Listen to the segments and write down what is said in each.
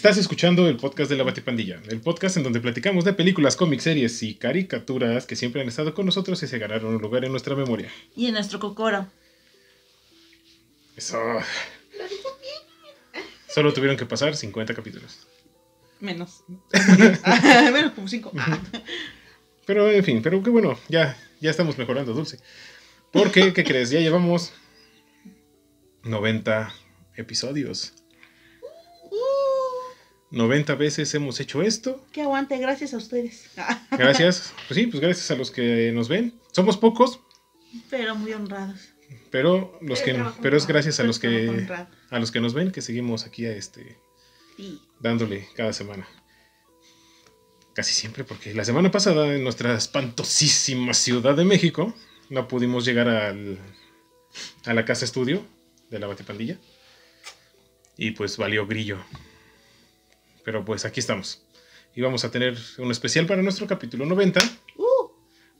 Estás escuchando el podcast de la Batipandilla, el podcast en donde platicamos de películas, cómics, series y caricaturas que siempre han estado con nosotros y se ganaron un lugar en nuestra memoria. Y en nuestro cocoro. Eso. Solo tuvieron que pasar 50 capítulos. Menos. Menos como cinco. Ah. Pero en fin, pero qué bueno, ya, ya estamos mejorando, Dulce. Porque, ¿qué crees? Ya llevamos 90 episodios. 90 veces hemos hecho esto. Que aguante, gracias a ustedes. Gracias. Pues sí, pues gracias a los que nos ven. Somos pocos, Pero muy honrados. pero los que pero es gracias a los Trabajo que a los que nos ven que seguimos aquí a este Sí. dándole cada semana. Casi siempre, porque la semana pasada en nuestra espantosísima Ciudad de México no pudimos llegar al, a la casa estudio de la Batipandilla. Y pues valió grillo. Pero pues aquí estamos. Y vamos a tener un especial para nuestro capítulo 90. Uh,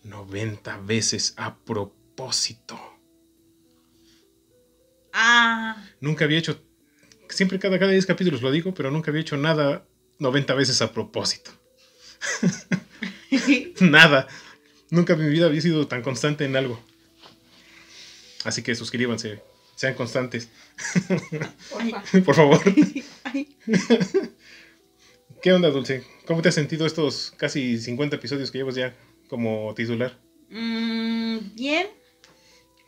90 veces a propósito. ah, Nunca había hecho, siempre cada, cada 10 capítulos lo digo, pero nunca había hecho nada 90 veces a propósito. Nada. Nunca en mi vida había sido tan constante en algo. Así que suscríbanse, sean constantes, Porfa. por favor. ¿Qué onda, Dulce? ¿Cómo te has sentido estos casi 50 episodios que llevas ya como titular? mm, bien.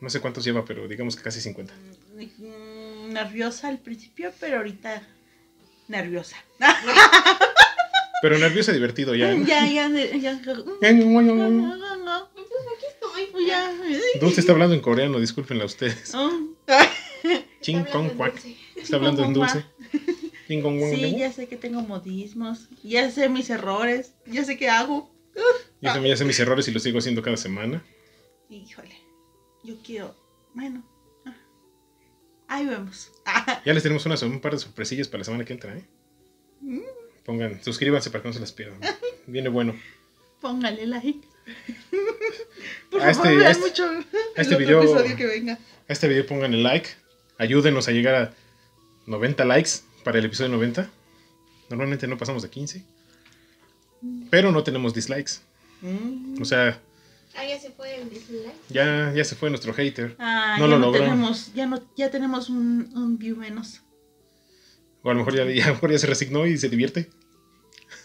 No sé cuántos lleva, pero digamos que casi 50. Mm, nerviosa al principio, pero ahorita nerviosa. Pero nervioso y divertido ya. ¿no? ya, ya, ya. ya. Entonces aquí estoy. Ya. Dulce está hablando en coreano, discúlpenla ustedes. Oh, Ching kong dulce. Está hablando en dulce. Sí, ya sé que tengo modismos, ya sé mis errores, ya sé qué hago. Yo también ya sé mis errores y los sigo haciendo cada semana. Híjole, yo quiero, bueno, ah, ahí vemos. Ya les tenemos unas, un par de sorpresillas para la semana que entra, ¿eh? Mm. Pongan, suscríbanse para que no se las pierdan. Viene bueno. Póngale like. Por A favor, este- a este- mucho el este video- episodio que venga. A este video pongan el like. Ayúdenos a llegar a 90 likes para el episodio 90. Normalmente no pasamos de 15. Pero no tenemos dislikes. Mm. O sea, Ah, ya se fue el dislike. ya, ya se fue nuestro hater. Ah, No ya lo no logró. tenemos, ya no, ya tenemos un, un view menos. O a lo mejor ya, ya- a lo mejor ya se resignó y se divierte.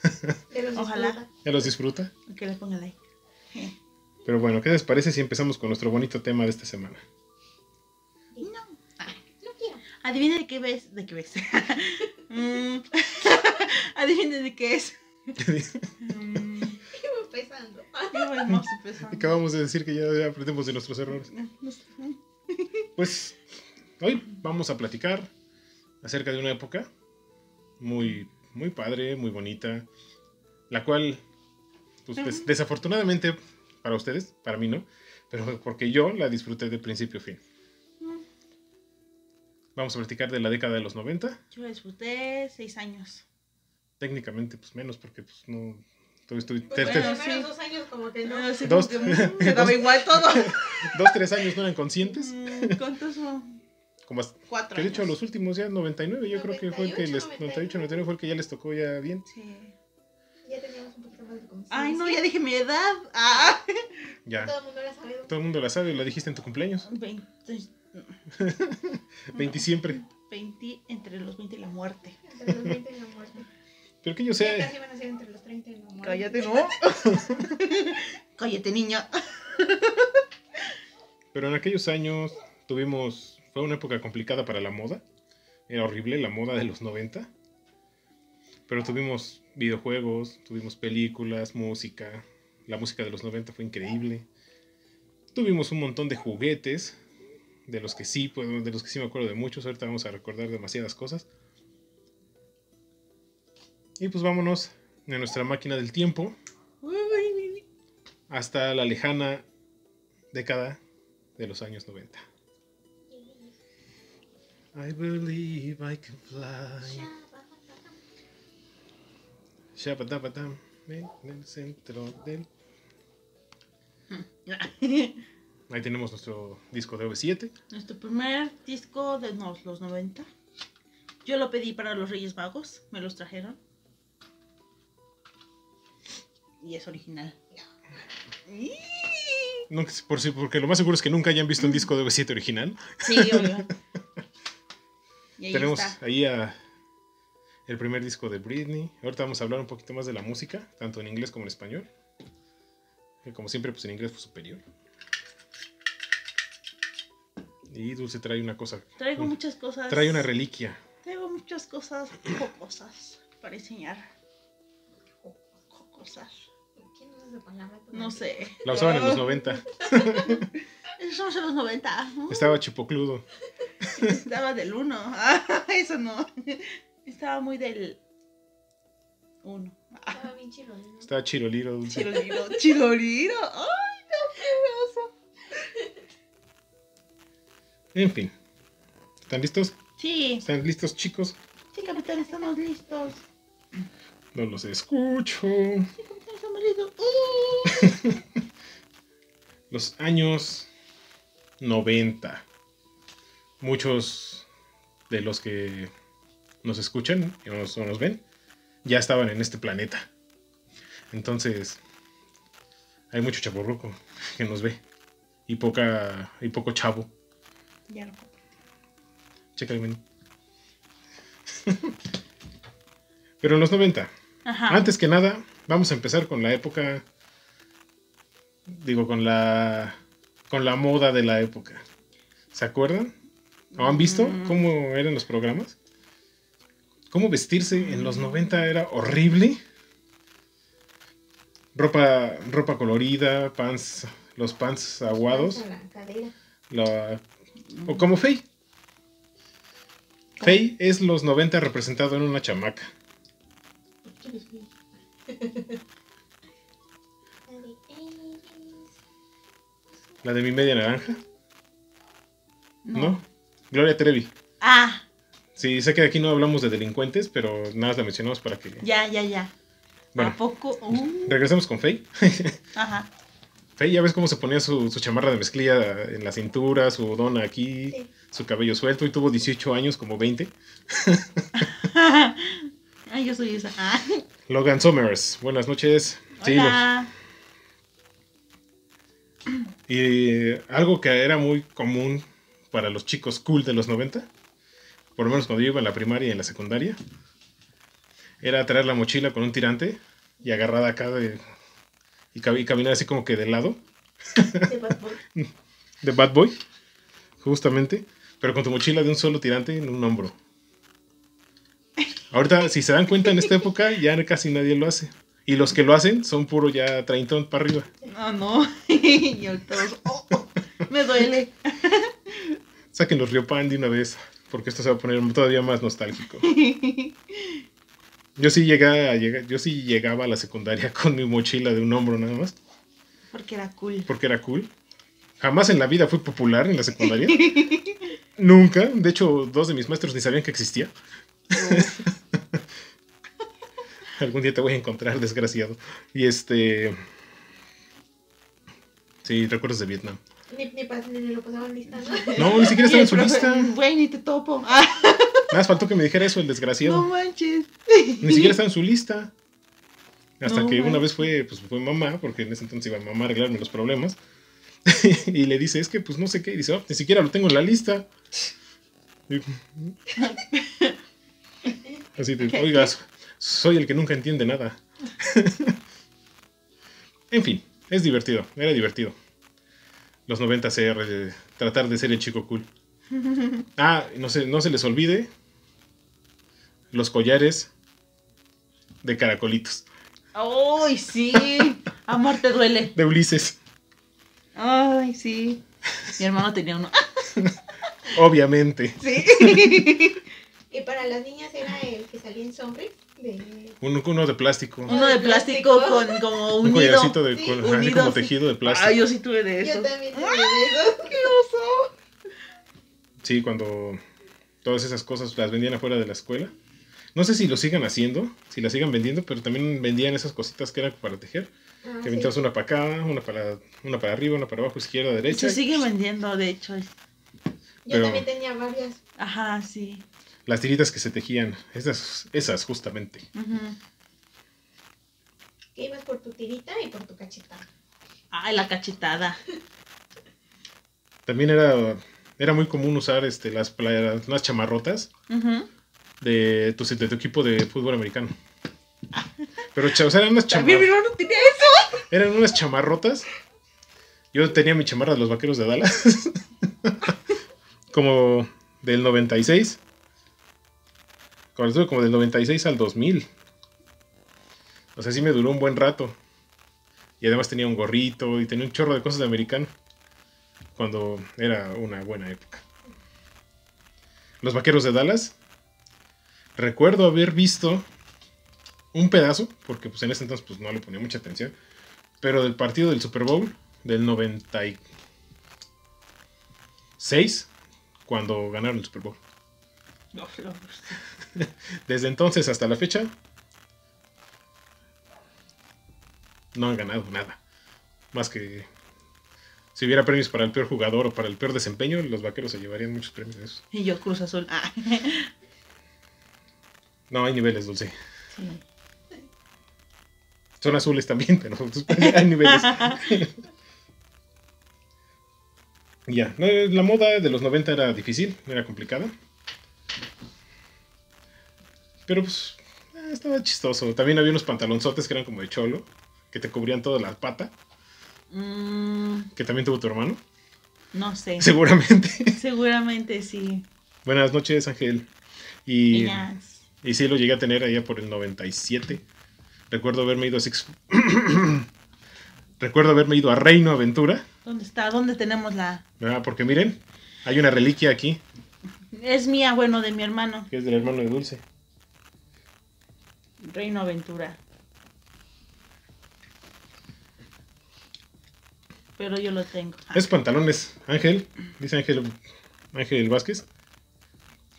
Los Ojalá. disfruta. Ya los disfruta. Que le ponga like. Pero bueno, ¿qué les parece si empezamos con nuestro bonito tema de esta semana? Adivine de qué ves, de qué ves. Mm. Adivine de qué es. Mm, pesando. Acabamos de decir que ya, aprendemos de nuestros errores. Pues hoy vamos a platicar acerca de una época muy, muy padre, muy bonita, la cual, pues, des- desafortunadamente para ustedes, para mí no, pero porque yo la disfruté de principio a fin. Vamos a platicar de la década de los 90, Yo disfruté seis años. técnicamente pues menos porque pues no... Todavía estoy, Pues te- bueno, te- primeros dos años como que no. Así Dos. como que, mm, me daba igual todo. dos, tres años no eran conscientes, Mm, ¿Cuántos son? como hasta- Cuatro. que de hecho años. los últimos ya 99 yo creo que fue el que les 98, 98 99 fue el que ya les tocó ya bien Sí. Ya teníamos un poquito más de conciencia. Ay, no, ya dije mi edad. Ah. ya Todo el mundo la sabe. todo el mundo la sabe la dijiste en tu cumpleaños 20, 20 siempre 20 entre los 20 y la muerte. Entre los 20 y la muerte. pero que yo sé casi van a ser entre los 30 y la muerte. Cállate, ¿no? Cállate, niña. pero en aquellos años tuvimos fue una época complicada para la moda era horrible la moda de los 90 pero tuvimos videojuegos tuvimos películas música la música de los 90 fue increíble tuvimos un montón de juguetes de los que sí pues, de los que sí me acuerdo de muchos ahorita vamos a recordar demasiadas cosas y pues vámonos en nuestra máquina del tiempo hasta la lejana década de los años 90. I believe I can fly. En el centro del... Ahí tenemos nuestro disco de OV7. Nuestro primer disco de no, los 90. Yo lo pedí para los Reyes Magos, me los trajeron. Y es original. Por porque lo más seguro es que nunca hayan visto un disco de V7 original. Sí, obvio. Y ahí Tenemos está. ahí a el primer disco de Britney. Ahorita vamos a hablar un poquito más de la música, tanto en inglés como en español. Como siempre, pues en inglés fue superior. Y Dulce trae una cosa. Traigo muchas cosas. Trae una reliquia. Traigo muchas cosas jocosas para enseñar. Jocosas. ¿Quién usa esa palabra? No sé. La usaban en los 90. Estamos en los 90. Estaba chipocludo. Estaba del 1. Eso no. Estaba muy del 1. Estaba bien chilo, ¿no? Estaba chiroliro. Dulce. Chiloliro. Chiloliro. Ay, no, qué En fin. ¿Están listos? Sí, ¿Están listos, chicos? sí, capitán, estamos listos. No los escucho. Sí, capitán, estamos listos. Uh. Los años 90. Muchos de los que nos escuchan y nos, o nos ven ya estaban en este planeta. Entonces, hay mucho chaporruco que nos ve. Y poca y poco chavo. Ya lo Chécale, ven. Pero en los 90. Ajá. Antes que nada, vamos a empezar con la época. Digo, con la. Con la moda de la época. ¿Se acuerdan? ¿O han visto Mm. cómo eran los programas? ¿Cómo vestirse en los 90 era horrible? Ropa, ropa colorida, pants, los pants aguados. La- o como Faye. Faye es los 90 representado en una chamaca. La de Elvis. La de mi media naranja. No. ¿No? Gloria Trevi. Ah, Sí, sé que aquí no hablamos de delincuentes, pero nada más la mencionamos para que... ya, ya, ya. Bueno, ¿A poco? Uh, regresemos con Faye. ajá. Ya ves cómo se ponía su, su chamarra de mezclilla en la cintura, su dona aquí, Sí. su cabello suelto y tuvo 18 años, como 20. Ay, yo soy esa. Ah. Logan Summers, buenas noches. Sí, Hola. Y algo que era muy común para los chicos cool de los 90, por lo menos cuando yo iba en la primaria y en la secundaria, era traer la mochila con un tirante y agarrada acá de, y, cam- y caminar así como que de lado, De Bad Boy. de Bad Boy, justamente, pero con tu mochila de un solo tirante en un hombro. Ahorita, si se dan cuenta en esta época, ya casi nadie lo hace. Y los que lo hacen son puro ya treintón para arriba. No, no. y ahorita todos, oh, oh, me duele. Saquen los Riopan de una vez, porque esto se va a poner todavía más nostálgico. Yo sí, llegué a llegar, yo sí llegaba a la secundaria con mi mochila de un hombro nada más, Porque era cool. porque era cool. Jamás en la vida fui popular en la secundaria. Nunca. De hecho, dos de mis maestros ni sabían que existía. Algún día te voy a encontrar, desgraciado. Y este... Sí, recuerdos de Vietnam. Ni, ni, pas- ni, ni lo pasaban lista, ¿no? No, ni siquiera estaba en su Y el profe, lista. Güey, ni te topo. Ah, Nada más faltó que me dijera eso el desgraciado. no manches. Ni siquiera estaba en su lista. Hasta No que una vez fue, pues fue mamá, porque en ese entonces iba mamá a arreglarme los problemas. y le dice, es que pues no sé qué. Y dice, "Oh, ni siquiera lo tengo en la lista. Y- Así de, oigas, soy el que nunca entiende nada. en fin, es divertido, era divertido. Los 90 CR, tratar de ser el chico cool. Ah, no se, no se les olvide los collares de caracolitos, Ay, sí. Amor te duele. de Ulises, Ay, sí. Mi hermano tenía uno. obviamente. Sí. Y para las niñas era el que salía en sombras. De... Un- uno de plástico, Uno de plástico con como un unido. collarcito de, Sí, con- así unido, como sí. tejido de plástico. Ay, yo sí tuve de Yo eso. también tuve de eso. ¡Qué oso! Sí, cuando todas esas cosas las vendían afuera de la escuela. No sé si lo sigan haciendo, si las sigan vendiendo, pero también vendían esas cositas que eran para tejer. Ah, Que sí. aventabas una para acá, una para, una para arriba, una para abajo, izquierda, derecha. Se sigue vendiendo, de hecho. Yo también tenía varias. Ajá, sí. Las tiritas que se tejían, esas, esas justamente. Ujú. Que ibas por tu tirita y por tu cachetada. Ay, la cachetada. También era, era muy común usar este, las unas chamarrotas. De tu, de tu equipo de fútbol americano. Pero, o sea, eran unas, También mi chamar- hermano tenía eso. eran unas chamarrotas. Yo tenía mi chamarra de los vaqueros de Dallas. como del 96. Cuando estuve como del 96 al 2000. O sea, sí me duró un buen rato. Y además tenía un gorrito y tenía un chorro de cosas de americano. Cuando era una buena época. Los vaqueros de Dallas. Recuerdo haber visto un pedazo, porque pues en ese entonces pues no le ponía mucha atención. Pero del partido del Super Bowl del 96, cuando ganaron el Super Bowl. No, no, Desde entonces hasta la fecha, no han ganado nada. Más que si hubiera premios para el peor jugador o para el peor desempeño, los vaqueros se llevarían muchos premios de esos. Y yo Cruz Azul. Ah. No, hay niveles, Dulce. Sí. Son azules también, pero hay niveles. ya, no, la moda de los 90 era difícil, era complicada. Pero pues eh, estaba chistoso. También había unos pantalonzotes que eran como de cholo, que te cubrían toda la pata, Mm, que también tuvo tu hermano, no sé. seguramente. Seguramente sí. Buenas noches, Ángel. Y. y sí, lo llegué a tener allá por el 97. Recuerdo haberme ido a Six... Recuerdo haberme ido a Reino Aventura. ¿Dónde está? ¿Dónde tenemos la...? ¿verdad? Porque miren, hay una reliquia aquí, Es mía, bueno, de mi hermano. que es del hermano de Dulce. Reino Aventura. Pero yo lo tengo. Ah, Es pantalones, Ángel, dice Ángel, Ángel Vázquez,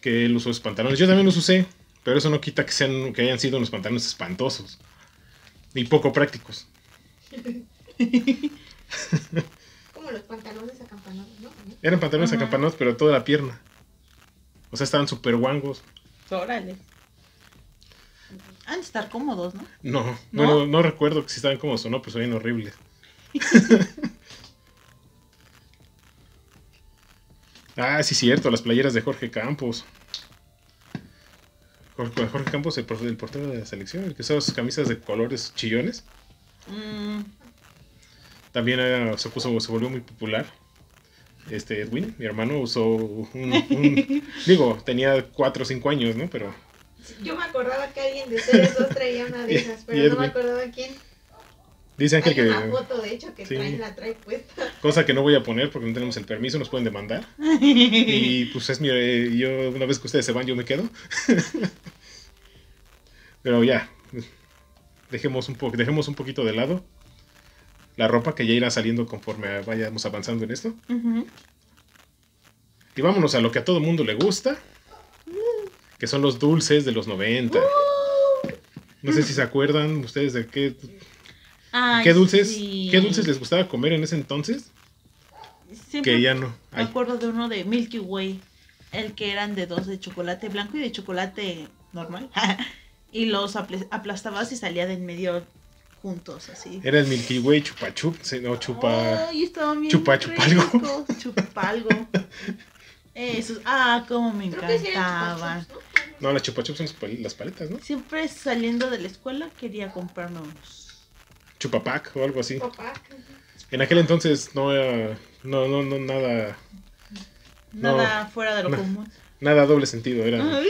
que él usó esos pantalones. Yo también los usé, pero eso no quita que, sean, que hayan sido unos pantalones espantosos y poco prácticos. Como los pantalones acampanados, ¿no? Eran pantalones Ajá. acampanados, pero toda la pierna. O sea, estaban súper guangos. Órale. Han de estar cómodos, ¿no? No, ¿No? bueno, no recuerdo que si estaban cómodos o no, pues eran horribles. ah, sí, cierto, las playeras de Jorge Campos. Jorge, Jorge Campos, el, por- el portero de la selección, el que usaba sus camisas de colores chillones. Mm, También era- se puso, se volvió muy popular. Este Edwin, mi hermano, usó un, un- digo, tenía 4 o 5 años, ¿no? Pero Yo me acordaba que alguien de ustedes dos traía una de esas, pero no me acordaba quién. Dice Ángel Hay que una foto, de hecho, que Sí. trae, la trae puesta. cosa que no voy a poner porque no tenemos el permiso, nos pueden demandar. Y pues es mi. eh, Yo, una vez que ustedes se van, yo me quedo. Pero ya. Dejemos un, po dejemos un poquito de lado la ropa que ya irá saliendo conforme vayamos avanzando en esto. Y vámonos a lo que a todo mundo le gusta. Que son los dulces de los 90. No sé si se acuerdan ustedes de qué, Ay, qué dulces sí. qué dulces les gustaba comer en ese entonces. Siempre Que ya no. Me acuerdo de uno de Milky Way. El que eran de dos de chocolate blanco y de chocolate normal. y los apl- aplastabas y salía de en medio juntos, así. Era el Milky Way chupa chup, sí, no chupa. Ay, bien chupa, chupalgo. Chupalgo. Esos, ah, cómo me sí encantaban. chups, ¿no? No, las chupa chup son las paletas, ¿no? Siempre saliendo de la escuela quería comprarme unos. Chupapac o algo así. Papá. En aquel entonces no era. No, no, no, nada. No, Nada fuera de lo no. común. Nada doble sentido. Eran, Ay,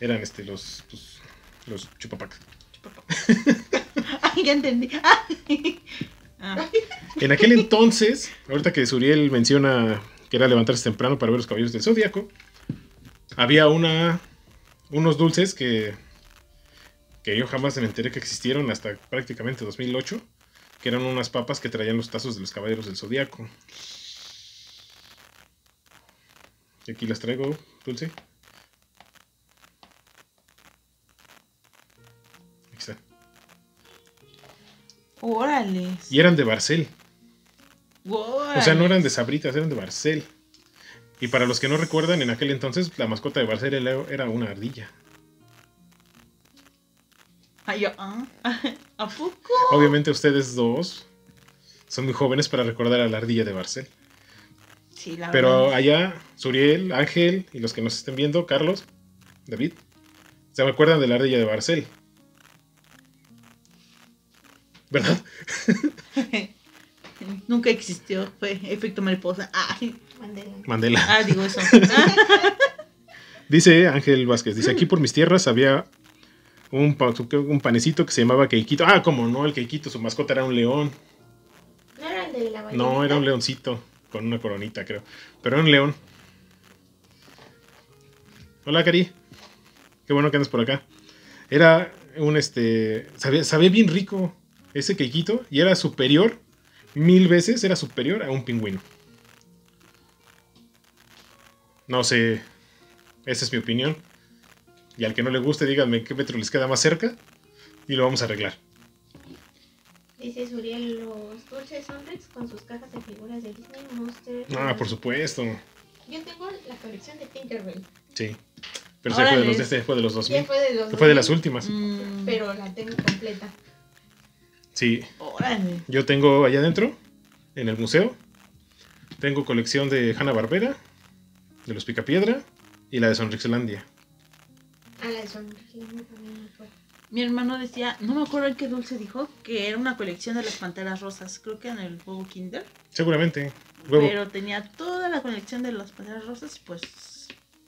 eran este, los, pues, los chupapac. Ay, ya entendí. Ay. Ah, En aquel entonces, ahorita que Suriel menciona que era levantarse temprano para ver los caballos del zodiaco, había una. unos dulces que. Que yo jamás me enteré que existieron hasta prácticamente 2008, que eran unas papas que traían los tazos de los caballeros del zodiaco. Y aquí las traigo, dulce. Aquí está. órale. Y eran de Barcel. O sea, no eran de sabritas, eran de Barcel. Y para los que no recuerdan, en aquel entonces la mascota de Barcel era era una ardilla. Ay, yo, ah, ¿A poco? Obviamente ustedes dos son muy jóvenes para recordar a la ardilla de Barcel. Sí, la Pero verdad. allá, Suriel, Ángel y los que nos estén viendo, Carlos, David, se acuerdan de la ardilla de Barcel. ¿Verdad? Nunca existió, fue efecto mariposa. Ay, Mandela. Mandela. ah, digo eso. Dice Ángel Vázquez, dice, aquí por mis tierras había un, pa- un panecito que se llamaba Keikito. Ah, como no, el Keikito, su mascota era un león. ¿No era el de la ballenita? No, era un leoncito con una coronita, creo. Pero era un león. Hola, Cari. Qué bueno que andas por acá. Era un este. Sabía, sabía bien rico ese quequito y era superior, mil veces era superior a un pingüino. No sé. Esa es mi opinión. Y al que no le guste, díganme qué metro les queda más cerca y lo vamos a arreglar. Dice Suriel, los dulces Sonrix con sus cajas de figuras de Disney Monster. Ah, por supuesto. Yo tengo la colección de Tinkerbell. Sí. Pero fue de los, este fue de los Ya 2000. fue de los fue de 2000, las últimas. Mm, Pero la tengo completa. Sí. Órale. Yo tengo allá adentro, en el museo, tengo colección de Hanna Barbera, de los Picapiedra y la de Sonrixlandia. Ah, la también fue. Mi hermano decía, no me acuerdo en qué dulce dijo, que era una colección de las panteras rosas. Creo que en el juego Kinder. Seguramente. Huevo, Pero tenía toda la colección de las panteras rosas y pues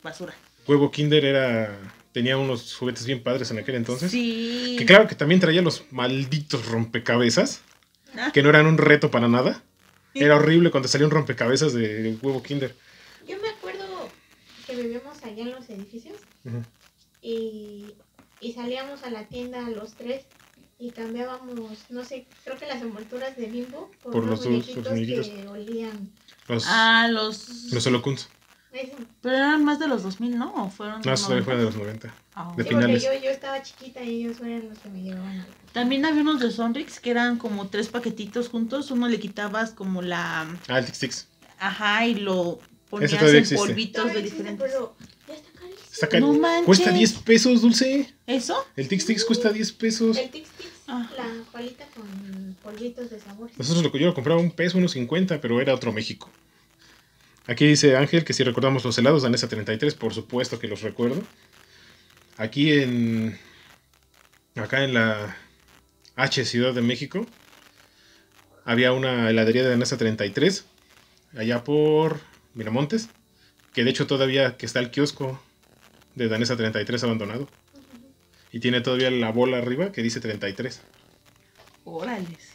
basura. huevo Kinder era tenía unos juguetes bien padres en aquel entonces. Sí. Que claro que también traía los malditos rompecabezas, Ah, que no eran un reto para nada. Era horrible cuando salió un rompecabezas de huevo Kinder. Yo me acuerdo que vivíamos allá en los edificios Ujú. Y, y salíamos a la tienda los tres y cambiábamos, no sé, creo que las envolturas de bimbo por, Por los dos- que olían. Los, Ah, los... los holocuns. Pero eran más de los 2000, ¿no? ¿O fueron No, eso fue de los 90? 90. Ah, de Sí, porque finales. yo, yo estaba chiquita y ellos eran los que me llevaban También había unos de Sonrix que eran como tres paquetitos juntos. Uno le quitabas como la... Ah, el Tix Tix. Ajá, y lo ponías en existe. polvitos de existe, diferentes... Pero ya está carísimo. Está ca- No manches. Cuesta 10 pesos, Dulce. ¿Eso? El Tix Tix cuesta 10 pesos. El Tix Tix, Ah. la palita con polvitos de sabor. Nosotros lo, yo lo compraba un peso, unos 50, pero era otro México. Aquí dice Ángel que si recordamos los helados Danesa 33, por supuesto que los recuerdo. Aquí en. Acá en la H Ciudad de México había una heladería de Danesa 33, allá por Miramontes, que de hecho todavía que está el kiosco de Danesa 33 abandonado. Y tiene todavía la bola arriba que dice 33. Órales.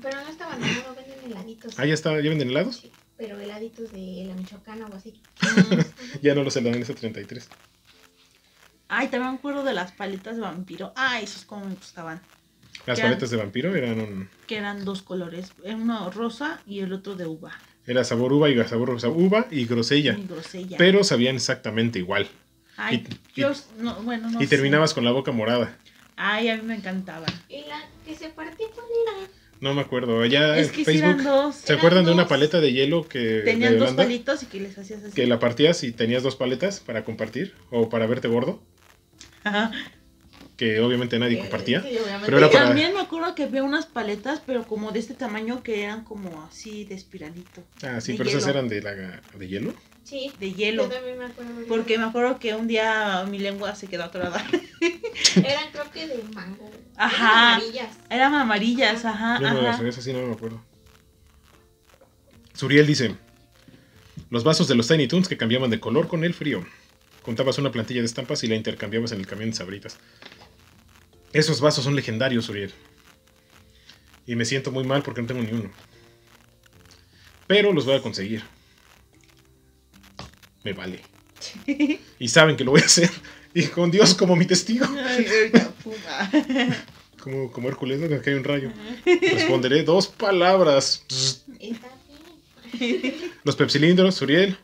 Pero no está abandonado, venden heladitos. Ah, ya está, ya venden helados. Sí, pero heladitos de la Michoacana o así. Ya no los helados Danesa 33. Ay, también me acuerdo de las paletas de vampiro. Ay, esos como me gustaban. Las paletas de vampiro eran un. Que eran dos colores. Uno rosa y el otro de uva. Era sabor uva y sabor uva y grosella. Y grosella. Pero sabían exactamente igual. Ay, y- yo no, bueno, no y sé. terminabas con la boca morada. Ay, a mí me encantaban. Y la que se partía, ¿cuál era? No me acuerdo. Allá es en que eran dos. ¿Se eran acuerdan de una paleta de hielo que Tenían de dos palitos y que les hacías así. Que la partías y tenías dos paletas para compartir o para verte gordo. Ajá. Que obviamente nadie Eh, compartía. sí, obviamente. Pero era para- También me acuerdo que había unas paletas, pero como de este tamaño que eran como así de espiralito. Ah, sí, de pero esas eran de, la, de hielo. Sí, De hielo. yo también me acuerdo. de Porque me acuerdo que un día mi lengua se quedó atorada. Eran creo que de mango. Ajá. Eran amarillas. Eran amarillas, ajá, Yo no las ajá. esas sí no me acuerdo. Suriel dice: Los vasos de los Tiny Toons que cambiaban de color con el frío. Contabas una plantilla de estampas y la intercambiabas en el camión de sabritas. Esos vasos son legendarios, Suriel. Y me siento muy mal porque no tengo ni uno. Pero los voy a conseguir. Me vale. Y saben que lo voy a hacer. Y con Dios como mi testigo. Como, como Hércules, ¿no? Que hay un rayo. Responderé dos palabras. Los pepsilindros, Suriel.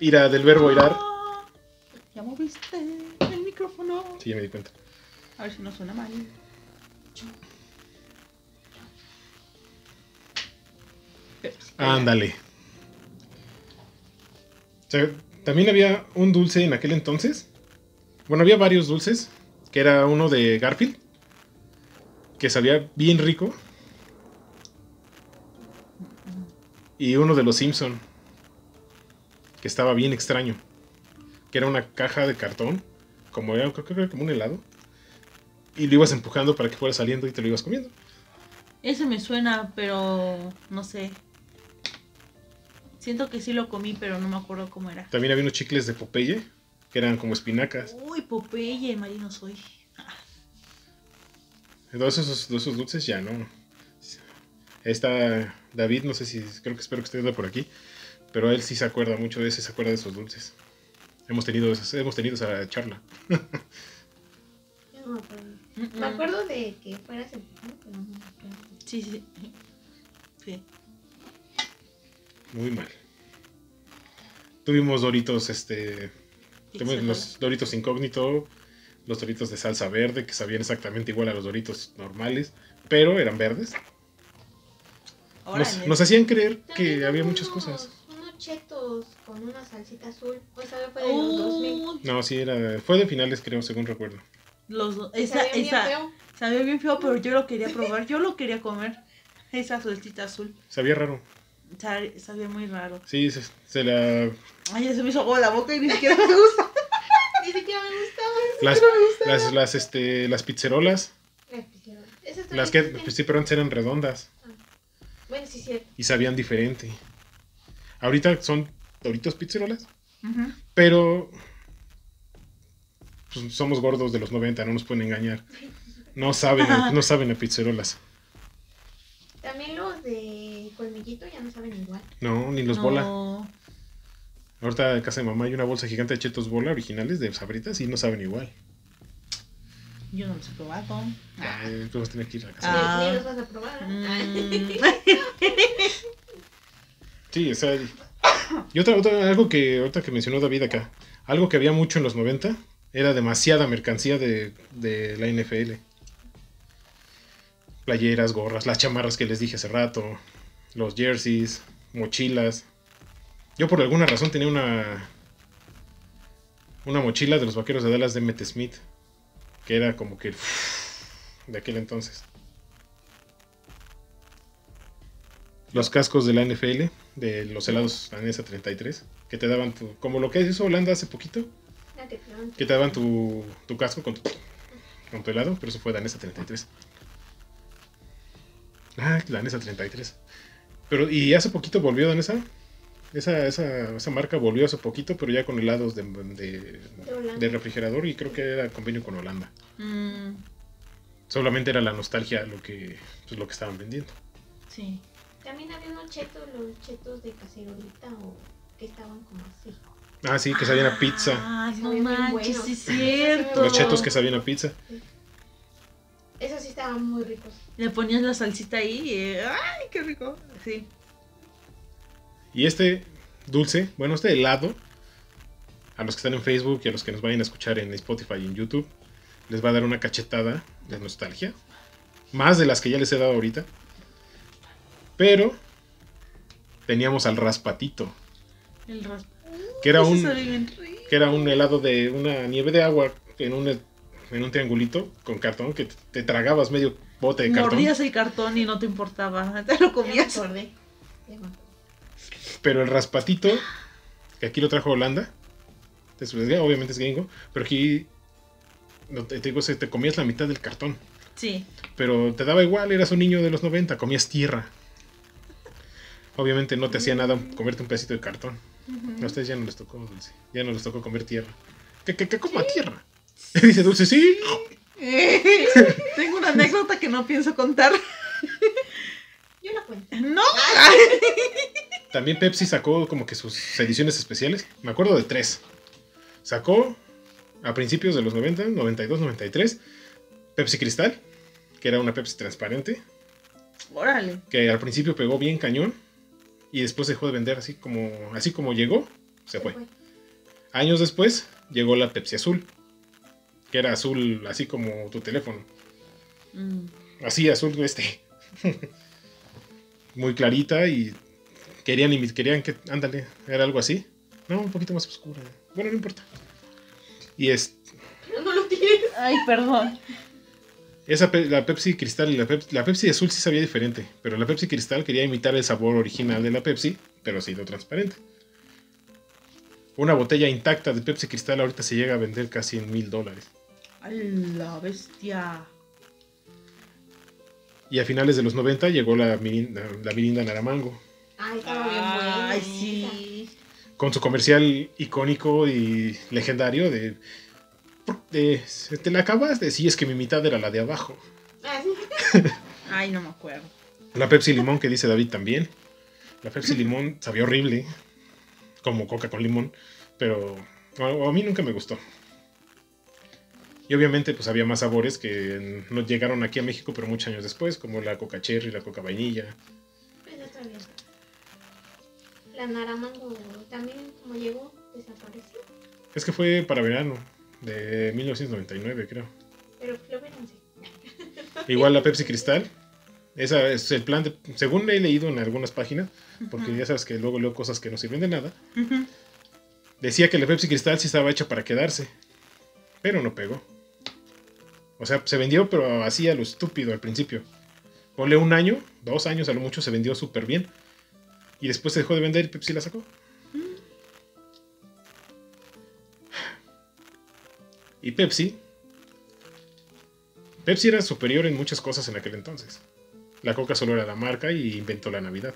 Ira del verbo irar. Ah, Ya moviste el micrófono. Sí, ya me di cuenta. Ver si no suena mal. Ándale. O sea, también había un dulce en aquel entonces. Bueno, había varios dulces. Que era uno de Garfield. Que sabía bien rico. Y uno de los Simpson. Que estaba bien extraño. Que era una caja de cartón. Como era como un helado. Y lo ibas empujando para que fuera saliendo y te lo ibas comiendo. Ese me suena, pero no sé. Siento que sí lo comí, pero no me acuerdo cómo era. También había unos chicles de Popeye. Que eran como espinacas. Uy, Popeye, marino soy. Ah, Todos esos, todos esos dulces ya no. Está David, no sé si, creo que espero que esté por aquí. Pero él sí se acuerda mucho de ese, se acuerda de esos dulces. Hemos tenido, esas- hemos tenido esa charla. Me acuerdo. de que fueras empujando, pero no me acuerdo. Sí, sí. Sí. Muy mal. Tuvimos Doritos, este. tuvimos los Doritos incógnito. Los Doritos de salsa verde, que sabían exactamente igual a los Doritos normales. Pero eran verdes. Nos, hacían creer que había muchas cosas. Unos chetos con una salsita azul. Esa fue de los 2000. Uy, No, sí, era. Fue de finales, creo, según recuerdo. Los esa, sabían bien esa, feo. sabía bien feo, pero yo lo quería probar. Yo lo quería comer. Esa salsita azul. Sabía raro. Sa- Sabía muy raro. Sí, se, se la. Ay, ya se me hizo agua la boca y ni siquiera me gusta. Ni siquiera me gustaba. Las, las, las, este, las pizzerolas. Las pizzerolas. Esas Las que, pues sí, pero antes eran redondas. Bueno, sí, cierto. Y sabían diferente. Ahorita son Doritos pizzerolas. Pero. Pues somos gordos de los 90, no nos pueden engañar. No saben, a- no saben a pizzerolas. También los de colmillito ya no saben igual. No, ni los bola. Ahorita en casa de mamá hay una bolsa gigante de chetos bola originales de sabritas y no saben igual. Yo no los he probado. Ay, tú vas a tener que ir a casa. Ah. Ni, los vas a probar. ¿eh? Mm. Sí, o sea. Y otra, otra, algo que ahorita que mencionó David acá, algo que había mucho en los 90 era demasiada mercancía de, de la NFL. Playeras, gorras, las chamarras que les dije hace rato, los jerseys, mochilas. Yo por alguna razón tenía una una mochila de los vaqueros de Dallas de Emmett Smith, que era como que de aquel entonces. Los cascos de la NFL, de los helados Danesa 33, que te daban como lo que hizo Holanda hace poquito, Que te dan. que te daban tu, tu casco con tu, con tu helado, pero eso fue Danesa 33. Ah, Danesa 33. Pero, y hace poquito volvió Danesa. Esa, esa, esa marca volvió hace poquito, pero ya con helados de, de, De Holanda. de refrigerador y creo que era convenio con Holanda. Mm, Solamente era la nostalgia lo que, pues, lo que estaban vendiendo. sí. También había unos chetos, los chetos de cacerolita o que estaban como así. Ah, sí, que sabían a pizza. Ah, no manches, sí es cierto. Los chetos que sabían a pizza. Esos sí estaban muy ricos. Le ponías la salsita ahí y... ¡Ay, qué rico! Sí. Y este dulce, bueno, este helado, a los que están en Facebook y a los que nos vayan a escuchar en Spotify y en YouTube, les va a dar una cachetada de nostalgia. Más de las que ya les he dado ahorita. Pero teníamos al raspatito, El raspa. Que era un, que era un helado de una nieve de agua en un, en un triangulito con cartón que te, tragabas medio bote de cartón. Mordías el cartón y no te importaba. Te lo comías. Pero el raspatito, que aquí lo trajo Holanda, obviamente es gringo, pero aquí no te, digo, te comías la mitad del cartón. Sí. Pero te daba igual, eras un niño de los 90, comías tierra. Obviamente no te hacía nada comerte un pedacito de cartón. A ustedes ya no les tocó dulce, ya no les tocó comer tierra. ¿Qué, qué, qué coma tierra? Dice dulce, sí. Tengo una anécdota que no pienso contar. Yo la cuento. No. También Pepsi sacó como que sus ediciones especiales. Me acuerdo de tres. Sacó a principios de los 90, 92, 93, Pepsi Cristal, que era una Pepsi transparente, Órale. que al principio pegó bien cañón y después dejó de vender así como, así como llegó, se fue. Años después llegó la Pepsi Azul, que era azul así como tu teléfono, Mm. así azul este. Muy clarita y Querían, querían que, ándale, era algo así. No, un poquito más oscura. Bueno, no importa. Y es, Pero no lo tienes. Ay, perdón. Esa pe- la Pepsi Cristal y la, Pep- la Pepsi Azul sí sabía diferente, pero la Pepsi Cristal quería imitar el sabor original de la Pepsi, pero sí lo transparente. Una botella intacta de Pepsi Cristal ahorita se llega a vender casi en mil dólares. A la bestia. Y a finales de los 90 llegó la Mirinda, la Mirinda Naramango, Ay, estaba bien buena. Ay, sí. con su comercial icónico y legendario de... de ¿Te la acabas? De sí, es que mi mitad era la de abajo. Ah, sí. Ay, no me acuerdo. La Pepsi Limón, que dice David también. La Pepsi Limón sabía horrible, como coca con limón, pero a, mí nunca me gustó. Y obviamente pues había más sabores que no llegaron aquí a México, pero muchos años después, como la coca cherry, la coca vainilla. Pues está bien. La Naramango también, como llegó, desapareció. Es que fue para verano, de 1999 creo. Pero Floverense. Igual la Pepsi Cristal. Esa es el plan de, según he leído en algunas páginas, porque ya sabes que luego leo cosas que no sirven de nada. Decía que la Pepsi Cristal sí estaba hecha para quedarse, pero no pegó. O sea, se vendió, pero así a lo estúpido al principio. Ponle un año, dos años a lo mucho, se vendió súper bien. Y después se dejó de vender y Pepsi la sacó. Y Pepsi. Pepsi era superior en muchas cosas en aquel entonces. La Coca solo era la marca y inventó la Navidad.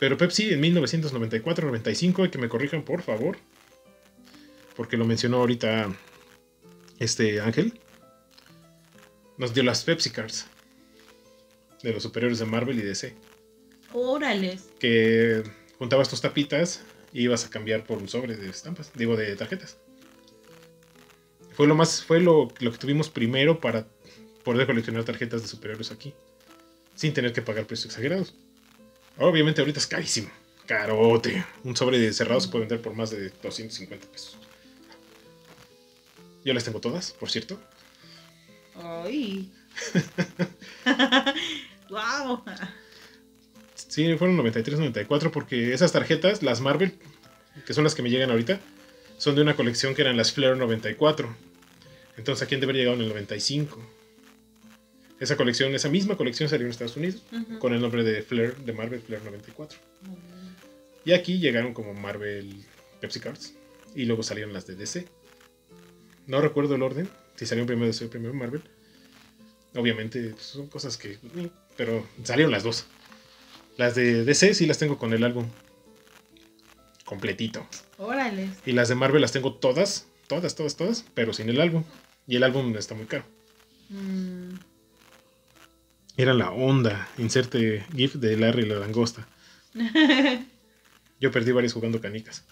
Pero Pepsi en 1994-95, que me corrijan por favor, porque lo mencionó ahorita este Ángel, nos dio las Pepsi Cards de los superiores de Marvel y DC, Órales. que juntabas tus tapitas y ibas a cambiar por un sobre de estampas, digo de tarjetas. Fue lo más, fue lo, lo que tuvimos primero para poder coleccionar tarjetas de superhéroes aquí, sin tener que pagar precios exagerados. Obviamente ahorita es carísimo. Carote. Un sobre de cerrado se puede vender por más de 250 pesos. Yo las tengo todas, por cierto. Ay. wow. Sí, fueron 93, 94 porque esas tarjetas, las Marvel, que son las que me llegan ahorita, son de una colección que eran las Flair 94. Entonces aquí han de haber llegado en el 95. Esa colección, esa misma colección salió en Estados Unidos con el nombre de Flair, de Marvel Flair 94. Y aquí llegaron como Marvel Pepsi Cards. Y luego salieron las de DC. No recuerdo el orden. Si salieron primero DC o primero Marvel. Obviamente pues, son cosas que... Pero salieron las dos. Las de DC sí las tengo con el álbum. Completito. Órales. Y las de Marvel las tengo todas. Todas, todas, todas. Pero sin el álbum. Y el álbum está muy caro. Mm, Era la onda. Inserte GIF de Larry la langosta. Yo perdí varios jugando canicas.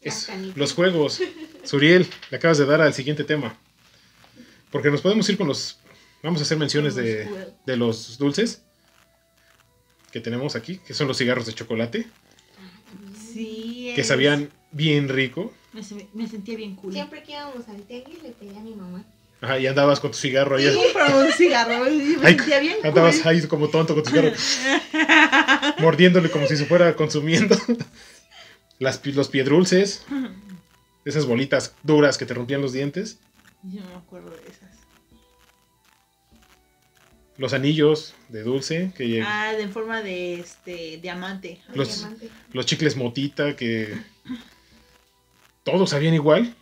Es- los juegos. Suriel, le acabas de dar al siguiente tema. Porque nos podemos ir con los. Vamos a hacer menciones de, de los dulces que tenemos aquí, que son los cigarros de chocolate, sí. que sabían bien rico. Me, me sentía bien cool. Siempre que íbamos al tianguis le pedía a mi mamá. Ajá, y andabas con tu cigarro ahí. Sí, pero un cigarro. y Me Ay, sentía bien cool. andabas ahí como tonto con tu cigarro, mordiéndole como si se fuera consumiendo. Las, los piedrulces, esas bolitas duras que te rompían los dientes. Yo no me acuerdo de esas. Los anillos de dulce, que Ah, de forma de este diamante. el Los- diamante. los chicles motita, que todos sabían igual,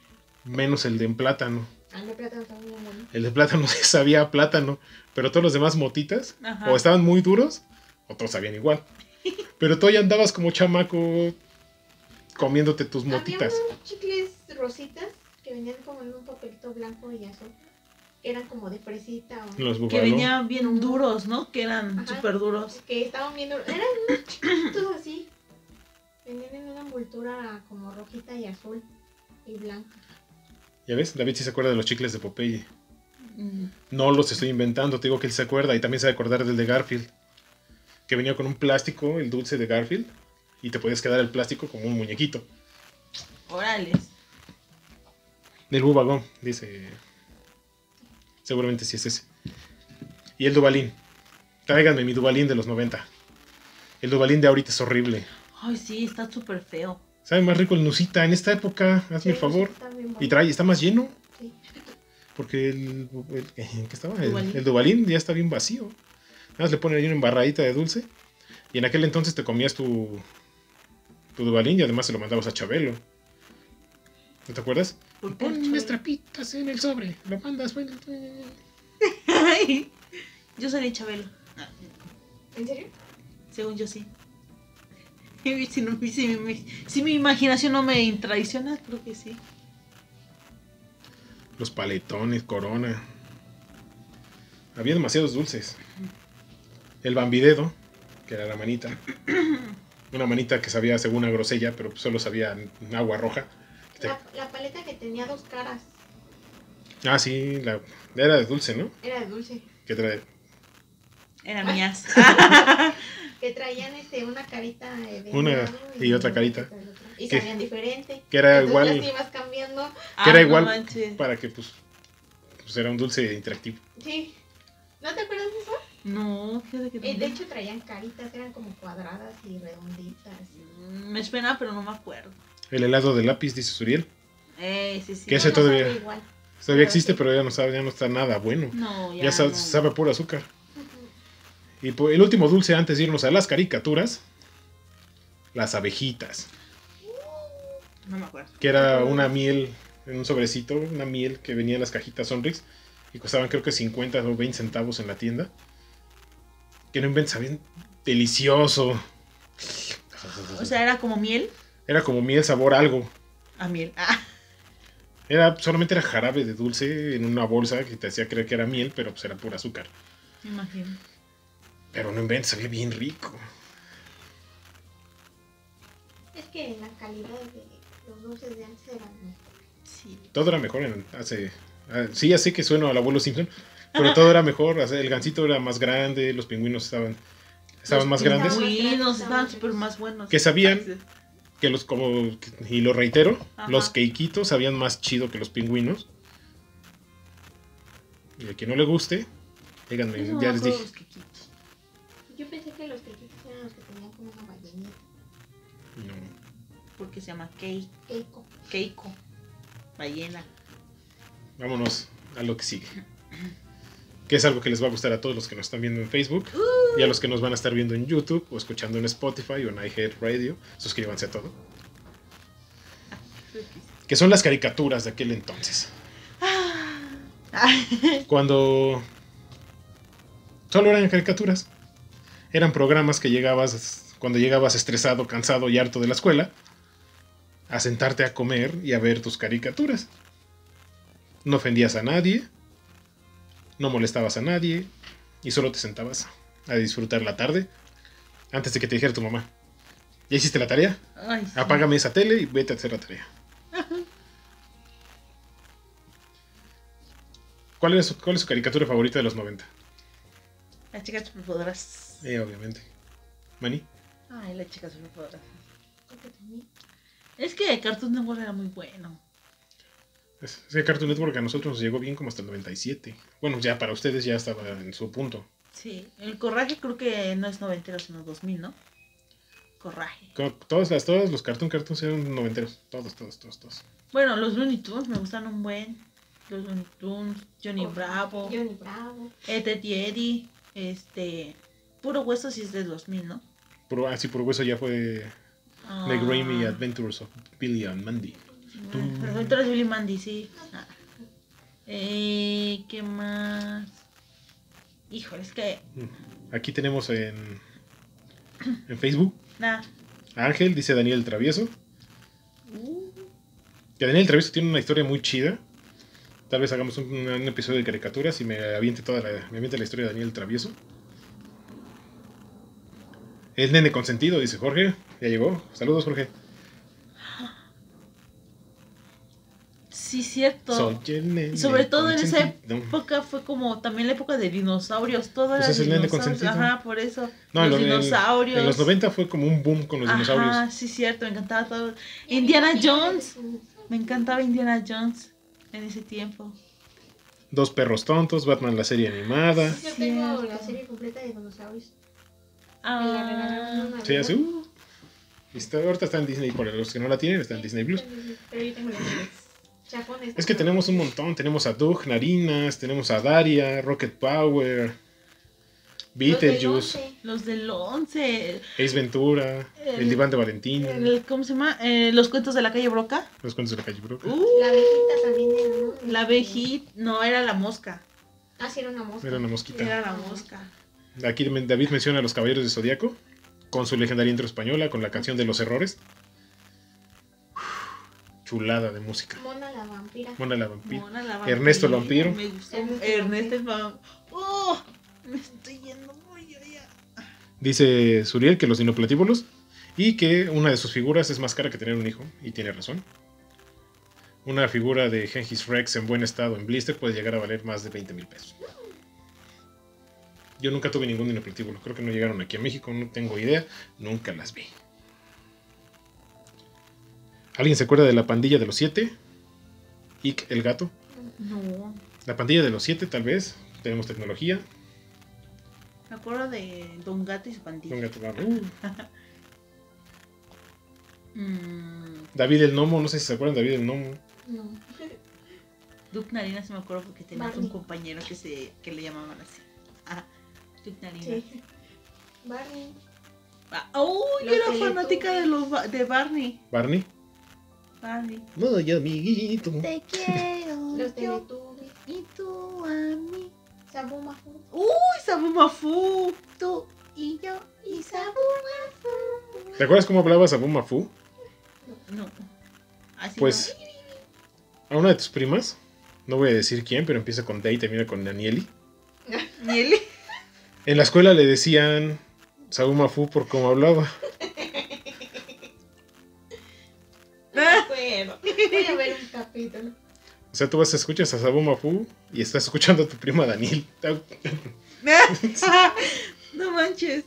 menos el de plátano. Al de plátano está muy bueno. El de plátano sí sabía a plátano, pero todos los demás motitas Ajá. o estaban muy duros o todos sabían igual. Pero tú ya andabas como chamaco comiéndote tus motitas. Había unos chicles rositas que venían como en un papelito blanco y azul. Eran como de fresita o... Los Que venían bien duros, ¿no? Que eran súper duros. Que estaban viendo... Eran unos chiquitos así. Venían en una envoltura como rojita y azul y blanca. ¿Ya ves? David sí se acuerda de los chicles de Popeye. Mm, No los estoy inventando, te digo que él se acuerda y también se va a acordar del de Garfield. Que venía con un plástico, el dulce de Garfield, y te podías quedar el plástico como un muñequito. Órales. Del bubagón, dice. Seguramente sí es ese. Y el Dubalín. Tráiganme mi Dubalín de los 90. El Dubalín de ahorita es horrible. Ay, sí, está súper feo. Sabe más rico el Nusita en esta época, hazme Sí, el favor. Y trae, está más lleno. Sí. Porque el, el- ¿en qué estaba? El Dubalín ya está bien vacío. Nada más le ponen ahí una embarradita de dulce. Y en aquel entonces te comías tu, tu Dubalín y además se lo mandabas a Chabelo. ¿No te acuerdas? ¿Por Pon Chabelo? unas trapitas en el sobre. Lo mandas. bueno, Ay, yo soy de Chabelo. ¿En serio? Según yo sí. Y Si, no- si mi, si mi imaginación no me traiciona, creo que sí. Los paletones, corona. Había demasiados dulces. El bambidedo, que era la manita. Una manita que sabía según a grosella, pero solo sabía en agua roja. La, la paleta que tenía dos caras Ah, sí, la, era de dulce, ¿no? era de dulce. Que trae. Eran mías. Que traían este, una carita de Una y otra carita. Y Que- sabían diferente. que era Entonces igual- ibas cambiando. Que era Ah, no igual manches. para que, pues, pues era un dulce interactivo. Sí. ¿No te acuerdas de eso? No, fíjate que Eh, de hecho traían caritas, eran como cuadradas y redonditas. Mm, Me suena, pero no me acuerdo. El helado de lápiz, dice Suriel. Eh, sí, sí. ¿Qué ese todavía? sabe igual. Todavía existe, sí. pero ya no sabe, ya no está nada bueno. No, ya, Ya, sa- no. sabe puro azúcar. Y el último dulce antes de irnos a las caricaturas, las abejitas, No me acuerdo. que era una miel en un sobrecito, una miel que venía en las cajitas Sonrix y costaban creo que 50 o 20 centavos en la tienda. Que no inventes, sabían delicioso. O sea, era como miel. Era como miel sabor algo. A miel. Ah, Era, solamente era jarabe de dulce en una bolsa que te hacía creer que era miel, pero pues era pura azúcar. me imagino. Pero no inventes, sabía bien rico. Es que la calidad de los dulces de antes eran mejor. Sí. Todo era mejor en, hace... ah, Sí, ya sé que sueno al abuelo Simpson, pero todo era mejor. El gancito era más grande, los pingüinos estaban, estaban más grandes. pingüinos. Pingüinos Estaban súper más buenos. Que sabían- Que los como... Y lo reitero, Ajá. los queiquitos sabían más chido que los pingüinos. Y a quien no le guste, díganme, no ya les dije. los. Yo pensé que los quequitos eran los que tenían como una ballenita. No. Porque se llama Kei, Keiko. Keiko. Ballena. Vámonos a lo que sigue. Que es algo que les va a gustar a todos los que nos están viendo en Facebook y a los que nos van a estar viendo en YouTube o escuchando en Spotify o en iHeart Radio. Suscríbanse a todo. Que son las caricaturas de aquel entonces. Cuando solo eran caricaturas. Eran programas que llegabas cuando llegabas estresado, cansado y harto de la escuela a sentarte a comer y a ver tus caricaturas. No ofendías a nadie, no molestabas a nadie y solo te sentabas a disfrutar la tarde antes de que te dijera tu mamá. ¿Ya hiciste la tarea? Ay, sí. Apágame esa tele y vete a hacer la tarea. ¿Cuál es, su- ¿Cuál es su caricatura favorita de los 90? Las chicas superpoderas. Eh, obviamente. ¿Mani? Ay, las chicas también. Es que Cartoon Network era muy bueno. Es, es que Cartoon Network a nosotros nos llegó bien como hasta el 97. Bueno, ya para ustedes ya estaba en su punto. Sí. El Coraje creo que no es noventero, sino 2000, ¿no? Coraje. Como todas las, todos los Cartoon Cartoons eran noventeros. Todos, todos, todos, todos. Bueno, los Looney Tunes me gustan un buen. Los Looney Tunes, Johnny Bravo, Johnny Bravo. Ed, Ed y Eddie, este... Puro Hueso sí es del 2000, ¿no? Puro, ah, sí, por hueso ya fue Ah, The Raimi Adventures of Billy and Mandy. Ah, aventuras de Billy Mandy, sí. Ah. Eh, ¿Qué más? Híjole, es que... Aquí tenemos en, en Facebook a Ángel, dice Daniel el Travieso. Uh, Que Daniel el Travieso tiene una historia muy chida. Tal vez hagamos un, un episodio de caricaturas y me aviente toda la, me aviente la historia de Daniel el Travieso. El nene consentido, dice Jorge. Ya llegó. Saludos, Jorge. Sí, cierto. Soy el nene Y sobre todo en esa época fue como también la época de dinosaurios, todo Pues era es el nene dinosaurios. consentido. Ajá, por eso. No, en los lo- en- dinosaurios. En los 90 fue como un boom con los dinosaurios. Ajá, sí, cierto, me encantaba todo. Indiana Jones. Me encantaba Indiana Jones en ese tiempo. Dos perros tontos, Batman la serie animada. Yo tengo la serie completa de dinosaurios. Ah, Sí, así. uh. Está- ahorita está en Disney, por los que no la tienen, está en Disney Plus. Pero yo tengo la Es que tenemos un montón. Tenemos a Doug, Narinas, tenemos a Daria, Rocket Power, Beetlejuice, Los del 11. Ace Ventura, El, El- Diván de Valentín, el- ¿Cómo se llama? Eh, los cuentos de la calle Broca. Los Cuentos de la Calle Broca. Uh, La abejita también era, ¿no? la abejita. No, era la mosca. Ah, sí, era una mosca. Era una mosquita. Era la mosca. Aquí David menciona a los Caballeros de Zodíaco, con su legendaria intro española, con la canción de los errores. Chulada de música. Mona la vampira. Mona la vampira. Mona la Ernesto el vampiro. Me gustó. Ernesto el vampiro. Oh, me estoy yendo muy allá. Dice Suriel que los dinoplatíbulos y que una de sus figuras es más cara que tener un hijo, y tiene razón. Una figura de Gengis Rex en buen estado en blister puede llegar a valer más de 20 mil pesos. Yo nunca tuve ningún dinoplatíbulo, creo que no llegaron aquí a México, no tengo idea, nunca las vi. ¿Alguien se acuerda de la pandilla de los siete? Ick el gato. No, La pandilla de los siete, tal vez. Tenemos tecnología. me acuerdo de Don Gato y su pandilla. Un gato barbú. Mm, David el Nomo, no sé si se acuerdan de David el Nomo. No. Duke Narina se me acuerdo porque tenías Barney. un compañero que se que le llamaban así. Ah, Duke Narina. Sí. Barney. Ah, oh, yo era fanática de los de Barney. Barney. Barney. No, ya amiguito. Te quiero. Los yo y tú a mí. Sabu Mafu. Uy, Sabu Mafu. Tú y yo y Sabu Mafu. ¿Te acuerdas cómo hablaba Sabu Mafu? No. Así Pues a una de tus primas, no voy a decir quién, pero empieza con D y termina con Danieli. no. Ni él. En la escuela le decían Sabu Mafu por cómo hablaba. me acuerdo. Voy a ver un capítulo. O sea, tú vas a escuchar a Sabu Mafu y estás escuchando a tu prima Daniel. no manches.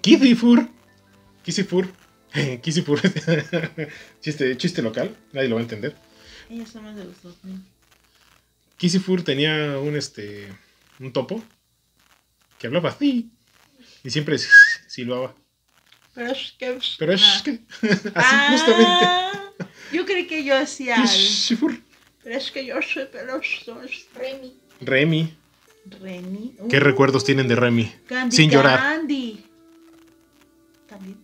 Kisifur. Kisifur. Kisifur. chiste, chiste local, nadie lo va a entender. Ellos son más de los 2000. Kisifur tenía un este un topo que hablaba así y siempre silbaba. Pero es que. Pero es Ah. que así justamente. Yo creí que yo hacía. Pero es que yo soy peloso. Remy. Remy. Remy. ¿Qué Uh, recuerdos tienen de Remy? Candy Sin llorar. Candy. También.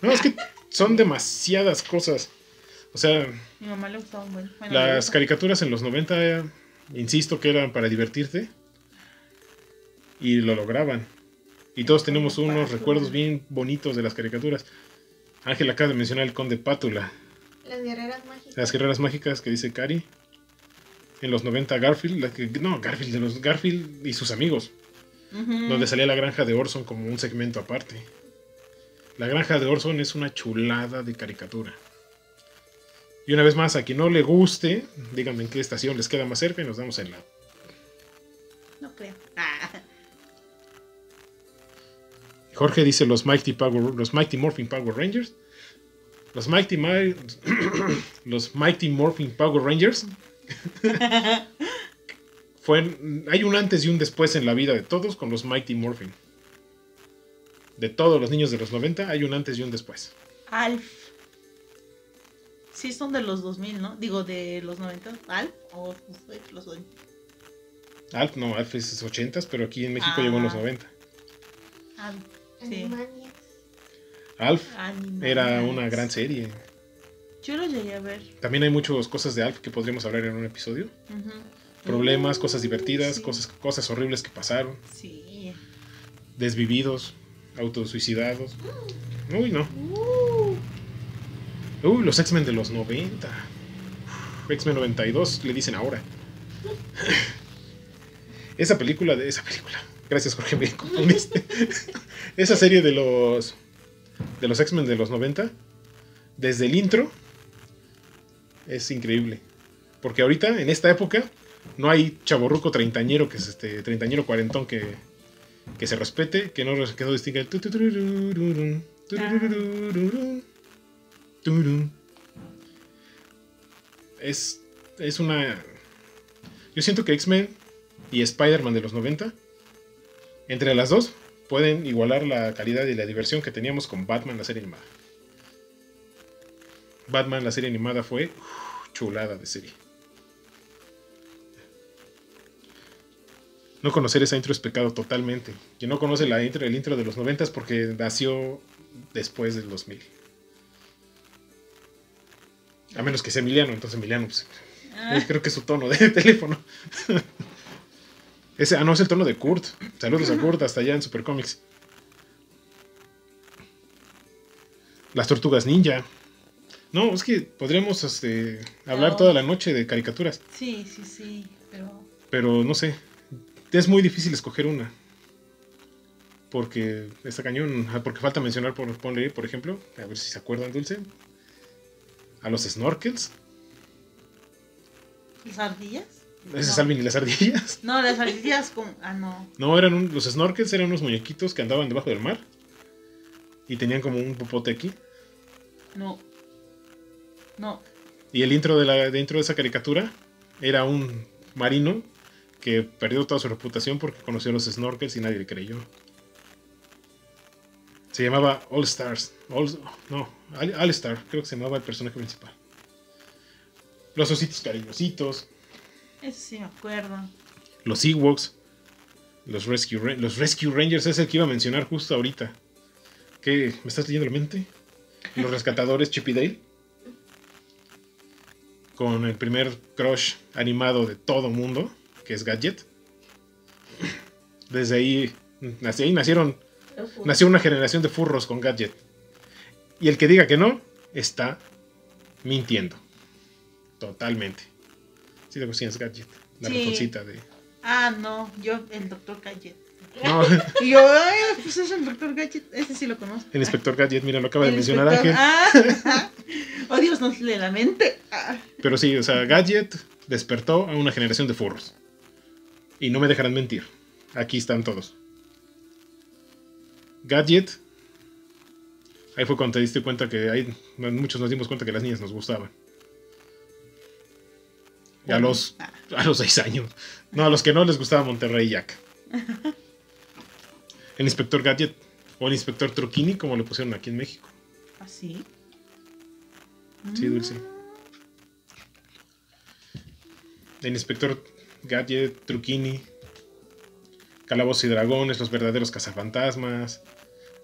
No, es que son demasiadas cosas. O sea, Mi mamá le gustaba un buen. Bueno, las caricaturas en los 90, eh, insisto que eran para divertirte. Y lo lograban. Y todos tenemos unos Pátula. recuerdos bien bonitos de las caricaturas. Ángel acaba de mencionar el Conde Pátula. Las guerreras mágicas. Las guerreras mágicas que dice Cari. En los 90 Garfield, la que- no, Garfield, de los Garfield y sus amigos, donde salía la granja de Orson como un segmento aparte. La granja de Orson es una chulada de caricatura. Y una vez más, a quien no le guste, díganme en qué estación les queda más cerca y nos damos en la. No creo. Ah. Jorge dice los Mighty Power, los Mighty Morphin Power Rangers. Los Mighty Mi- los Mighty Morphin Power Rangers. Fue, hay un antes y un después en la vida de todos con los Mighty Morphin. De todos los niños de los 90 hay un antes y un después. Alf. Sí, son de los 2000, ¿no? Digo, de los 90. ¿Alf? ¿O los 2000? Alf no, Alf es 80 pero aquí en México Ah. llegó en los 90. Alf. Sí. Alf era una gran serie. Yo lo llegué a ver. También hay muchas cosas de Alf que podríamos hablar en un episodio. Problemas, Uh, cosas divertidas, sí. cosas, cosas horribles que pasaron. Sí. Desvividos, autosuicidados. Uy, no. Uh, Uy, los X-Men de los 90. X-Men 92 le dicen ahora. Esa película de esa película. Gracias, Jorge, me confundiste. esa serie de los de los X-Men de los 90 desde el intro es increíble. Porque ahorita en esta época no hay chaborruco treintañero que es este treintañero cuarentón que que se respete, que no, que no distinga. Es, es una... Yo siento que X-Men y Spider-Man de los 90, entre las dos, pueden igualar la calidad y la diversión que teníamos con Batman, la serie animada. Batman, la serie animada, fue chulada de serie. No conocer esa intro es pecado totalmente. Quien no conoce la intro, el intro de los 90 es porque nació después del 2000. A menos que sea Emiliano, entonces Emiliano, pues, Ah, creo que es su tono de teléfono. Ese, ah, no, es el tono de Kurt. Saludos a Kurt hasta allá en Super Comics. Las tortugas ninja. No, es que podríamos este, hablar No. toda la noche de caricaturas, sí, sí, sí, pero... pero no sé. Es muy difícil escoger una. Porque está cañón. Ah, Porque falta mencionar, por, ponle, por ejemplo, a ver si se acuerdan, Dulce. A los snorkels. ¿Las ardillas? Ese No. es Alvin y las ardillas. No, las ardillas con... Ah, no. No, eran un- los snorkels eran unos muñequitos que andaban debajo del mar. Y tenían como un popote aquí. No. No. Y el intro de la dentro de esa caricatura era un marino que perdió toda su reputación porque conoció a los snorkels y nadie le creyó. Se llamaba All Stars. All- no, All, All Star, creo que se llamaba el personaje principal. Los ositos cariñositos, Eso sí me acuerdo. los Ewoks, los Rescue, los Rescue Rangers, es el que iba a mencionar justo ahorita. ¿Qué? ¿Me estás leyendo la mente? Los rescatadores Chip y Dale. Con el primer crush animado de todo mundo, que es Gadget. Desde ahí, desde ahí nacieron, nació una generación de furros con Gadget. Y el que diga que no, está mintiendo. Totalmente. Sí, de es Gadget. La Sí. ratoncita de... Ah, no. Yo, el doctor Gadget. No, Y yo, ay, pues es el doctor Gadget. Ese sí lo conozco. el inspector Gadget, mira, lo acaba de mencionar Ángel. Ah, oh, Dios, nos lee la mente. Ah. Pero sí, o sea, Gadget despertó a una generación de furros. Y no me dejarán mentir. Aquí están todos. Gadget. Ahí fue cuando te diste cuenta que hay, muchos nos dimos cuenta que las niñas nos gustaban. Y a los, ah. a los seis años. No, a los que no les gustaba Monterrey Jack. El inspector Gadget. O el inspector Truquini, como le pusieron aquí en México. ¿Así? Sí, Dulce. El inspector Gadget, Truquini, Calabozos y Dragones, los verdaderos cazafantasmas,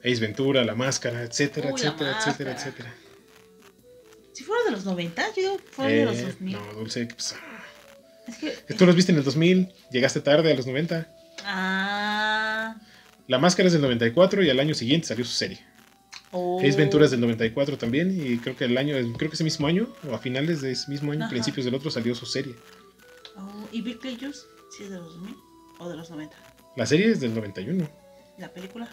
Ace Ventura, La Máscara, etcétera, La etcétera, etcétera, Máscara. etcétera. Si fueron de los 90, yo digo fueron de los Eh, 2000. no, Dulce, pues, Es que. tú los viste en el 2000, llegaste tarde a los 90. Ah. La Máscara es del 94 y al año siguiente salió su serie. Oh. Ace Ventura es del 94 también y creo que el año, creo que ese mismo año o a finales de ese mismo año, Ajá. principios del otro salió su serie. Oh, ¿Y Beetlejuice? ¿Sí es de los 2000 o de los 90? La serie es del 91, ¿La película?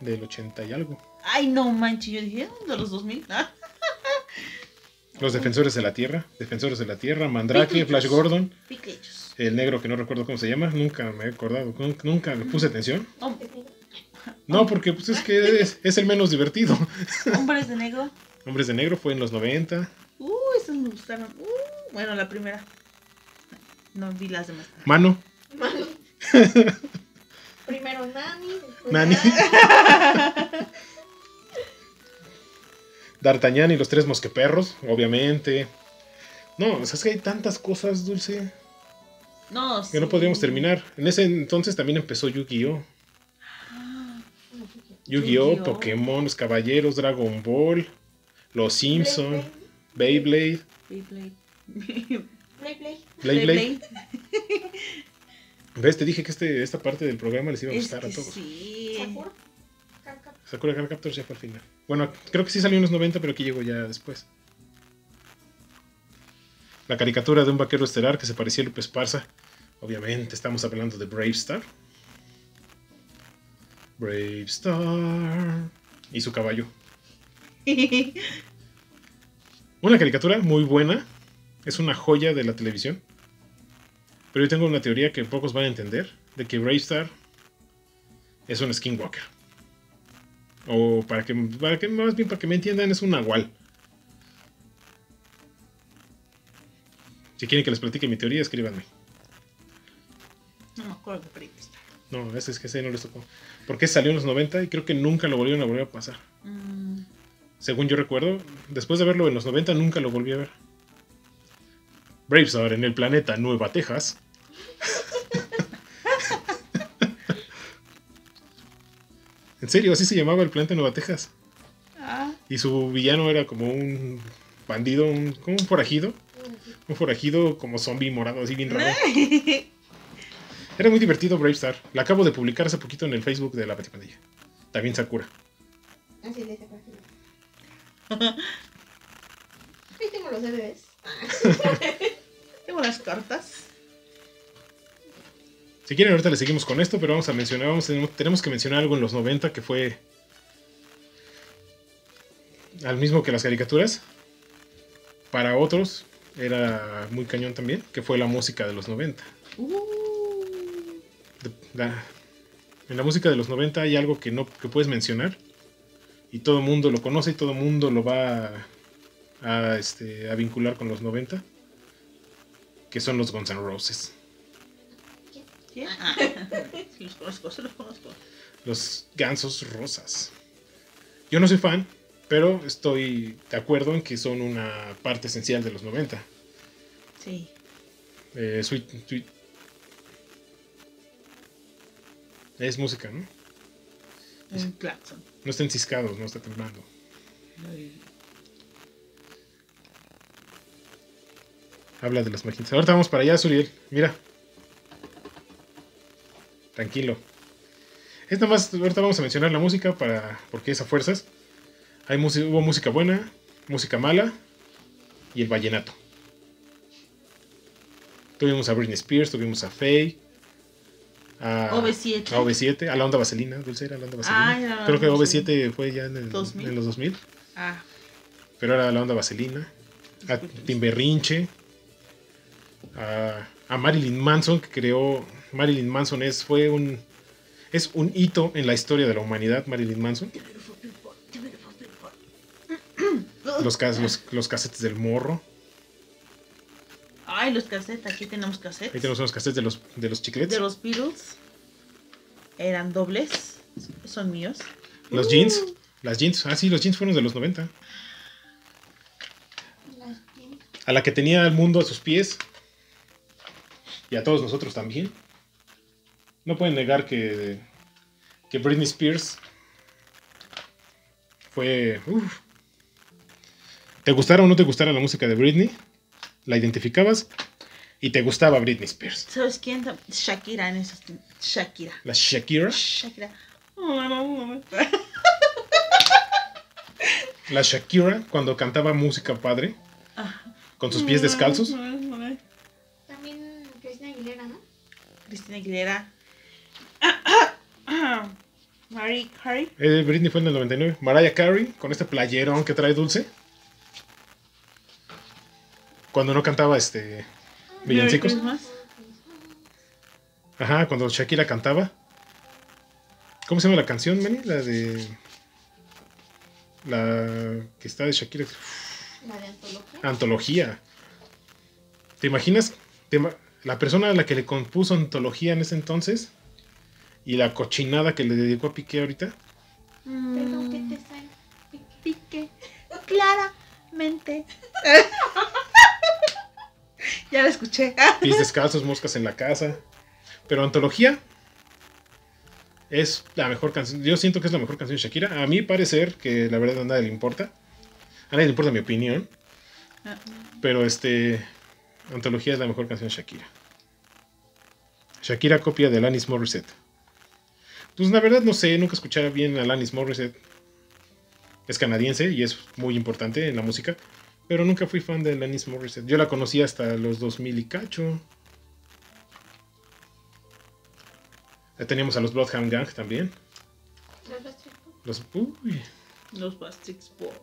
del 80 y algo. Ay, no manches, yo dije, "Ah, de los 2000. Los defensores de la tierra, defensores de la tierra, Mandrake, Flash Gordon, el negro que no recuerdo cómo se llama, nunca me he acordado, nunca, le puse atención. No, porque pues es que es, es el menos divertido. Hombres de negro. Hombres de negro fue en los 90. Uh, esos me gustaron. Uh, bueno, la primera. No vi las demás. Mano, Mami. Primero Nani, Nani. D'Artagnan y los tres mosqueperros, obviamente. No, o sea, es que hay tantas cosas, Dulce, No, que no podríamos terminar. En ese entonces también empezó Yu-Gi-Oh! Ah, Yu-Gi-Oh, Yu-Gi-Oh. Pokémon, los Caballeros, Dragon Ball, Los Simpson, Beyblade, Beyblade. Play, play. Blade Blade. Beyblade. ¿Ves? Te dije que este, esta parte del programa les iba a Es gustar a todos. sí. Sakura Card Captors ya fue al final. Bueno, creo que sí salió en los 90, pero aquí llegó ya después. La caricatura de un vaquero estelar que se parecía a Lupe Esparza. Obviamente, estamos hablando de Brave Star. Brave Star. Y su caballo. Una caricatura muy buena. Es una joya de la televisión. Pero yo tengo una teoría que pocos van a entender. De que Brave Star es un skinwalker. O para que, para que, más bien para que me entiendan, es un nahual. Si quieren que les platique mi teoría, escríbanme. No me acuerdo de. No, ese es que ese no les tocó. Porque salió en los 90 y creo que nunca lo volvieron a volver a pasar. Mm, Según yo recuerdo, después de verlo en los 90 nunca lo volví a ver. Bravestar en el planeta Nueva Texas. en serio, así se llamaba el planeta Nueva Texas. ah, Y su villano era como un bandido, un, como un forajido. Un forajido como zombie morado, así bien raro. Era muy divertido Bravestar. La acabo de publicar hace poquito en el Facebook de la Patipandilla. También Sakura. Así de esa página. Ahí tengo los DVDs. Tengo las cartas. Si quieren, ahorita le seguimos con esto, pero vamos a mencionar, vamos, tenemos- tenemos que mencionar algo en los 90 que fue al mismo que las caricaturas. Para otros era muy cañón también, que fue la música de los 90. Uh, De- la- en la música de los 90 hay algo que no que puedes mencionar y todo el mundo lo conoce y todo el mundo lo va a, a, este, a vincular con los 90, que son los Guns N' Roses. ¿Quién? Ah, sí, los conozco, sí los conozco. Los gansos rosas. Yo no soy fan, pero estoy de acuerdo en que son una parte esencial de los 90. Sí. Eh, Sweet- Sweet- Es música, ¿no? Un claxon. No estén ciscados, no está temblando. Habla de las máquinas. Ahorita vamos para allá, Suriel. Mira. Tranquilo. Es nada más, ahorita vamos a mencionar la música para, porque es a fuerzas. Hay música, hubo música buena, música mala y el vallenato. Tuvimos a Britney Spears, tuvimos a Faye, a OV7. a OV7, a la onda vaselina, Dulce era la onda vaselina. La Creo que onda OV7 fue ya en, el- 2000. en los 2000, Ah, pero era la onda vaselina. A Timberrinche, a, a Marilyn Manson, que creó. Marilyn Manson es, fue un. Es un hito en la historia de la humanidad, Marilyn Manson. Los, cas- los, los casetes del morro. Ay, los cassettes. Aquí tenemos cassettes. Ahí tenemos unos casetes de los, de los chiclets. De los Beatles. Eran dobles. Son míos. Los jeans. Las jeans. Ah, sí, los jeans fueron de los 90. Las jeans. A la que tenía el mundo a sus pies. Y a todos nosotros también. No pueden negar que, que Britney Spears fue... uf. Te gustara o no te gustara la música de Britney, la identificabas y te gustaba Britney Spears. ¿Sabes quién? Shakira en esos tiempos. Shakira. La Shakira. Shakira. La Shakira cuando cantaba música padre, con sus pies descalzos. También Cristina Aguilera, ¿no? Cristina Aguilera. Mary Carey. Eh, Britney fue en el 99. Mariah Carey, con este playerón que trae dulce. Cuando no cantaba este villancicos. Ajá, cuando Shakira cantaba. ¿Cómo se llama la canción, Manny? La de. La que está de Shakira. La de antología. Antología. ¿Te imaginas? Te la persona a la que le compuso antología en ese entonces y la cochinada que le dedicó a Piqué ahorita. Perdón, ¿qué te sale? Pique. Claramente. ya la escuché. Pies descalzos, moscas en la casa. Pero Antología es la mejor canción. Yo siento que es la mejor canción de Shakira. A mi parecer, que la verdad a nadie le importa. A nadie le importa mi opinión. Pero este. Antología es la mejor canción de Shakira. Shakira copia de Alanis Morissette. Pues la verdad no sé, nunca escuché bien a Alanis Morissette. Es canadiense y es muy importante en la música. Pero nunca fui fan de Alanis Morissette. Yo la conocí hasta los 2000 y cacho. Ya teníamos a los Bloodhound Gang también. Los Backstreet Boys. Los, uy, Los Backstreet Boys.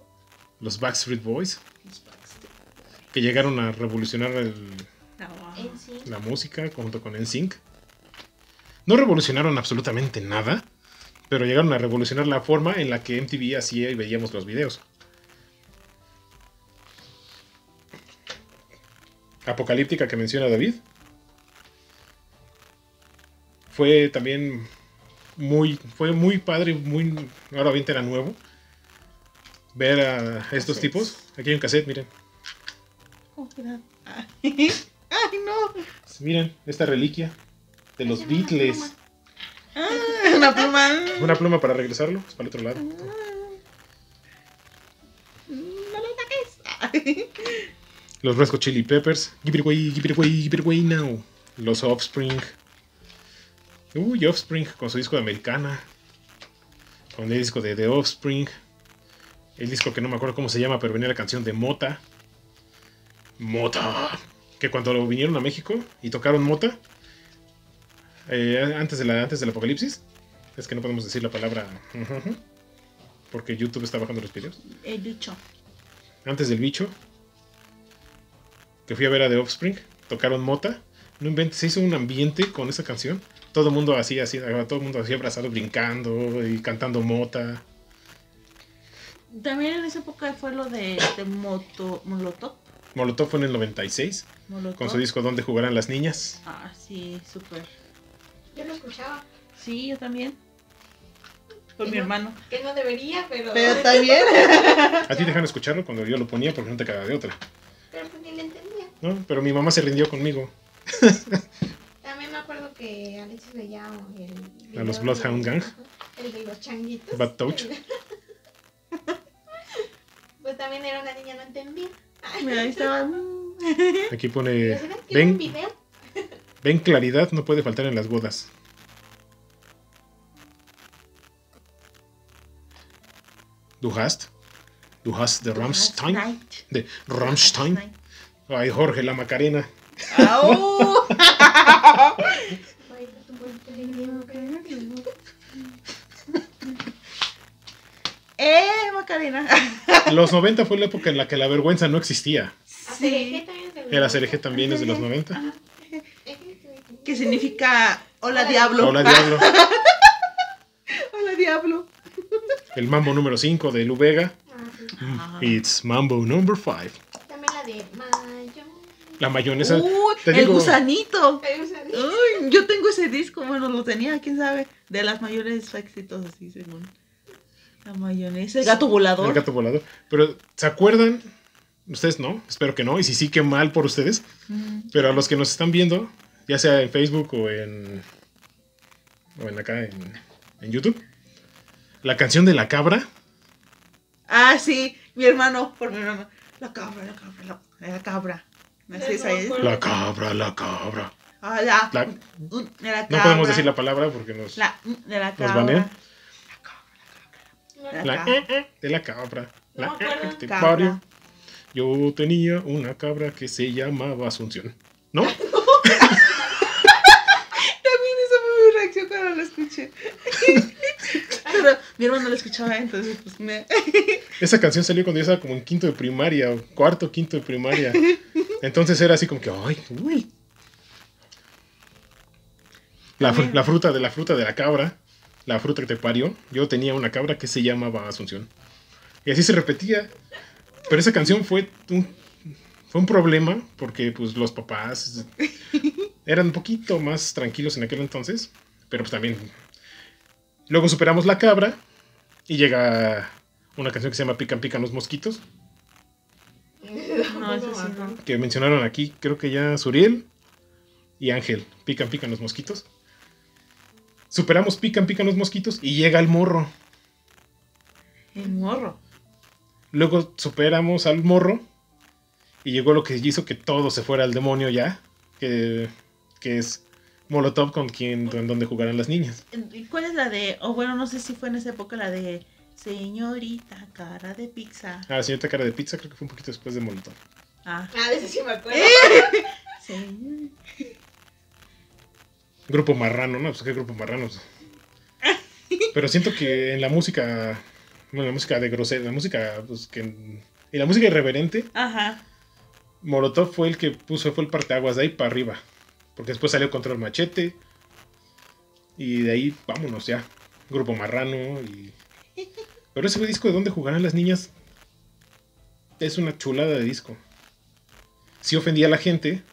los Backstreet Boys. Los Backstreet Que llegaron a revolucionar el- No. En sí. la música junto con NSYNC. No revolucionaron absolutamente nada. Pero llegaron a revolucionar la forma en la que MTV hacía y veíamos los videos. Apocalíptica que menciona David. fue también muy, fue muy padre, muy, ahora bien era nuevo. Ver a estos tipos. Aquí hay un cassette, miren. Oh, Ay, no. Miren, esta reliquia de los Beatles. Ah, una pluma. Una pluma para regresarlo, es para el otro lado. No lo saques. Los Red Hot Chili Peppers. Give it away, give it away, give it away now. Los Offspring. Uy, Offspring con su disco de Americana. Con el disco de The Offspring. El disco que no me acuerdo cómo se llama, pero venía la canción de Mota. Mota. Que cuando lo vinieron a México y tocaron Mota. Eh, antes, de la, antes del apocalipsis. Es que no podemos decir la palabra. Porque YouTube está bajando los videos He dicho. antes del bicho, que fui a ver a The Offspring, tocaron Mota. No inventes, se hizo un ambiente con esa canción. Todo el mundo así, así, todo el mundo así abrazado, brincando y cantando Mota. También en esa época fue lo de, de Moto, Molotov. Molotov fue en el 96, Molotov. con su disco Donde jugarán las niñas. Ah, sí, súper. Yo lo escuchaba. Sí, yo también. ¿Y mi no? hermano. Que no debería, pero. Pero también. A ti dejan escucharlo cuando yo lo ponía porque no te quedaba de otra. Pero pues ni le entendía. ¿no? Pero mi mamá se rindió conmigo. También me acuerdo que Alexis veía el. A los Bloodhound Gang. El de los changuitos. Bad Touch. Pues también era una niña, no entendía. Mira, ahí estaba. Aquí pone, ¿sabes qué? Un ven, video. ven claridad, no puede faltar en las bodas. Du hast, du hast de Rammstein, de Rammstein. Ay, Jorge, la Macarena. ¡Au! ¡Eh, Macarena! Los 90 fue la época en la que la vergüenza no existía. Sí. es de El ACRG también es de los 90. Que significa Hola Diablo. Hola, Diablo. Hola Diablo. El mambo número 5 de Lu Vega. Mm, Ajá. It's mambo number 5. También la de Mayo. La mayonesa. Te el digo- gusanito. Uy, yo tengo ese disco, bueno, lo tenía, quién sabe. De las mayores éxitos, así según. La mayonesa. El gato volador. El gato volador. Pero, ¿se acuerdan? Ustedes no, espero que no. Y si sí, qué mal por ustedes. Mm. Pero a los que nos están viendo, ya sea en Facebook o en. o en acá en, en YouTube, la canción de la cabra. Ah, sí, mi hermano, por mi hermano. La cabra, la cabra, la, la cabra. No, ahí. por- La cabra, la cabra. Ah, la, La- de la No cabra. podemos decir la palabra porque nos. La, de la ¿Nos cabra. banean? no, La La cabra. eh, eh, de la cabra. No La me acuerdo. eh, te Cabra. Yo tenía una cabra que se llamaba Asunción. ¿No? También esa fue mi reacción Pero mi hermano lo escuchaba, entonces pues me... Esa canción salió cuando yo estaba como en quinto de primaria, o cuarto, quinto de primaria. Entonces era así como que, ay, uy. La, fr- la fruta de la fruta de la cabra, la fruta que te parió, yo tenía una cabra que se llamaba Asunción. Y así se repetía. Pero esa canción fue un, fue un problema porque pues los papás eran un poquito más tranquilos en aquel entonces. Pero pues también... Luego superamos la cabra y llega una canción que se llama Pican Pican los Mosquitos, No, eso sí, no. que mencionaron aquí, creo que ya Suriel y Ángel, Pican Pican los Mosquitos. Superamos Pican Pican los Mosquitos y llega el morro. El morro. Luego superamos al morro y llegó lo que hizo que todo se fuera al demonio ya, que, que es Molotov con quien con donde jugarán las niñas. ¿Y ¿Cuál es la de, o bueno, no sé si fue en esa época la de Señorita cara de pizza? Ah, señorita cara de pizza creo que fue un poquito después de Molotov. Ah. Ah, de sí me acuerdo. Señor- Grupo marrano, ¿no? Pues qué grupo marrano. Pero siento que en la música, bueno, la música de grosera, la música, pues que... En la música irreverente, Ajá. Molotov fue el que puso, fue el parteaguas de ahí para arriba. Porque después salió Control Machete. Y de ahí, vámonos ya. Grupo Marrano y... Pero ese disco de dónde jugarán las niñas es una chulada de disco. Sí ofendía a la gente,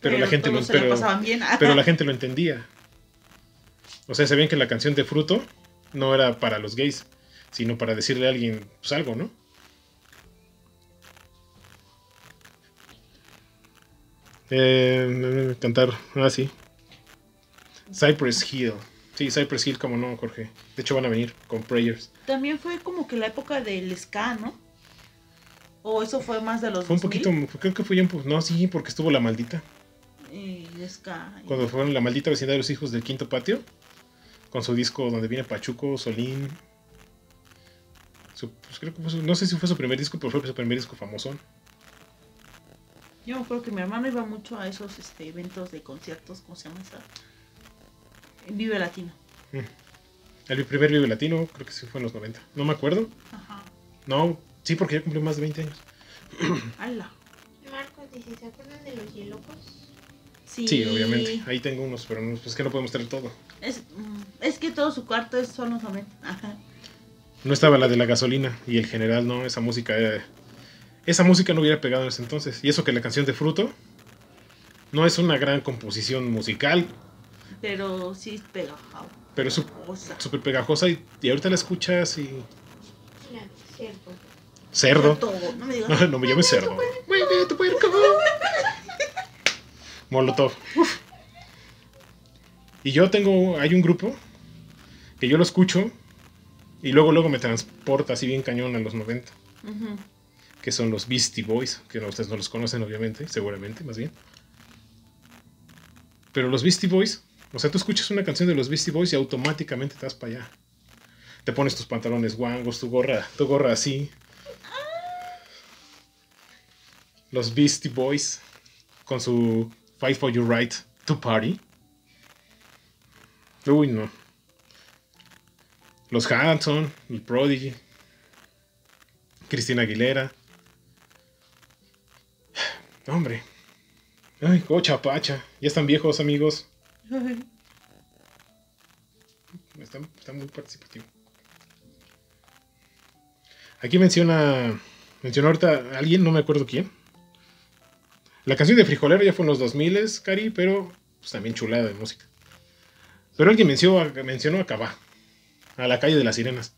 pero, la gente lo, pero, bien. pero la gente lo entendía. O sea, sabían que la canción de Fruto no era para los gays, sino para decirle a alguien pues, algo, ¿no? Eh, cantar, ah, sí. Cypress Hill. Sí, Cypress Hill, como no, Jorge. De hecho, van a venir con Prayers. También fue como que la época del ska, ¿no? O eso fue más de los Fue un 2000? poquito, creo que fue ya un. No, sí, porque estuvo la maldita. Eh, ska. y- Cuando fueron la maldita vecindad de los hijos del quinto patio. Con su disco donde viene Pachuco, Solín. Su- pues creo que fue su- no sé si fue su primer disco, pero fue su primer disco famosón. Yo me acuerdo que mi hermano iba mucho a esos este, eventos de conciertos, ¿cómo se llama esa? Vive Latino. El primer Vive Latino, creo que sí fue en los 90. No me acuerdo. Ajá. No, sí, porque ya cumplió más de 20 años. ¡Hala! Marcos dice, ¿se acuerdan de los hielocos? Sí, Sí, obviamente. Ahí tengo unos, pero no, pues es que no podemos traer todo. Es, mm, es que todo su cuarto es 90. Ajá. No estaba la de la gasolina y el general, no, esa música era- Esa música no hubiera pegado en ese entonces. Y eso que la canción de Fruto no es una gran composición musical, Pero sí es pegajado. pero es súper pegajosa y, y ahorita la escuchas y... Claro, cierto. Cerdo. Todo, no me digas. no me llames cerdo. Tu puerco. Molotov. Uf. Y yo tengo, hay un grupo que yo lo escucho y luego luego me transporta así bien cañón a los 90, Ujú. Que son los Beastie Boys, que no- ustedes no los conocen obviamente, seguramente, más bien. Pero los Beastie Boys, o sea, tú escuchas una canción de los Beastie Boys y automáticamente te vas para allá. Te pones tus pantalones guangos, tu gorra, tu gorra así. Los Beastie Boys con su Fight for Your Right to Party. Uy, no. Los Hanson, el Prodigy, Cristina Aguilera. Hombre. Ay, cocha pacha. Ya están viejos, amigos. Está, está muy participativo. Aquí menciona. Mencionó ahorita alguien, no me acuerdo quién. La canción de Frijolero ya fue en los 2000, Cari, pero pues, también chulada de música. Pero alguien mencionó, mencionó a Cabá, a la calle de las sirenas.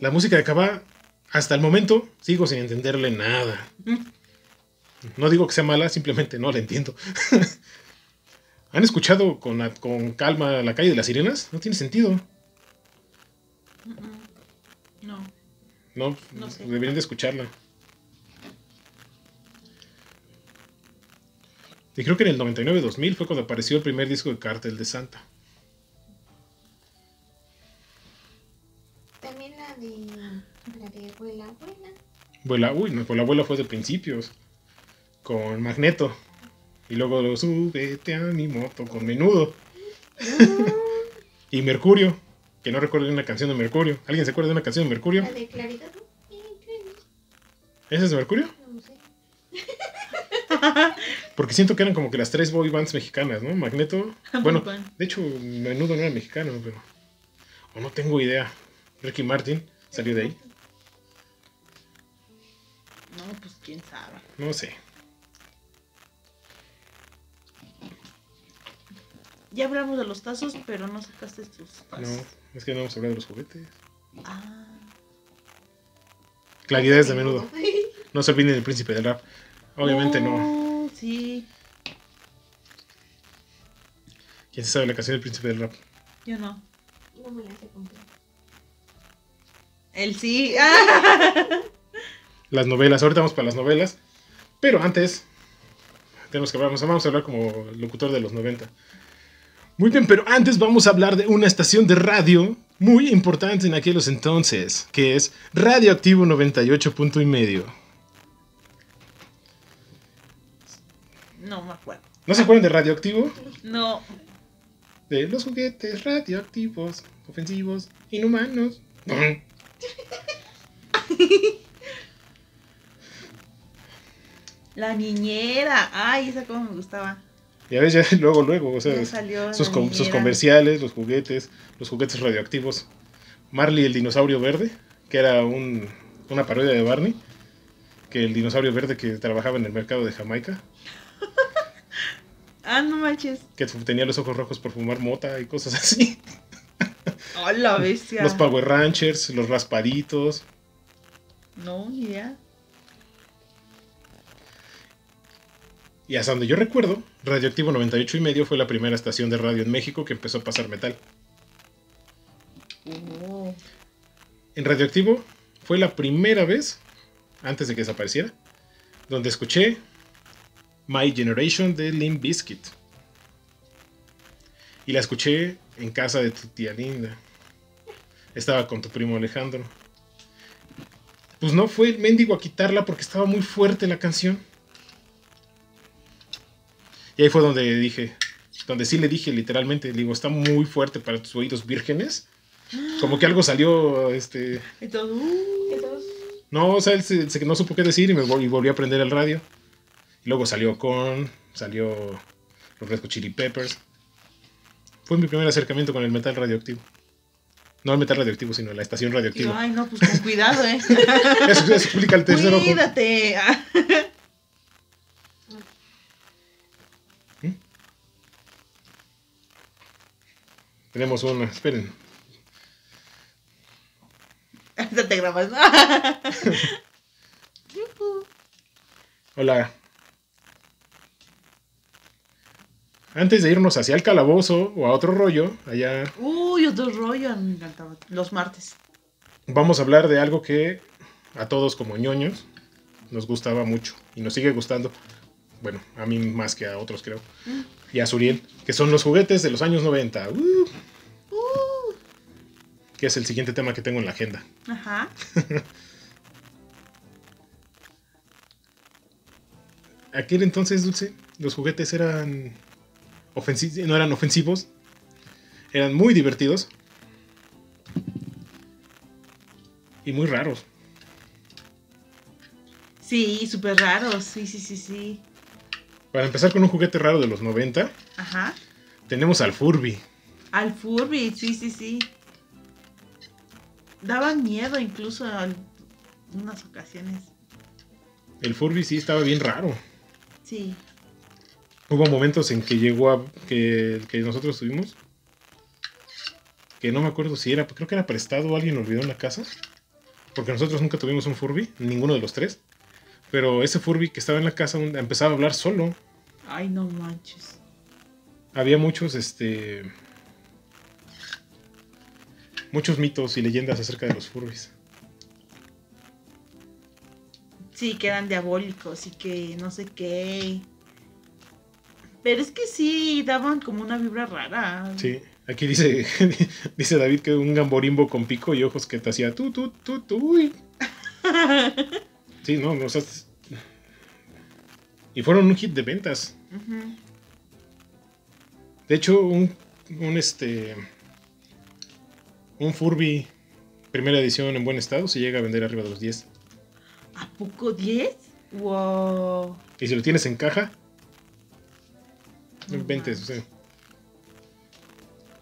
La música de Cabá, hasta el momento, sigo sin entenderle nada. No digo que sea mala, simplemente no la entiendo. ¿Han escuchado con, la- con calma la calle de las sirenas? No tiene sentido. No. No, No sé. deberían de escucharla. Y creo que en el 99-2000 fue cuando apareció el primer disco de Cartel de Santa. También la de. La de abuela, abuela. Vuela, uy, no, pues la abuela fue de principios. Con Magneto. Y luego lo súbete a mi moto con menudo. y Mercurio. Que no recuerdo de una canción de Mercurio. ¿Alguien se acuerda de una canción de Mercurio? La de Clarita. ¿Esa es de Mercurio? No sé. Porque siento que eran como que las tres boy bands mexicanas, ¿no? Magneto. Bueno, de hecho, menudo no era mexicano, pero. O no tengo idea. Ricky Martin salió de ahí. Quién sabe. No sé. Ya hablamos de los tazos, pero no sacaste tus No, tazos. es que no vamos a hablar de los juguetes. Ah. Claridad es de menudo. No se olviden del príncipe del rap. Obviamente no. Oh, Sí, ¿Quién se sabe la canción del príncipe del rap? yo no. No me la sé completa. Él sí. Ah. Las novelas. Ahorita vamos para las novelas. Pero antes. Tenemos que hablar. Vamos a hablar como locutor de los 90. Muy bien, pero antes vamos a hablar de una estación de radio muy importante en aquellos entonces. Que es Radioactivo 98 punto y medio. No me acuerdo. ¿No se acuerdan de Radioactivo? No. De los juguetes radioactivos, ofensivos, inhumanos. La niñera. Ay, esa como me gustaba. Ya ves, ya luego, luego, o sea, sus, com- sus comerciales, los juguetes, los juguetes radioactivos. Marley el dinosaurio verde, que era un- una parodia de Barney, que el dinosaurio verde que trabajaba en el mercado de Jamaica. Ah, no manches. que tenía los ojos rojos por fumar mota y cosas así. Oh, la bestia. Los Power Ranchers, los Raspaditos. No, ni Y hasta donde yo recuerdo, Radioactivo 98 y medio fue la primera estación de radio en México que empezó a pasar metal. Oh. En Radioactivo fue la primera vez, antes de que desapareciera, donde escuché My Generation de Limp Bizkit. Y la escuché en casa de tu tía Linda. Estaba con tu primo Alejandro. Pues no fue el mendigo a quitarla porque estaba muy fuerte la canción. Y ahí fue donde dije, donde sí le dije literalmente, le digo, está muy fuerte para tus oídos vírgenes. Como que algo salió, este... Y todo, uh. No, o sea, él se, se- no supo qué decir y me vol- y volvió a prender el radio. Y luego salió con, salió los Red Hot Chili Peppers. Fue mi primer acercamiento con el metal radioactivo. No el metal radioactivo, sino la estación yo, radioactiva. ay, no, pues con cuidado, eh. Eso, eso explica el tercer ojo. Cuídate. Tenemos una, esperen. Ahorita te grabas. Hola. Antes de irnos hacia el calabozo o a otro rollo, allá Uy, otro rollo. Me encantaba. Los martes. vamos a hablar de algo que a todos como ñoños nos gustaba mucho y nos sigue gustando. Bueno, a mí más que a otros creo. Y a Suriel, que son los juguetes de los años 90. Uh. Que es el siguiente tema que tengo en la agenda. Ajá. Aquel entonces, Dulce, los juguetes eran ofensi- no eran ofensivos, eran muy divertidos y muy raros. Sí, súper raros. Sí, sí, sí, sí. Para empezar con un juguete raro de los 90, Ajá. tenemos al Furby. Al Furby, sí, sí, sí. Daban miedo incluso en unas ocasiones. El Furby sí estaba bien raro. Sí. Hubo momentos en que llegó a que, que nosotros tuvimos que no me acuerdo si era, creo que era prestado o alguien lo olvidó en la casa. Porque nosotros nunca tuvimos un Furby, ninguno de los tres. Pero ese Furby que estaba en la casa empezaba a hablar solo. Ay, no manches. Había muchos, este. Muchos mitos y leyendas acerca de los Furbies. Sí, que eran diabólicos y que no sé qué. Pero es que sí, daban como una vibra rara. Sí, aquí dice, dice David que un gamborimbo con pico y ojos que te hacía tu, tu, tu, uy. Sí, no, o sea. Y fueron un hit de ventas. De hecho, un, un este. Un Furby primera edición en buen estado se llega a vender arriba de los 10. ¿A poco 10? Wow. Y si lo tienes en caja, No 20, o sea.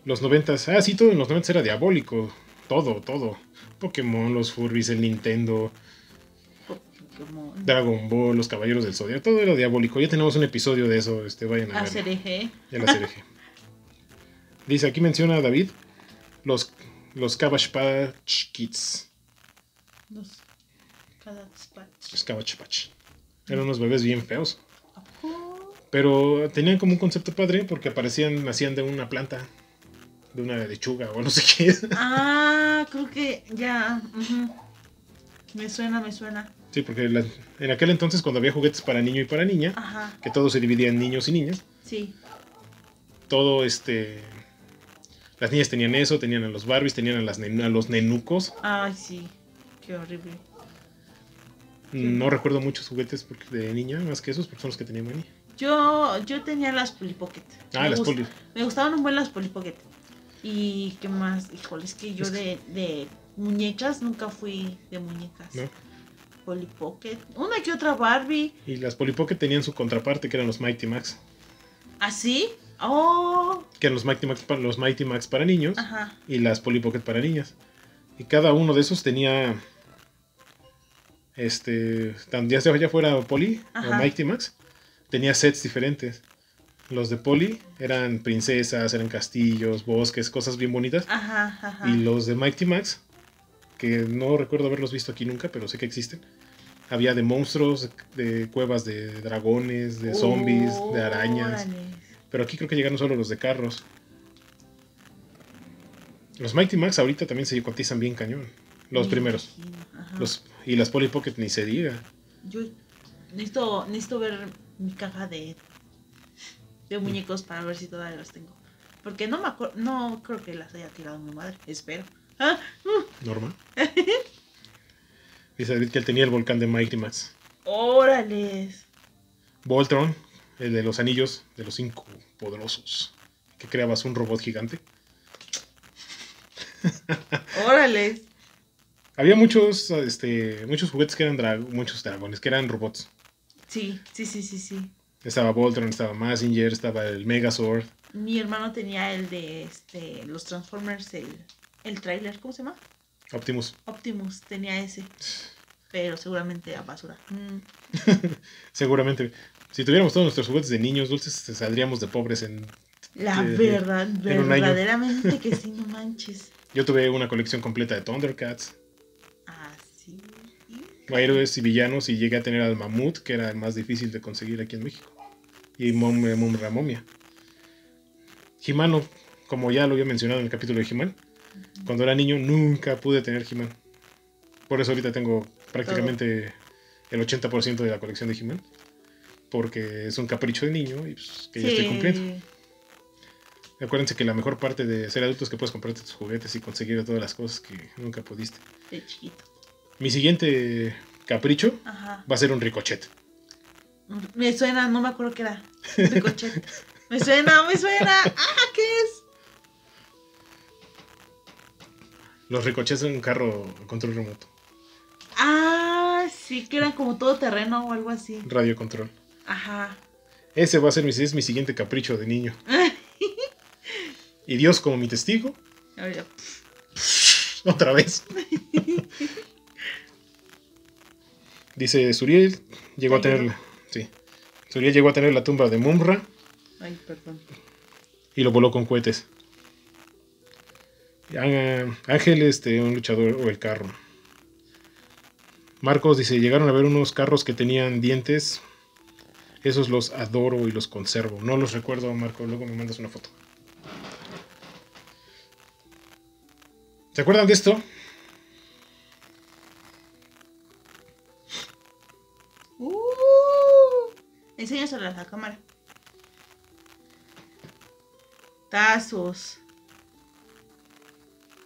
Los 90, ah, sí, todo en los 90 era diabólico. Todo, todo. Pokémon, los Furbies, el Nintendo, Dragon Ball, los Caballeros del Zodiaco, todo era diabólico. Ya tenemos un episodio de eso, este, vayan a A ver. Ya la. Dice, aquí menciona David los, los Cabbage Patch Kids. Los Cabbage Patch. Eran unos bebés bien feos. ¿A? Pero tenían como un concepto padre porque aparecían, nacían de una planta, de una lechuga o no sé qué. Ah, creo que ya. Me suena, me suena. Sí, porque la- en aquel entonces cuando había juguetes para niño y para niña, Ajá, que todo se dividía en niños y niñas, sí. todo este... Las niñas tenían eso, tenían a los Barbies, tenían a, las a los nenucos. Ay, sí. Qué horrible. No recuerdo muchos juguetes de niña, más que esos, porque son los que tenía Manny. Yo, yo tenía las Polly Pocket. Ah, Me las gust- poli. Me gustaban un buen las Polly Pocket. Y qué más, híjole, es que yo Es que- de, de muñecas nunca fui de muñecas. ¿no? Polly Pocket. Una que otra Barbie. Y las Polly Pocket tenían su contraparte, que eran los Mighty Max. ¿Así? Oh, Que eran los Mighty Max para, los Mighty Max para niños ajá. y las Polly Pocket para niñas. Y cada uno de esos tenía. Este. tan- Ya sea ya fuera Polly Ajá. o Mighty Max, tenía sets diferentes. Los de Poli eran princesas, eran castillos, bosques, cosas bien bonitas. Ajá, ajá. Y los de Mighty Max, que no recuerdo haberlos visto aquí nunca, pero sé que existen. Había de monstruos, de cuevas de dragones, de zombies, de arañas. Órale. Pero aquí creo que llegaron solo los de carros. Los Mighty Max ahorita también se cotizan bien cañón. Los Me primeros. Los, y las Polly Pocket ni se diga. Yo necesito, necesito ver mi caja de, de muñecos para ver si todavía los tengo. Porque no me acuerdo, no creo que las haya tirado mi madre, espero. Ah, uh, Normal. Dice David que él tenía el volcán de Mighty Max. órales. Voltron, el de los anillos de los cinco poderosos. Que creabas un robot gigante. Órales. Había muchos, este, muchos juguetes que eran dra- muchos dragones, que eran robots. Sí, sí, sí, sí, sí. Estaba Voltron, estaba Mazinger, estaba el Megazord. Mi hermano tenía el de este los Transformers, el, el trailer, ¿cómo se llama? Optimus. Optimus, tenía ese. Pero seguramente a basura. Mm, Seguramente. Si tuviéramos todos nuestros juguetes de niños dulces, saldríamos de pobres en... La Sí, verdad, en verdaderamente que sí, no manches. Yo tuve una colección completa de Thundercats, Así. héroes y villanos, y llegué a tener al Mamut, que era el más difícil de conseguir aquí en México. Y Mom, eh, Mom Momia. Jimano, como ya lo había mencionado en el capítulo de He-Man, cuando era niño nunca pude tener He-Man. Por eso ahorita tengo prácticamente el 80% de la colección de He-Man. Porque es un capricho de niño y pues, que ya estoy cumpliendo. Acuérdense que la mejor parte de ser adulto es que puedes comprarte tus juguetes y conseguir todas las cosas que nunca pudiste. De chiquito. Mi siguiente capricho Ajá. va a ser un ricochet. Me suena, no me acuerdo qué era. Ricochet. Me suena, me suena. Ah, Los ricochets son un carro control remoto, Ah, sí, que era como todo terreno o algo así. radio control. Aja. Ese va a ser mi, es mi siguiente capricho de niño. Y Dios como mi testigo, ver, otra vez. Dice Suriel, llegó a tener, sí, Suriel llegó a tener la tumba de Mumra Ay, perdón. y lo voló con cohetes. Ángel, este, un luchador o el carro. Marcos dice, llegaron a ver unos carros que tenían dientes. Esos los adoro y los conservo. No los recuerdo, Marco, luego me mandas una foto. ¿Se acuerdan de esto? Uh, enséñaselo a la cámara. Tazos.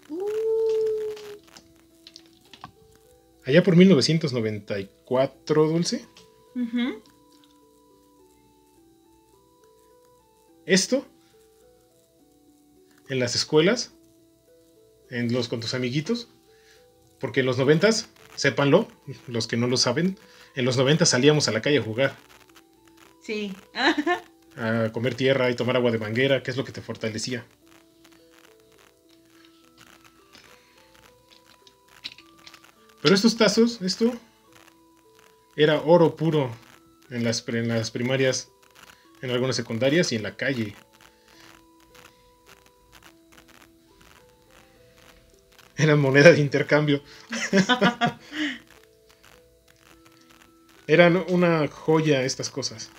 Uh, Allá por 1994, Dulce. Esto en las escuelas, en los con tus amiguitos, porque en los noventas, sépanlo, los que no lo saben, en los noventas salíamos a la calle a jugar, Sí. a comer tierra y tomar agua de manguera, que es lo que te fortalecía. Pero estos tazos, esto era oro puro en las, en las primarias, en algunas secundarias y en la calle. Eran moneda de intercambio. Eran una joya estas cosas.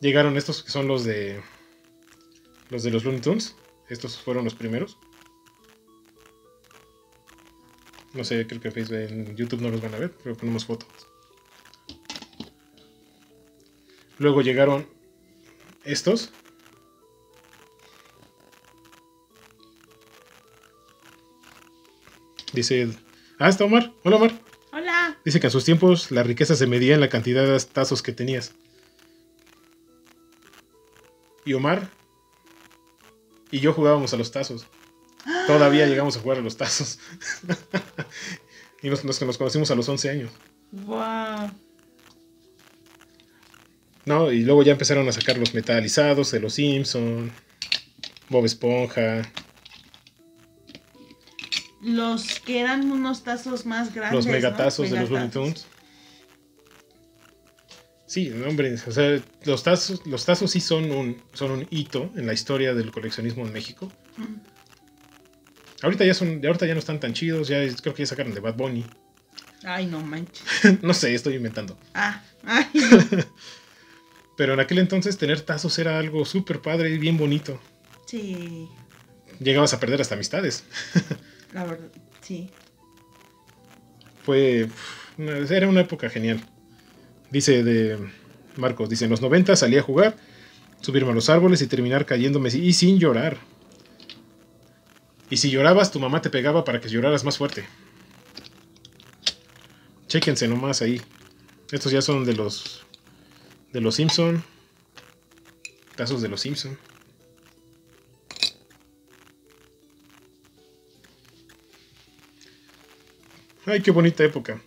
Llegaron estos que son los de los de los Looney Tunes. Estos fueron los primeros. No sé, creo que Facebook- en YouTube no los van a ver, pero ponemos fotos. Luego llegaron estos. Dice, ah, está Omar. Hola Omar. Hola. Dice que en sus tiempos la riqueza se medía en la cantidad de tazos que tenías. Y Omar y yo jugábamos a los tazos. Todavía llegamos a jugar a los tazos. y nos, nos- nos conocimos a los 11 años. Wow. No, y luego ya empezaron a sacar los metalizados de los Simpson, Bob Esponja, Los que eran unos tazos más grandes. los ¿no? megatazos de los Looney. Tunes. Sí, no, hombre, o sea, los tazos, los tazos sí son un, son un hito en la historia del coleccionismo en México. Mm. Ahorita ya son, ahorita ya no están tan chidos, ya creo que ya sacaron de Bad Bunny. Ay, no manches. no sé, estoy inventando. Ah, ay, no. Pero en aquel entonces tener tazos era algo súper padre y bien bonito. Sí, Llegabas a perder hasta amistades. la verdad, sí. Fue. era una época genial. Dice de Marcos, dice, en los 90 salí a jugar, subirme a los árboles y terminar cayéndome y sin llorar. Y si llorabas, tu mamá te pegaba para que lloraras más fuerte. Chéquense nomás ahí. Estos ya son de los de los Simpson. Tazos de los Simpson. Ay, qué bonita época.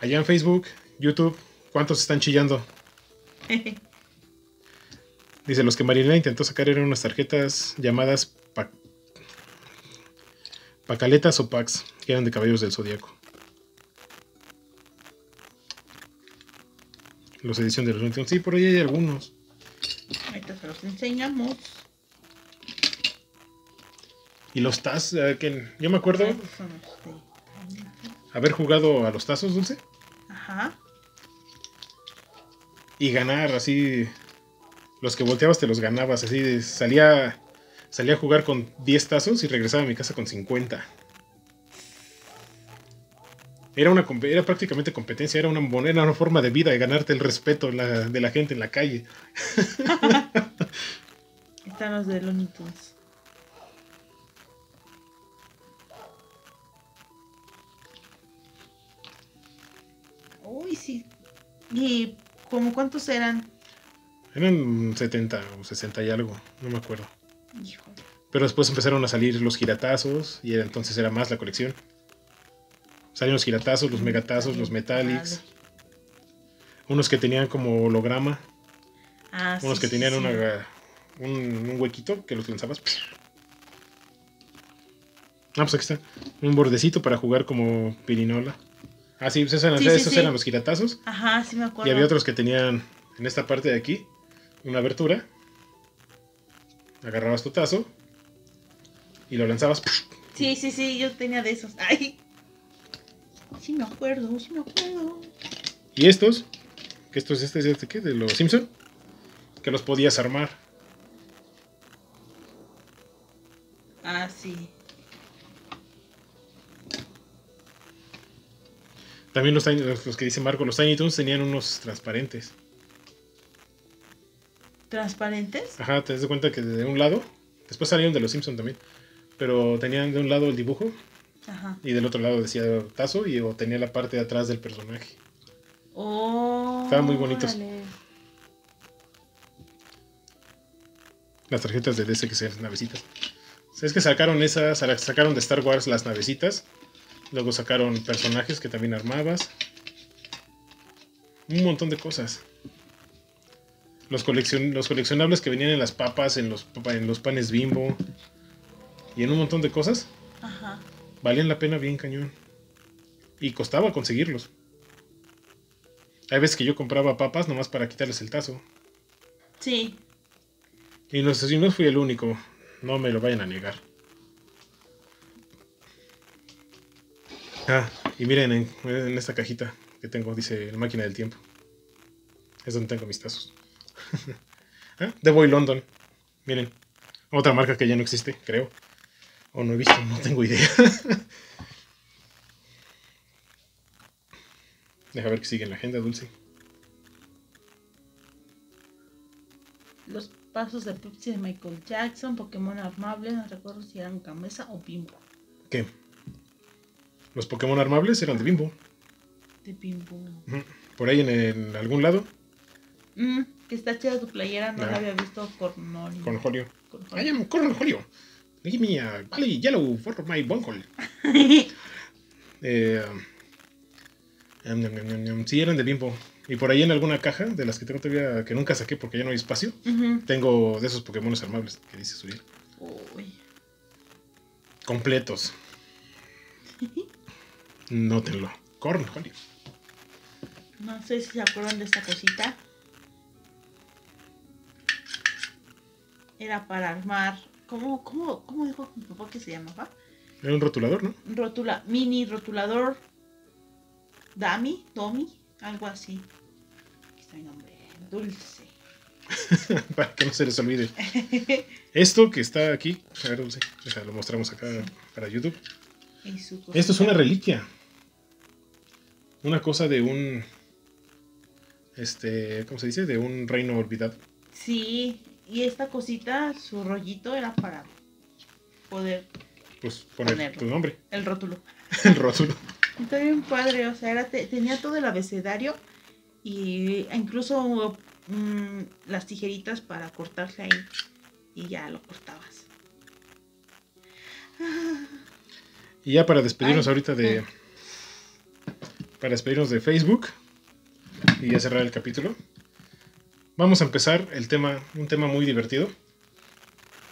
Allá en Facebook, YouTube, ¿cuántos están chillando? Dice, los que Marilena intentó sacar eran unas tarjetas llamadas Pacaletas o Pax, que eran de Caballos del Zodíaco. Los edición de los 21. Sí, por ahí hay algunos. Ahorita se los enseñamos. Y los Taz, que yo me acuerdo de- haber jugado a los tazos, Dulce, Ajá. y ganar así. Los que volteabas te los ganabas, así. salía, salía a jugar con 10 tazos y regresaba a mi casa con 50. Era, una, era prácticamente competencia, era una, era una forma de vida de ganarte el respeto de la, de la gente en la calle. Están los de Looney Tunes. Uy, sí. ¿Y como cuántos eran? Eran 70 o 60 y algo, no me acuerdo. Híjole. Pero después empezaron a salir los giratazos y era, entonces era más la colección. Salieron los giratazos, los megatazos, los metallics. Unos que tenían como holograma. Ah, Unos sí, que tenían sí. una, un, un huequito que los lanzabas. Ah, pues aquí está. Un bordecito para jugar como pirinola. Ah, sí, pues esos eran, Sí, esos sí. eran los giratazos. Ajá, sí me acuerdo. Y había otros que tenían en esta parte de aquí una abertura. Agarrabas tu tazo y lo lanzabas. Sí, sí, sí, yo tenía de esos. Ay. Sí me acuerdo, sí me acuerdo. Y estos, que estos, este es este, ¿qué? De los Simpson, que los podías armar. Ah, sí. También los los que dice Marco, los Tiny Toons tenían unos transparentes. ¿Transparentes? Ajá, te das cuenta que de un lado, después salieron de los Simpson también, pero tenían de un lado el dibujo Ajá. y del otro lado decía tazo y o tenía la parte de atrás del personaje. Oh. Estaban muy bonitos. Las tarjetas de DC que sean las navecitas. Es que sacaron esas, sacaron de Star Wars las navecitas. Luego sacaron personajes que también armabas. Un montón de cosas. Los, coleccion- los coleccionables que venían en las papas, en los, en los panes bimbo. Y en un montón de cosas. Ajá. Valían la pena bien cañón. Y costaba conseguirlos. Hay veces que yo compraba papas nomás para quitarles el tazo. Sí. Y no sé si no fui el único. No me lo vayan a negar. Ah, y miren en, en esta cajita que tengo, dice máquina del tiempo. Es donde tengo mis tazos. ah, The Boy London. Miren. Otra marca que ya no existe, creo. O no he visto, no tengo idea. Deja ver que sigue en la agenda, Dulce. Los pasos de Pepsi de Michael Jackson, Pokémon armable, no recuerdo si eran Gamesa o Bimbo. ¿Qué? Los Pokémon armables eran de Bimbo. De Bimbo. Por ahí en, algún lado, Mm, que está chida tu playera, no Ah. la había visto con Nori. con Julio. con Give me a valley yellow for my bunghole. Eh, um, sí, eran de Bimbo. Y por ahí en alguna caja, de las que tengo todavía, que nunca saqué porque ya no hay espacio, tengo de esos Pokémon armables que dice Suriel. Uy. Completos. Nótenlo. Cornholio. No sé si se acuerdan de esta cosita. Era para armar. ¿Cómo, cómo, cómo dijo mi papá que se llamaba? Era un rotulador, ¿no? Rotula, mini rotulador. Dami, Domi, algo así. Aquí está mi nombre. Dulce. para que no se les olvide. Esto que está aquí, a ver, Dulce, o sea, lo mostramos acá para YouTube. Esto es una reliquia. Una cosa de un. Este. ¿Cómo se dice? De un reino olvidado. Sí, y esta cosita, su rollito era para poder Pues poner Ponerlo. tu nombre. el rótulo. El rótulo. Está bien padre, o sea, era te- tenía todo el abecedario y incluso mm, las tijeritas para cortarse ahí y ya lo cortabas. Y ya para despedirnos Ay, ahorita de. Para despedirnos de Facebook. Y ya cerrar el capítulo. Vamos a empezar el tema. Un tema muy divertido.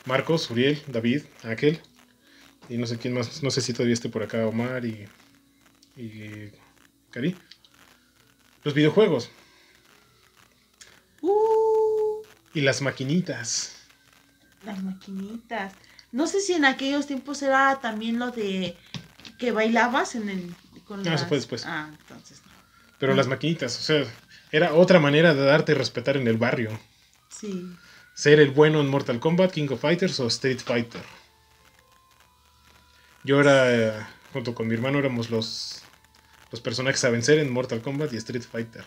Marcos, Uriel, David, Aquel. Y no sé quién más. No sé si todavía esté por acá Omar y. Y. Cari. Los videojuegos. Uh, Y las maquinitas. las maquinitas. No sé si en aquellos tiempos era también lo de que bailabas en el con Ah, eso fue después. Ah, entonces no. Pero Mm. las maquinitas. O sea. Era otra manera de darte a respetar en el barrio. Sí. ser el bueno en Mortal Kombat, King of Fighters o Street Fighter. Yo era, junto con mi hermano, éramos los, los personajes a vencer en Mortal Kombat y Street Fighter.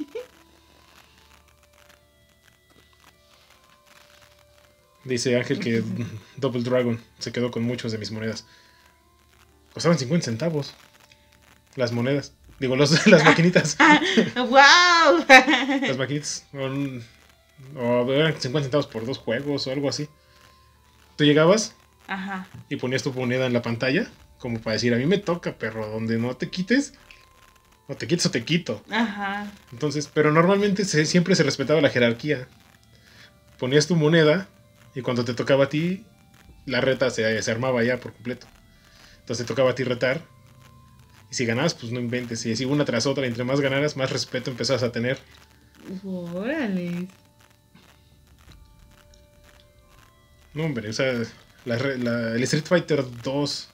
Dice Ángel que Double Dragon se quedó con muchos de mis monedas. Costaban 50 centavos. Las monedas. Digo, los- las maquinitas. ¡Wow! Las maquinitas. son- O eran 50 centavos por dos juegos o algo así. Tú llegabas Ajá. y ponías tu moneda en la pantalla. Como para decir, a mí me toca, perro. Donde no te quites. O te quites o te quito. Ajá. Entonces, pero normalmente se- siempre se respetaba la jerarquía. Ponías tu moneda y cuando te tocaba a ti, la reta se, se armaba ya por completo. Entonces te tocaba a ti retar. Si ganabas, pues no inventes. Y así una tras otra, entre más ganaras, más respeto empezabas a tener. Órale. No, hombre, o sea, la re- la- el Street Fighter 2,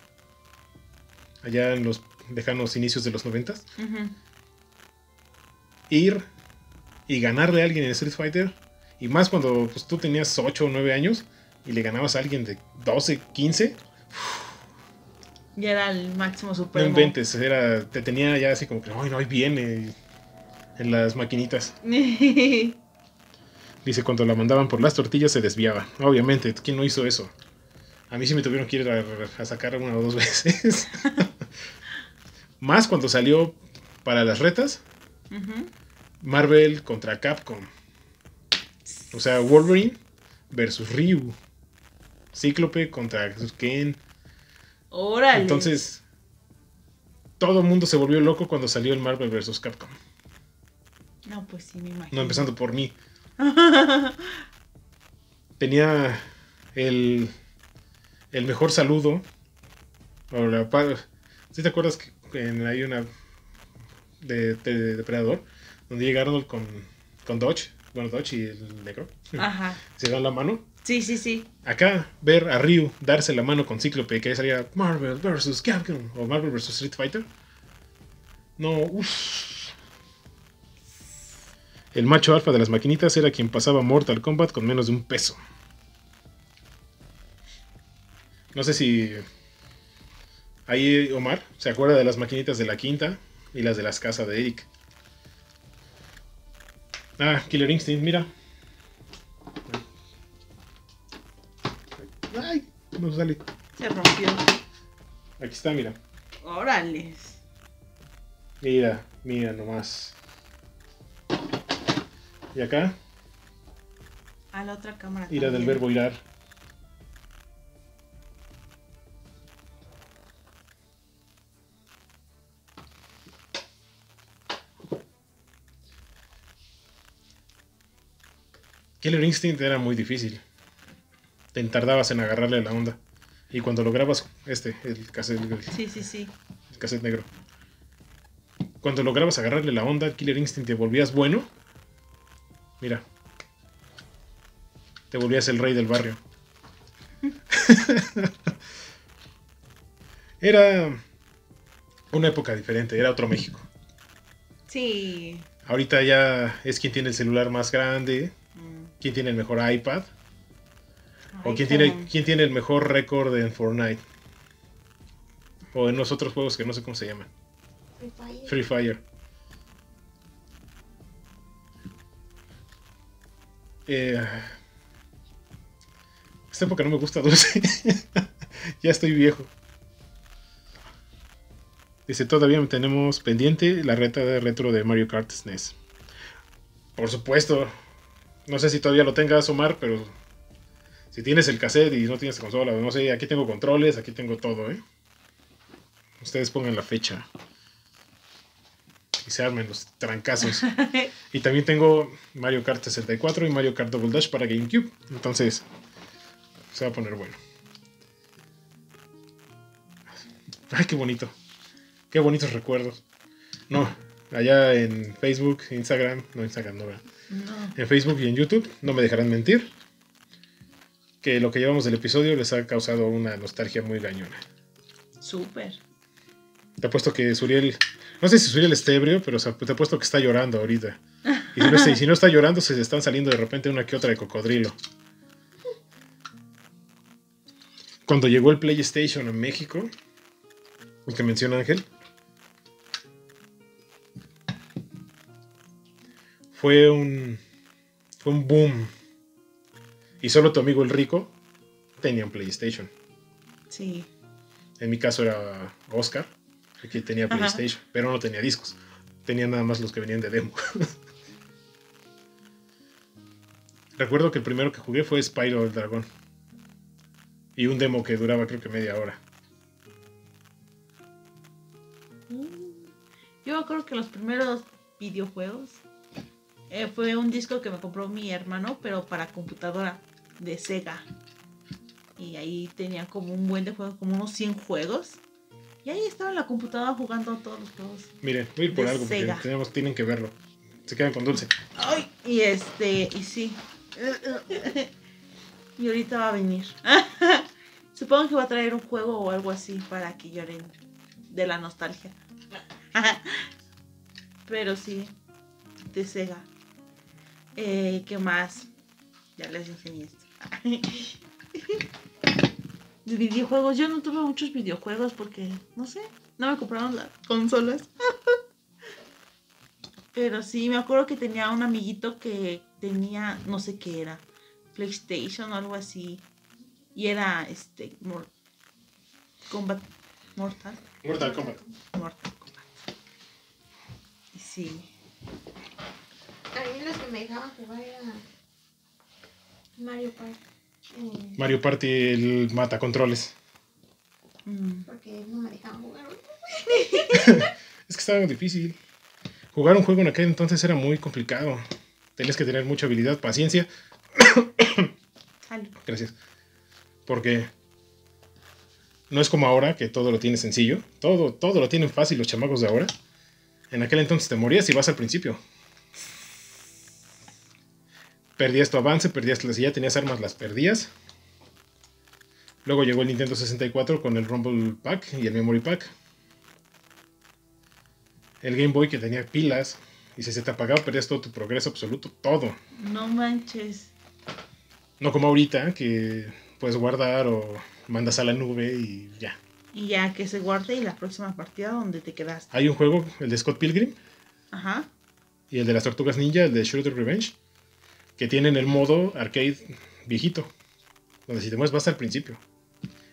allá en los lejanos inicios de los 90, Ujú. ir y ganarle a alguien en Street Fighter, y más cuando pues, tú tenías 8 o 9 años y le ganabas a alguien de 12, 15, Ya era el máximo no supremo. inventes, era, te tenía ya así como que, ay, no, ahí viene, en las maquinitas. Dice, cuando la mandaban por las tortillas se desviaba. Obviamente, ¿quién no hizo eso? A mí sí me tuvieron que ir a, a sacar una o dos veces. Más cuando salió para las retas. Marvel contra Capcom. O sea, Wolverine versus Ryu. Cíclope contra Ken. Órale. Entonces, todo el mundo se volvió loco cuando salió el Marvel versus Capcom. No, pues sí, me imagino. No empezando por mí. Tenía el, el mejor saludo. O la pa- ¿Sí te acuerdas que en- hay una de, de Depredador? Donde llega Arnold con, con Dodge. Bueno, Dodge y el negro. Ajá. Se dan la mano. Sí, sí, sí. Acá, ver a Ryu darse la mano con Cíclope, que ahí salía Marvel vs. Capcom o Marvel vs. Street Fighter. No, uff. El macho alfa de las maquinitas era quien pasaba Mortal Kombat con menos de un peso. No sé si. Ahí Omar se acuerda de las maquinitas de la quinta y las de las casas de Eric. Ah, Killer Instinct, mira. No sale. Se rompió. Aquí está, mira. Órale. Mira, mira nomás. Y acá, A la otra cámara. ira del también. verbo irar. Killer Instinct era muy difícil. Te tardabas en agarrarle la onda. Y cuando lograbas este, el cassette, el Sí, sí, sí. el cassette negro. cuando lograbas agarrarle la onda Killer Instinct te volvías bueno. Mira. Te volvías el rey del barrio. era una época diferente, era otro México. Sí. Ahorita ya es quien tiene el celular más grande, Mm. quien tiene el mejor iPad, o Ay, quien tiene, quién tiene el mejor récord en Fortnite. O en los otros juegos que no sé cómo se llaman. Free Fire. Free Fire. Eh, esta época no me gusta Dulce. ya estoy viejo. Dice, todavía tenemos pendiente la reta de retro de Mario Kart SNES. Por supuesto. No sé si todavía lo tengas, Omar, pero si tienes el cassette y no tienes consola, no sé, aquí tengo controles, aquí tengo todo, ¿eh? Ustedes pongan la fecha. Y se armen los trancazos. y también tengo Mario Kart 64 y Mario Kart Double Dash para GameCube. Entonces, se va a poner bueno. Ay, qué bonito. Qué bonitos recuerdos. No, allá en Facebook, Instagram, no Instagram, no, ¿verdad? No. en Facebook y en YouTube, no me dejarán mentir, que lo que llevamos del episodio les ha causado una nostalgia muy gañona. Súper. Te apuesto que Suriel, no sé si Suriel está ebrio, pero te apuesto que está llorando ahorita. Y si, no está, y si no está llorando, se están saliendo de repente una que otra de cocodrilo. Cuando llegó el PlayStation a México, el que menciona Ángel, fue un, fue un boom. Y solo tu amigo el rico tenía un PlayStation. Sí. En mi caso era Oscar, el que tenía Ajá. PlayStation, pero no tenía discos. Tenía nada más los que venían de demo. Recuerdo que el primero que jugué fue Spyro el Dragón. Y un demo que duraba creo que media hora. Mm. Yo acuerdo que los primeros videojuegos eh, fue un disco que me compró mi hermano, pero para computadora de Sega. Y ahí tenía como un buen de juegos, como unos 100 juegos. Y ahí estaba en la computadora jugando todos los juegos. Miren, voy a ir por algo porque tenemos, tienen que verlo. Se quedan con dulce. Ay, y este, y sí. Y ahorita va a venir. Supongo que va a traer un juego o algo así para que lloren de la nostalgia. Pero sí, de Sega. Eh, ¿Qué más? Ya les enseñé esto. De videojuegos, yo no tuve muchos videojuegos porque, no sé, no me compraron las consolas. Pero sí, me acuerdo que tenía un amiguito que tenía, no sé qué era, PlayStation o algo así. Y era este, Mor- Combat Mortal. Mortal Kombat. Mortal Kombat. Y sí. A mí los que me dejaban jugar era Mario Party. eh, Mario Party, el mata controles. Mm, porque no me dejaban jugar. Es que estaba difícil. Jugar un juego en aquel entonces era muy complicado. Tenías que tener mucha habilidad, paciencia. salud. Gracias. Porque no es como ahora que todo lo tiene sencillo. Todo, todo lo tienen fácil los chamacos de ahora. En aquel entonces te morías y vas al principio. Perdías tu avance, perdías las, si ya tenías armas, las perdías. Luego llegó el Nintendo 64 con el Rumble Pack y el Memory Pack. El Game Boy que tenía pilas. Y si se te apagaba, perdías todo tu progreso absoluto, todo. No manches. No como ahorita, que puedes guardar o mandas a la nube y ya. Y ya que se guarde y la próxima partida donde te quedaste. Hay un juego, el de Scott Pilgrim Ajá. y el de las Tortugas Ninja, el de Shooter Revenge, que tienen el modo arcade viejito, donde si te mueves vas al principio.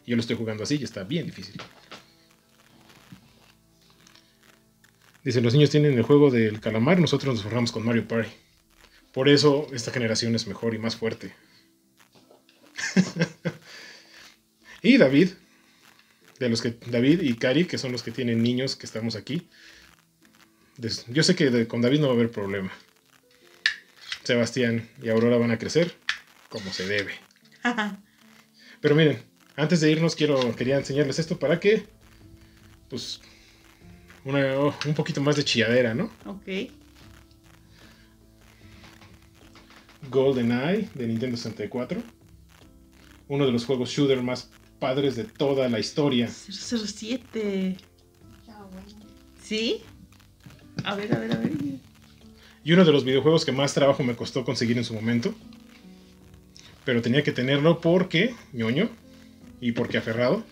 Yo lo estoy jugando así y está bien difícil. Dicen, los niños tienen el juego del calamar, nosotros nos forramos con Mario Party. Por eso esta generación es mejor y más fuerte. y David, de los que David y Cari, que son los que tienen niños que estamos aquí. Yo sé que con David no va a haber problema. Sebastián y Aurora van a crecer como se debe. Pero miren, antes de irnos quiero quería enseñarles esto para que pues una, oh, un poquito más de chilladera, ¿no? Ok. GoldenEye de Nintendo 64. Uno de los juegos shooter más padres de toda la historia. 007. Estaba bueno. ¿Sí? A ver, a ver, a ver. Y uno de los videojuegos que más trabajo me costó conseguir en su momento. Pero tenía que tenerlo porque, ñoño, y porque aferrado.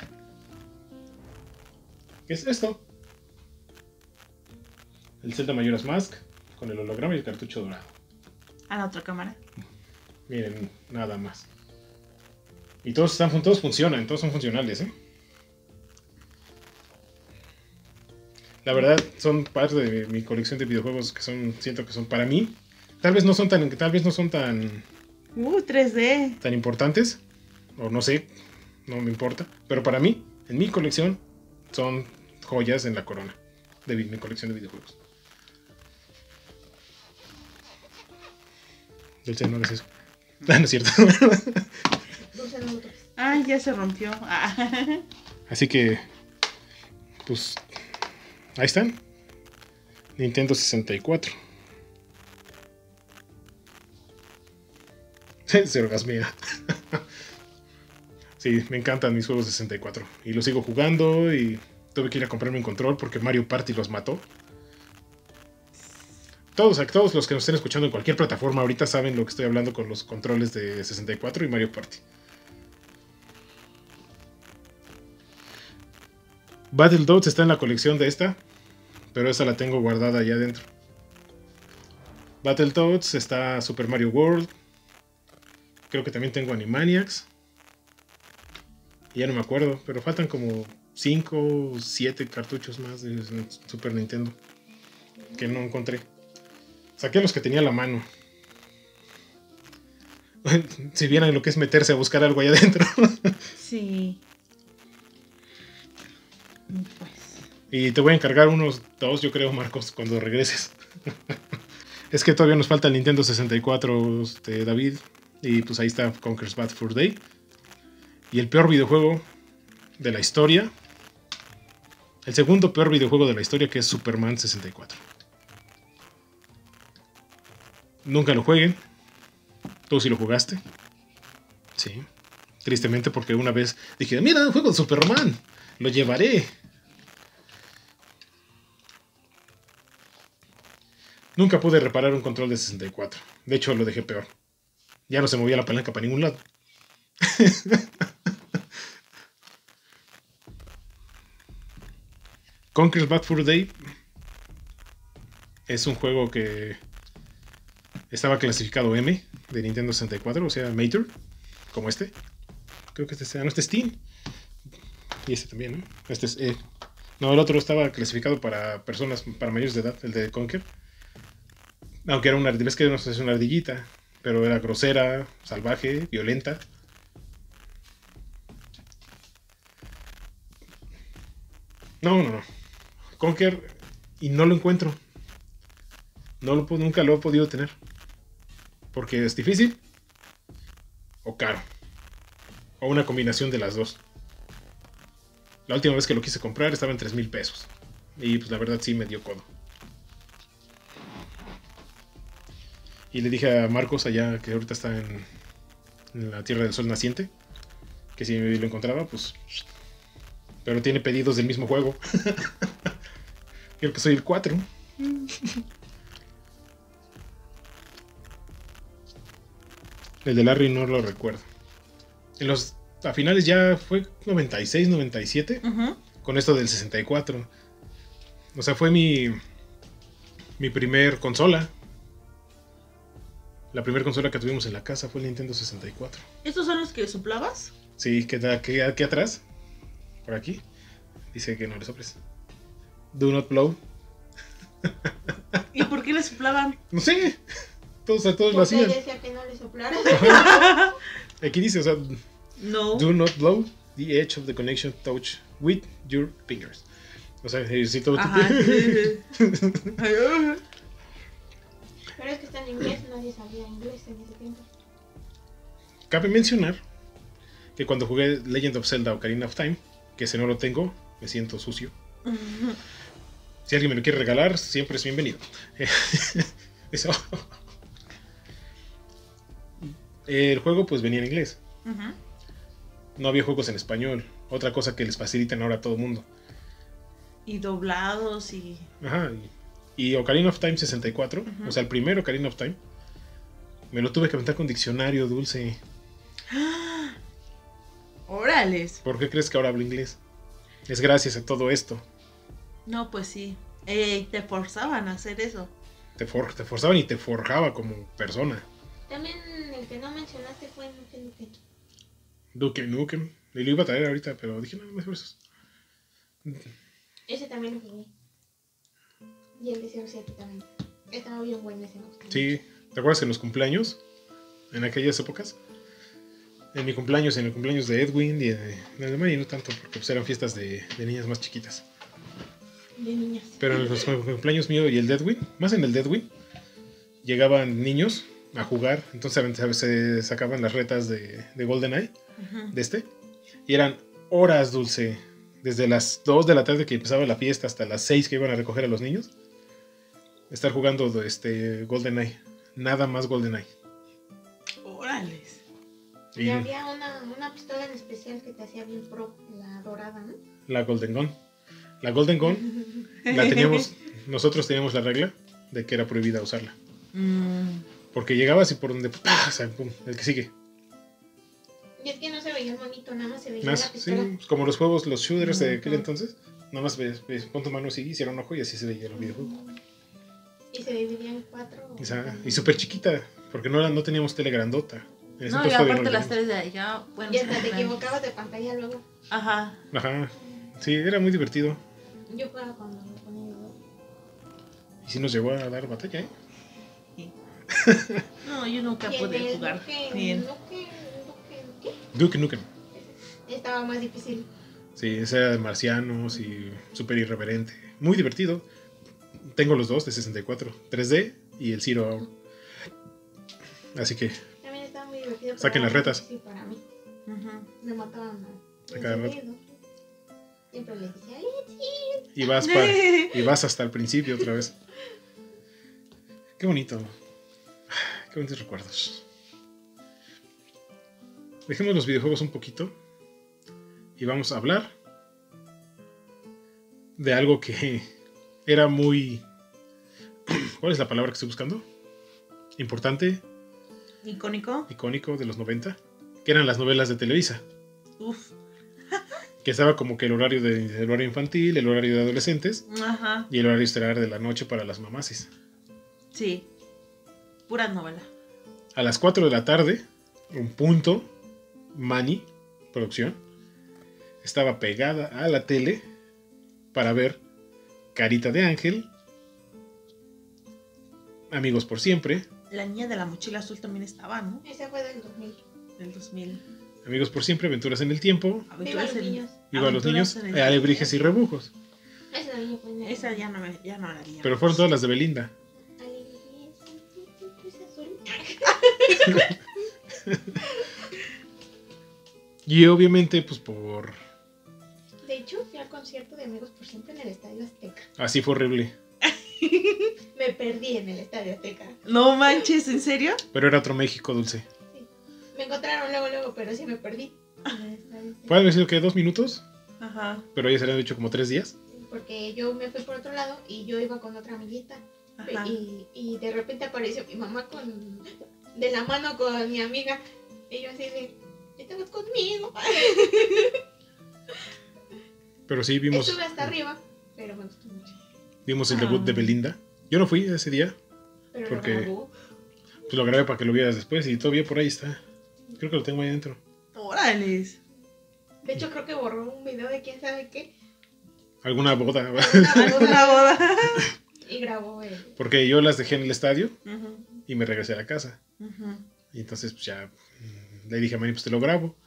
¿Qué es esto? El Zelda Majora's Mask con el holograma y el cartucho dorado. A la otra cámara. Miren, nada más. Y todos están todos funcionan, todos son funcionales, ¿eh? La verdad, son parte de mi colección de videojuegos que son, siento que son para mí. Tal vez no son tan, tal vez no son tan, Uh, 3D. tan importantes, o no sé, no me importa. Pero para mí, en mi colección, son joyas en la corona de mi, colección de videojuegos. Dulce, no hagas eso. Ah, no es cierto. Ay, ya se rompió. Ah. Así que, pues, ahí están. Nintendo 64. Se orgasmea. Sí, me encantan mis juegos de 64. Y los sigo jugando y tuve que ir a comprarme un control porque Mario Party los mató. Todos, todos los que nos estén escuchando en cualquier plataforma ahorita saben lo que estoy hablando con los controles de 64 y Mario Party. Battletoads está en la colección de esta, pero esa la tengo guardada allá adentro. Battletoads está Super Mario World. Creo que también tengo Animaniacs. Ya no me acuerdo, pero faltan como 5 o 7 cartuchos más de Super Nintendo que no encontré. Saqué los que tenía a la mano. si vieran lo que es meterse a buscar algo allá adentro. Sí. Y te voy a encargar unos dos, yo creo, Marcos, cuando regreses. es que todavía nos falta el Nintendo 64 de David. Y pues ahí está Conker's Bad Fur Day. Y el peor videojuego de la historia. El segundo peor videojuego de la historia que es Superman 64. Nunca lo jueguen. Tú sí lo jugaste. Sí. Tristemente porque una vez dije, mira, un juego de Superman. Lo llevaré. Nunca pude reparar un control de 64. De hecho, lo dejé peor. Ya no se movía la palanca para ningún lado. Conker's Bad Fur Day es un juego que estaba clasificado M de Nintendo 64, o sea, Mater, como este. Creo que este sea, no, este es Steam. Y este también, ¿no? Este es E. No, el otro estaba clasificado para personas, para mayores de edad, el de Conker. Aunque era una, ves que no es una ardillita, pero era grosera, salvaje, violenta. No, no, no. Conker, y no lo encuentro. No nunca lo he podido tener. Porque es difícil o caro. O una combinación de las dos. La última vez que lo quise comprar estaba en 3 mil pesos. Y pues la verdad sí me dio codo. Y le dije a Marcos allá que ahorita está en, en la Tierra del Sol Naciente. Que si lo encontraba, pues... Pero tiene pedidos del mismo juego. Creo que soy el 4. El de Larry no lo recuerdo. En los a finales ya fue 96, 97 Ujú. con esto del 64. O sea, fue mi mi primer consola. La primera consola que tuvimos en la casa fue el Nintendo 64. ¿Estos son los que soplabas? Sí, que da aquí, aquí atrás. Por aquí. Dice que no le soples. Do not blow. ¿Y por qué le soplaban? No sé. Todos, a todos lo hacían. decía que no le soplaras. Aquí dice, o sea, No. Do not blow the edge of the connection touch with your fingers. O sea, si todo Ajá. sí, sí. Es que está en inglés, nadie sabía inglés en ese tiempo. Cabe mencionar que cuando jugué Legend of Zelda Ocarina of Time, que ese no lo tengo, me siento sucio. Si alguien me lo quiere regalar, siempre es bienvenido. Eso. El juego pues venía en inglés. No había juegos en español. Otra cosa que les facilitan ahora a todo el mundo. Y doblados y. Ajá. Y, y Ocarina of Time 64, Ujú. o sea, el primero Ocarina of Time, me lo tuve que aventar con diccionario dulce. ¡Órales! ¿Por qué crees que ahora hablo inglés? Es gracias a todo esto. No, pues sí. Eh, te forzaban a hacer eso. Te, for- te forzaban y te forjaba como persona. También el que no mencionaste fue Nuke Nuke. Duke Nukem. Y lo iba a traer ahorita, pero dije, no, mejor eso. Ese también lo jugué. Y el de 07 también. Estaba bien bueno ese. Sí, ¿te acuerdas en los cumpleaños? En aquellas épocas. En mi cumpleaños, en el cumpleaños de Edwin y de, de y no tanto, porque pues, eran fiestas de, de niñas más chiquitas. De niñas. Pero en los cumpleaños mío y el de Edwin, más en el de Edwin, llegaban niños a jugar, entonces se- sacaban las retas de, de GoldenEye, Ujú. de este, y eran horas dulce, desde las 2 de la tarde que empezaba la fiesta hasta las 6 que iban a recoger a los niños, estar jugando este GoldenEye, nada más GoldenEye. ¡Órales! Y, Y había una, una pistola en especial que te hacía bien pro, la dorada, ¿no? la Golden Gun. La Golden Gun la teníamos, nosotros teníamos la regla de que era prohibida usarla. Mm, Porque llegabas y por donde, ¡pah! o sea, pum, el que sigue. Y es que no se veía el monito, nada más se veía Más, la sí, pistola. pues como los juegos, los shooters de aquel entonces, nada más ves, ves, pon tu mano así, hicieron ojo y así se veía el videojuego. Y se dividía en cuatro. O sea, y súper chiquita, porque no, no teníamos tele grandota. En No, y aparte no las tres de allá. Bueno, Y sí, hasta te equivocabas de pantalla luego. Ajá. Ajá, sí, era muy divertido. Yo jugaba cuando lo ponía yo. Y sí nos llegó a dar batalla, ¿eh? No, yo nunca pude jugar Nuke- bien. Nuke- Nuke- ¿qué? Duke Nukem. Estaba más difícil. Sí, ese era de marcianos y súper irreverente. Muy divertido. Tengo los dos de 64, 3D y el Zero Hour. Así que También estaba muy divertido. Saquen las retas. difícil para mí. Me mataban A cada rato. Siempre les decía, "Let's y vas, pa- y vas hasta el principio otra vez. Qué bonito. Qué bonitos recuerdos. Dejemos los videojuegos un poquito y vamos a hablar de algo que era muy... ¿Cuál es la palabra que estoy buscando? Importante, Icónico. icónico de los 90, que eran las novelas de Televisa. Uf. Que estaba como que el horario, de, horario infantil, el horario de adolescentes Ajá. y el horario estelar de la noche para las mamases. Sí. Pura novela. A las 4 de la tarde, un punto, Mani, producción, estaba pegada a la tele para ver Carita de Ángel, Amigos por Siempre, La niña de la mochila azul también estaba, ¿no? see". Ese fue del 2000. Del 2000. Amigos por Siempre, Aventuras en el Tiempo, Viva Aventuras los en- niños. Viva los niños, eh, Alebrijes y Rebujos. Esa Esa ya no, me, ya no la haría. Pero fueron todas las de Belinda. Y obviamente, pues por... concierto de Amigos por Siempre en el Estadio Azteca. Así fue horrible. Me perdí en el Estadio Azteca. No manches, ¿en serio? Pero era otro México dulce. Me encontraron luego, luego, pero sí me perdí. Puede haber sido que dos minutos, Ajá. pero ya se le han dicho como tres días. Porque yo me fui por otro lado y yo iba con otra amiguita. Ajá. Y, y de repente apareció mi mamá con de la mano con mi amiga. Y yo así de, estabas conmigo. Pero sí vimos, Estuve hasta arriba, pero me gustó mucho. vimos el debut de Ah. Belinda. Yo no fui ese día, Pero Porque- lo grabó. pues lo grabé para que lo vieras después y todavía por ahí está. Creo que lo tengo ahí adentro. Órales. De hecho, creo que borró un video de quién sabe qué. Alguna boda. Alguna boda. Y grabó el. Porque yo las dejé en el estadio y me regresé a la casa. Y entonces pues ya mm, le dije a Manny, pues te lo grabo.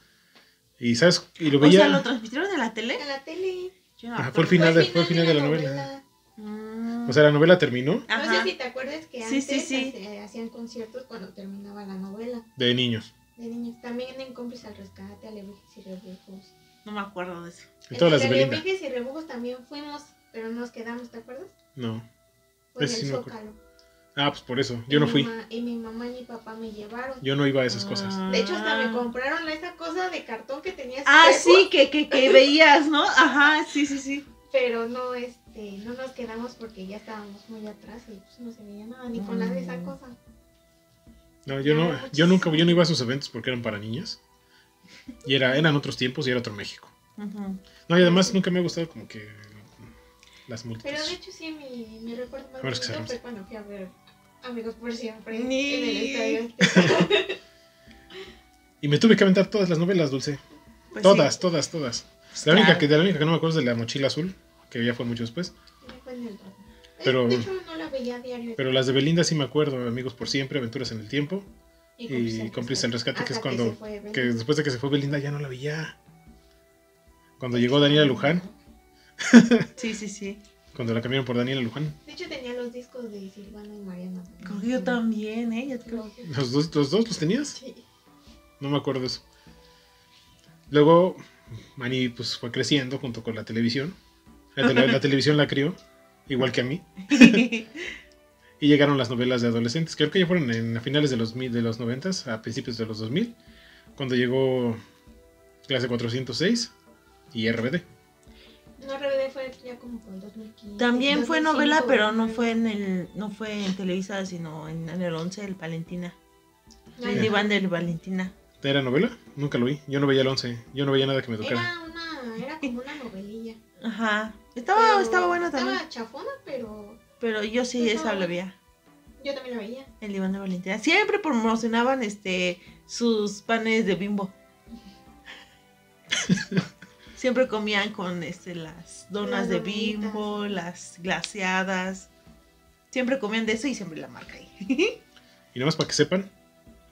Y sabes, y lo O veía. sea, ¿lo transmitieron en la tele? En la tele. Yo no Ajá, fue el final Fue el final de la novela. Mm. O sea, la novela terminó No Ajá. sé si te acuerdas que Sí, antes sí, sí. se hacían conciertos cuando terminaba la novela de niños. de niños. También en Cómplices al Rescate, Alebrijes y Rebujos. No me acuerdo de eso. Y todas las de. Alebrijes y Rebujos también fuimos pero no nos quedamos, ¿te acuerdas? No. Fue en el sí. Zócalo. Ah, pues por eso. Yo Y no fui. ma- y mi mamá y mi papá me llevaron. Yo no iba a esas cosas. Ah. De hecho, hasta me compraron esa cosa de cartón que tenía Ah, espejo, sí, que, que, que veías, ¿no? Ajá, sí, sí, sí. Pero no, este, no nos quedamos porque ya estábamos muy atrás y pues no se veía nada, ni con la de esa Mm. cosa. No, yo no, yo nunca, yo no iba a esos eventos porque eran para niñas. Y era, eran otros tiempos y era otro México. No, y además nunca me ha gustado como que las Pero de hecho sí, mi, mi recuerdo más que bonito fue cuando fui a ver Amigos por Siempre Ni- en el estadio. Y me tuve que aventar todas las novelas, Dulce. Pues todas, sí. todas, todas. Pues La única, claro. que, de la única que no me acuerdo es de la mochila azul, que ya fue mucho después. Pero- De hecho no la veía diario. Pero las de Belinda sí me acuerdo, Amigos por Siempre, Aventuras en el Tiempo. Y Cómplice Cómplice en Rescate, que es cuando- Que Belinda. después de que se fue Belinda ya no la veía. Cuando llegó Daniela Luján, Sí, sí, sí. cuando la cambiaron por Daniela Luján. De hecho tenía los discos de Silvana y Mariana. Creo que yo también, ¿eh? Yo creo. Los- ¿Los dos, los dos los tenías? Sí. No me acuerdo eso. Luego, Manny pues fue creciendo junto con la televisión. La, tele- la televisión la crió, igual que a mí. Y llegaron las novelas de adolescentes. Creo que ya fueron en, a finales de los, mil- de los 90, a principios de los 2000. Cuando llegó clase 406 y RBD. No, RBD fue ya como el 2015. También fue 2005, novela, pero no 2009. fue en el, no fue en Televisa, sino en, en el 11, el Valentina. No, El diván del Valentina. ¿Era novela? Nunca lo vi. Yo no veía el 11. Yo no veía nada que me tocara. Era una, era como una novelilla. Ajá. Estaba, Pero estaba buena también. Estaba chafona, pero Pero yo sí Estaba esa la veía. yo también la veía. El diván de Valentina. Siempre promocionaban este sus panes de bimbo. Siempre comían con este las donas Las de bimbo, las glaseadas. Siempre comían de eso y siempre la marca ahí. Y nada más para que sepan,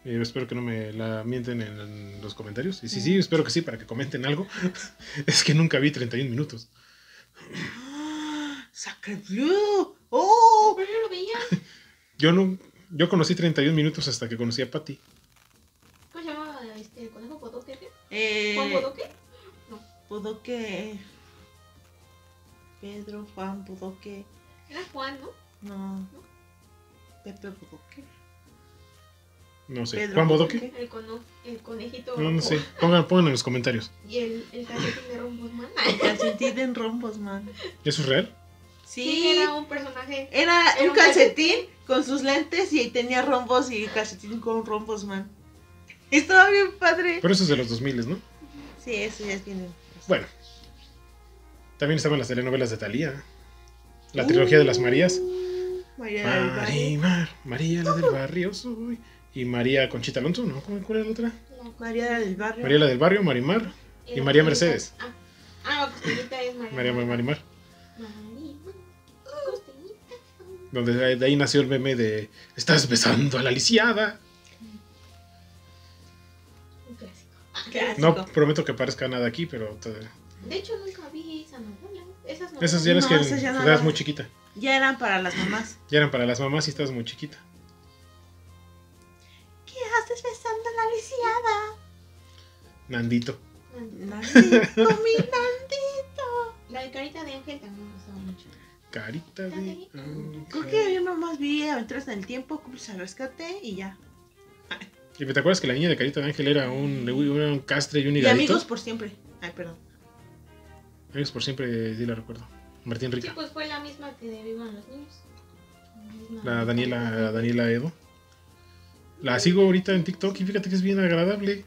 eh, espero que no me la mienten en, en los comentarios. Y sí, sí, espero que sí, para que comenten algo. es que nunca vi 31 minutos. ¡Sacre! ¡Oh! Pero yo lo veía. Yo no, yo conocí 31 minutos hasta que conocí a Patty. ¿Cómo se llamaba este, el conejo Bodoque? ¿qué? Eh, ¿Juan Bodoque? Bodoque. Pedro, Juan, Bodoque. Era Juan, ¿no? No. Pepe Bodoque. No sé. Pedro ¿Juan Bodoque? Bodoque. El, cono, el conejito. No, no sé. Pongan, pongan en los comentarios. Y el, el calcetín de Rombosman. El calcetín en rombos, man. ¿Eso es real? Sí, Sí, era un personaje. Era Era un un calcetín con sus lentes y tenía rombos y calcetín con rombos, man. Estaba bien padre. Pero eso es de los 2000, ¿no? Sí, eso ya tiene. Bueno. También estaban las telenovelas de Thalía. La trilogía de las Marías. María del Valle. Marimar, María la del barrio soy. Y María Conchita Alonso, ¿no? ¿Cómo- ¿Cuál era la otra? La María del Barrio. María la del barrio, Marimar. y y la María Mercedes. Ah, ah, la es María. María Marimar. Marimar. Costelita. Donde de de ahí nació el meme de Estás besando a la lisiada. No prometo que parezca nada aquí, pero te- De hecho, nunca vi esa novela. Esas novelas. esas ya No, que esas ya no eras las- muy chiquita. Ya eran para las mamás. Ya eran para las mamás y estabas muy chiquita. ¿Qué haces besando a la lisiada? Nandito. Nandito, mi Nandito. La de Carita de Ángel también me gustaba mucho. Carita de. ángel. Creo que yo nomás vi Aventuras en el Tiempo, Cúmplice al Rescate y ya. ¿Y te acuerdas que la niña de Carita de Ángel era un, era un castre y un Y higadito? Amigos por Siempre. Ay, perdón. Amigos por siempre, sí la recuerdo. Martín Sí, Rica. pues fue la misma que de Vivan los Niños. La Daniela, la Daniela Edo. La sigo ahorita en TikTok y fíjate que es bien agradable.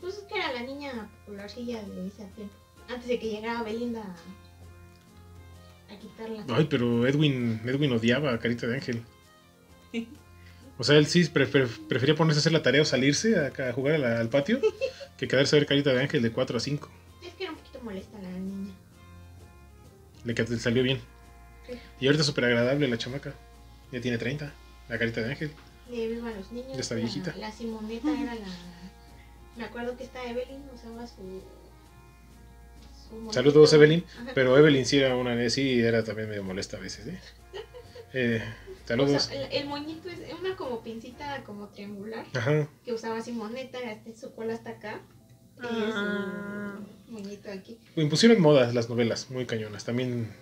Pues es que era la niña popularcilla de ese tiempo. Antes de que llegara Belinda a, a quitarla. Ay, pero Edwin, Edwin odiaba a Carita de Ángel. O sea, él sí pre- pre- prefería ponerse a hacer la tarea o salirse a, a jugar a la- al patio que quedarse a ver Carita de Ángel de 4 a 5. Es que era un poquito molesta la niña. Le que- le salió bien. Sí. Y ahorita es súper agradable la chamaca. Ya tiene 30, la Carita de Ángel. De Vivan los Niños. Ya está la- viejita. La, Simoneta era la. Me acuerdo que esta Evelyn usaba su. Saludos, Evelyn. Pero Evelyn sí era una, sí era también medio molesta a veces, ¿eh? Eh, O saludos. sea, el, el moñito es una como pincita como triangular Ajá. que usaba Simoneta, este, su cola hasta acá. Y Ah. su moñito aquí. Impusieron modas las novelas, muy cañonas. También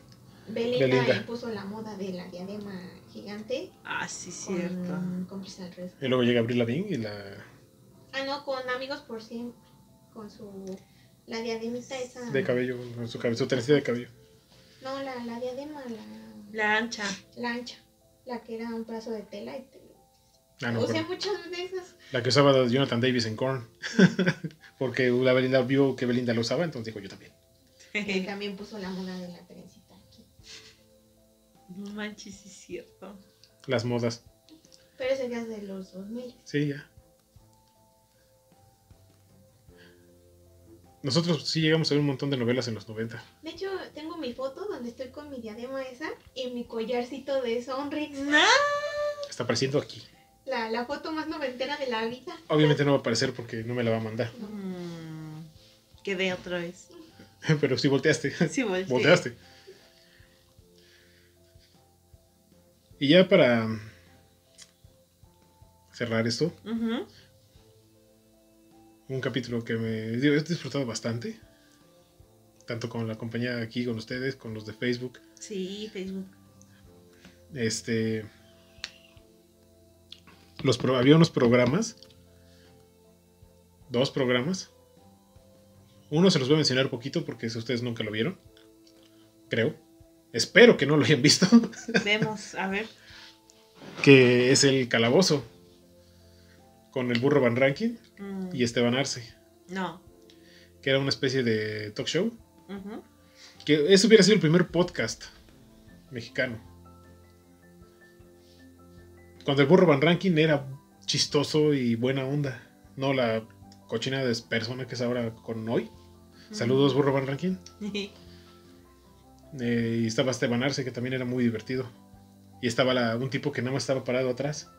Belinda, Belinda. impuso la moda de la diadema gigante. Ah, sí, cierto. Con. Y luego llega Abril Lavigne y la... Ah, no, con amigos por siempre. Con su. La diademita esa. de cabello, con su cabello, su de cabello. No, la, la diadema, la, La ancha. la ancha. La que era un pedazo de tela y te Ah, no, Usé muchas de esas. la que usaba Jonathan Davis en Korn. Porque la Belinda vio que Belinda lo usaba, entonces dijo yo también. Y también puso la moda de la trencita aquí. No manches, sí es cierto. Las modas. Pero ese ya es de los 2000. Sí, ya. Nosotros sí llegamos a ver un montón de novelas en los 90. De hecho, tengo mi foto donde estoy con mi diadema esa y mi collarcito de Sonrix. No. Está apareciendo aquí. La, la foto más noventera de la vida. Obviamente no va a aparecer porque no me la va a mandar. Mm, quedé otra vez. Pero sí volteaste. Sí, volteé. Volteaste. Y ya para cerrar esto, Ujú. Un capítulo que me digo, he disfrutado bastante. Tanto con la compañía aquí, con ustedes, con los de Facebook. Sí, Facebook. Este. Los había unos programas. Dos programas. Uno se los voy a mencionar poquito porque si ustedes nunca lo vieron. Creo. Espero que no lo hayan visto. Vemos, a ver. que es el calabozo. Con el burro Van Rankin Mm, y Esteban Arce. No. Que era una especie de talk show. Ujú. Que ese hubiera sido el primer podcast mexicano. Cuando el burro Van Rankin era chistoso y buena onda. No la cochina de persona que es ahora con hoy. Saludos, burro Van Rankin. Eh, y estaba Esteban Arce, que también era muy divertido. Y estaba la- un tipo que nada más estaba parado atrás.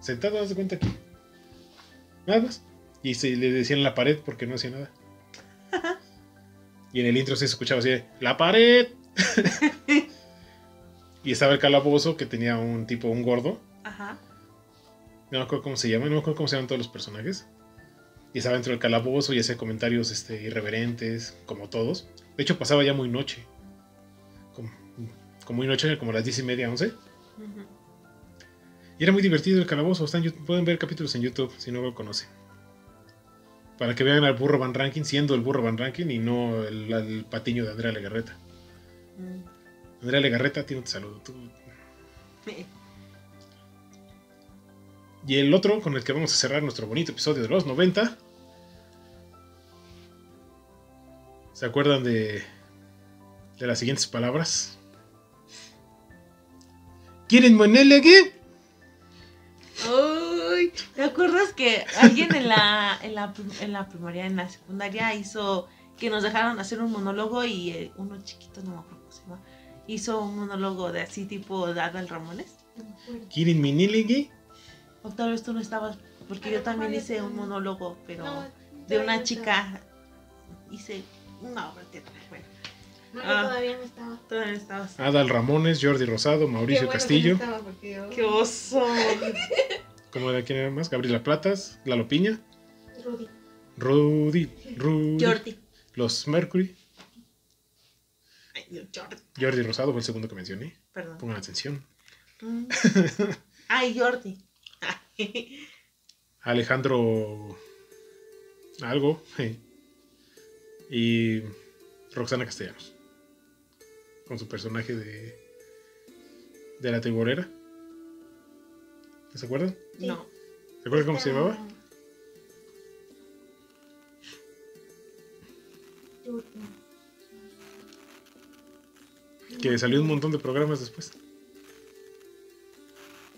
Sentado, haz de cuenta aquí. Y se le decían la pared porque no hacía nada. y en el intro se escuchaba así, de, ¡La pared! y estaba el calabozo que tenía un tipo, un gordo. Ajá. No me acuerdo cómo se llama, no me acuerdo cómo se llaman todos los personajes. Y estaba dentro del calabozo y hacía comentarios este, irreverentes, como todos. De hecho, pasaba ya muy noche. Como, como muy noche, como las diez y media, once. Ujú. Y era muy divertido el calabozo. Está en YouTube- pueden ver capítulos en YouTube si no lo conocen. Para que vean al burro Van Rankin siendo el burro Van Rankin y no el, el patiño de Andrea Legarreta. Mm. Andrea Legarreta, a ti no te saludo. tú- Y el otro con el que vamos a cerrar nuestro bonito episodio de los 90. ¿Se acuerdan de, de las siguientes palabras? ¿Quieren monólogo? Ay, ¿te acuerdas que alguien en la, en la, en la primaria, en la secundaria, hizo que nos dejaron hacer un monólogo y eh, uno chiquito, no me acuerdo cómo se llama, hizo un monólogo de así tipo de Adal Ramones? No me acuerdo. ¿Quieren monólogo? O tal vez tú no estabas, porque yo también hice un monólogo, pero de una chica. Hice una obra teatral. No, Ah. yo todavía no estaba. todavía no estabas. Adal Ramones, Jordi Rosado, Mauricio Qué bueno que Castillo. no estaba porque yo- ¡Qué oso! ¿Cómo era quién era más? Gabriela Platas, Lalo Piña, Rudy. Rudy, Rudy, Jordi. los Mercury. Ay, Jordi. Jordi Rosado fue el segundo que mencioné. Perdón. Pongan atención. Mm. Ay, Jordi. Alejandro algo y Roxana Castellanos con su personaje de de la tiborera ¿se acuerdan? No. ¿se acuerdan cómo se llamaba? Que salió un montón de programas después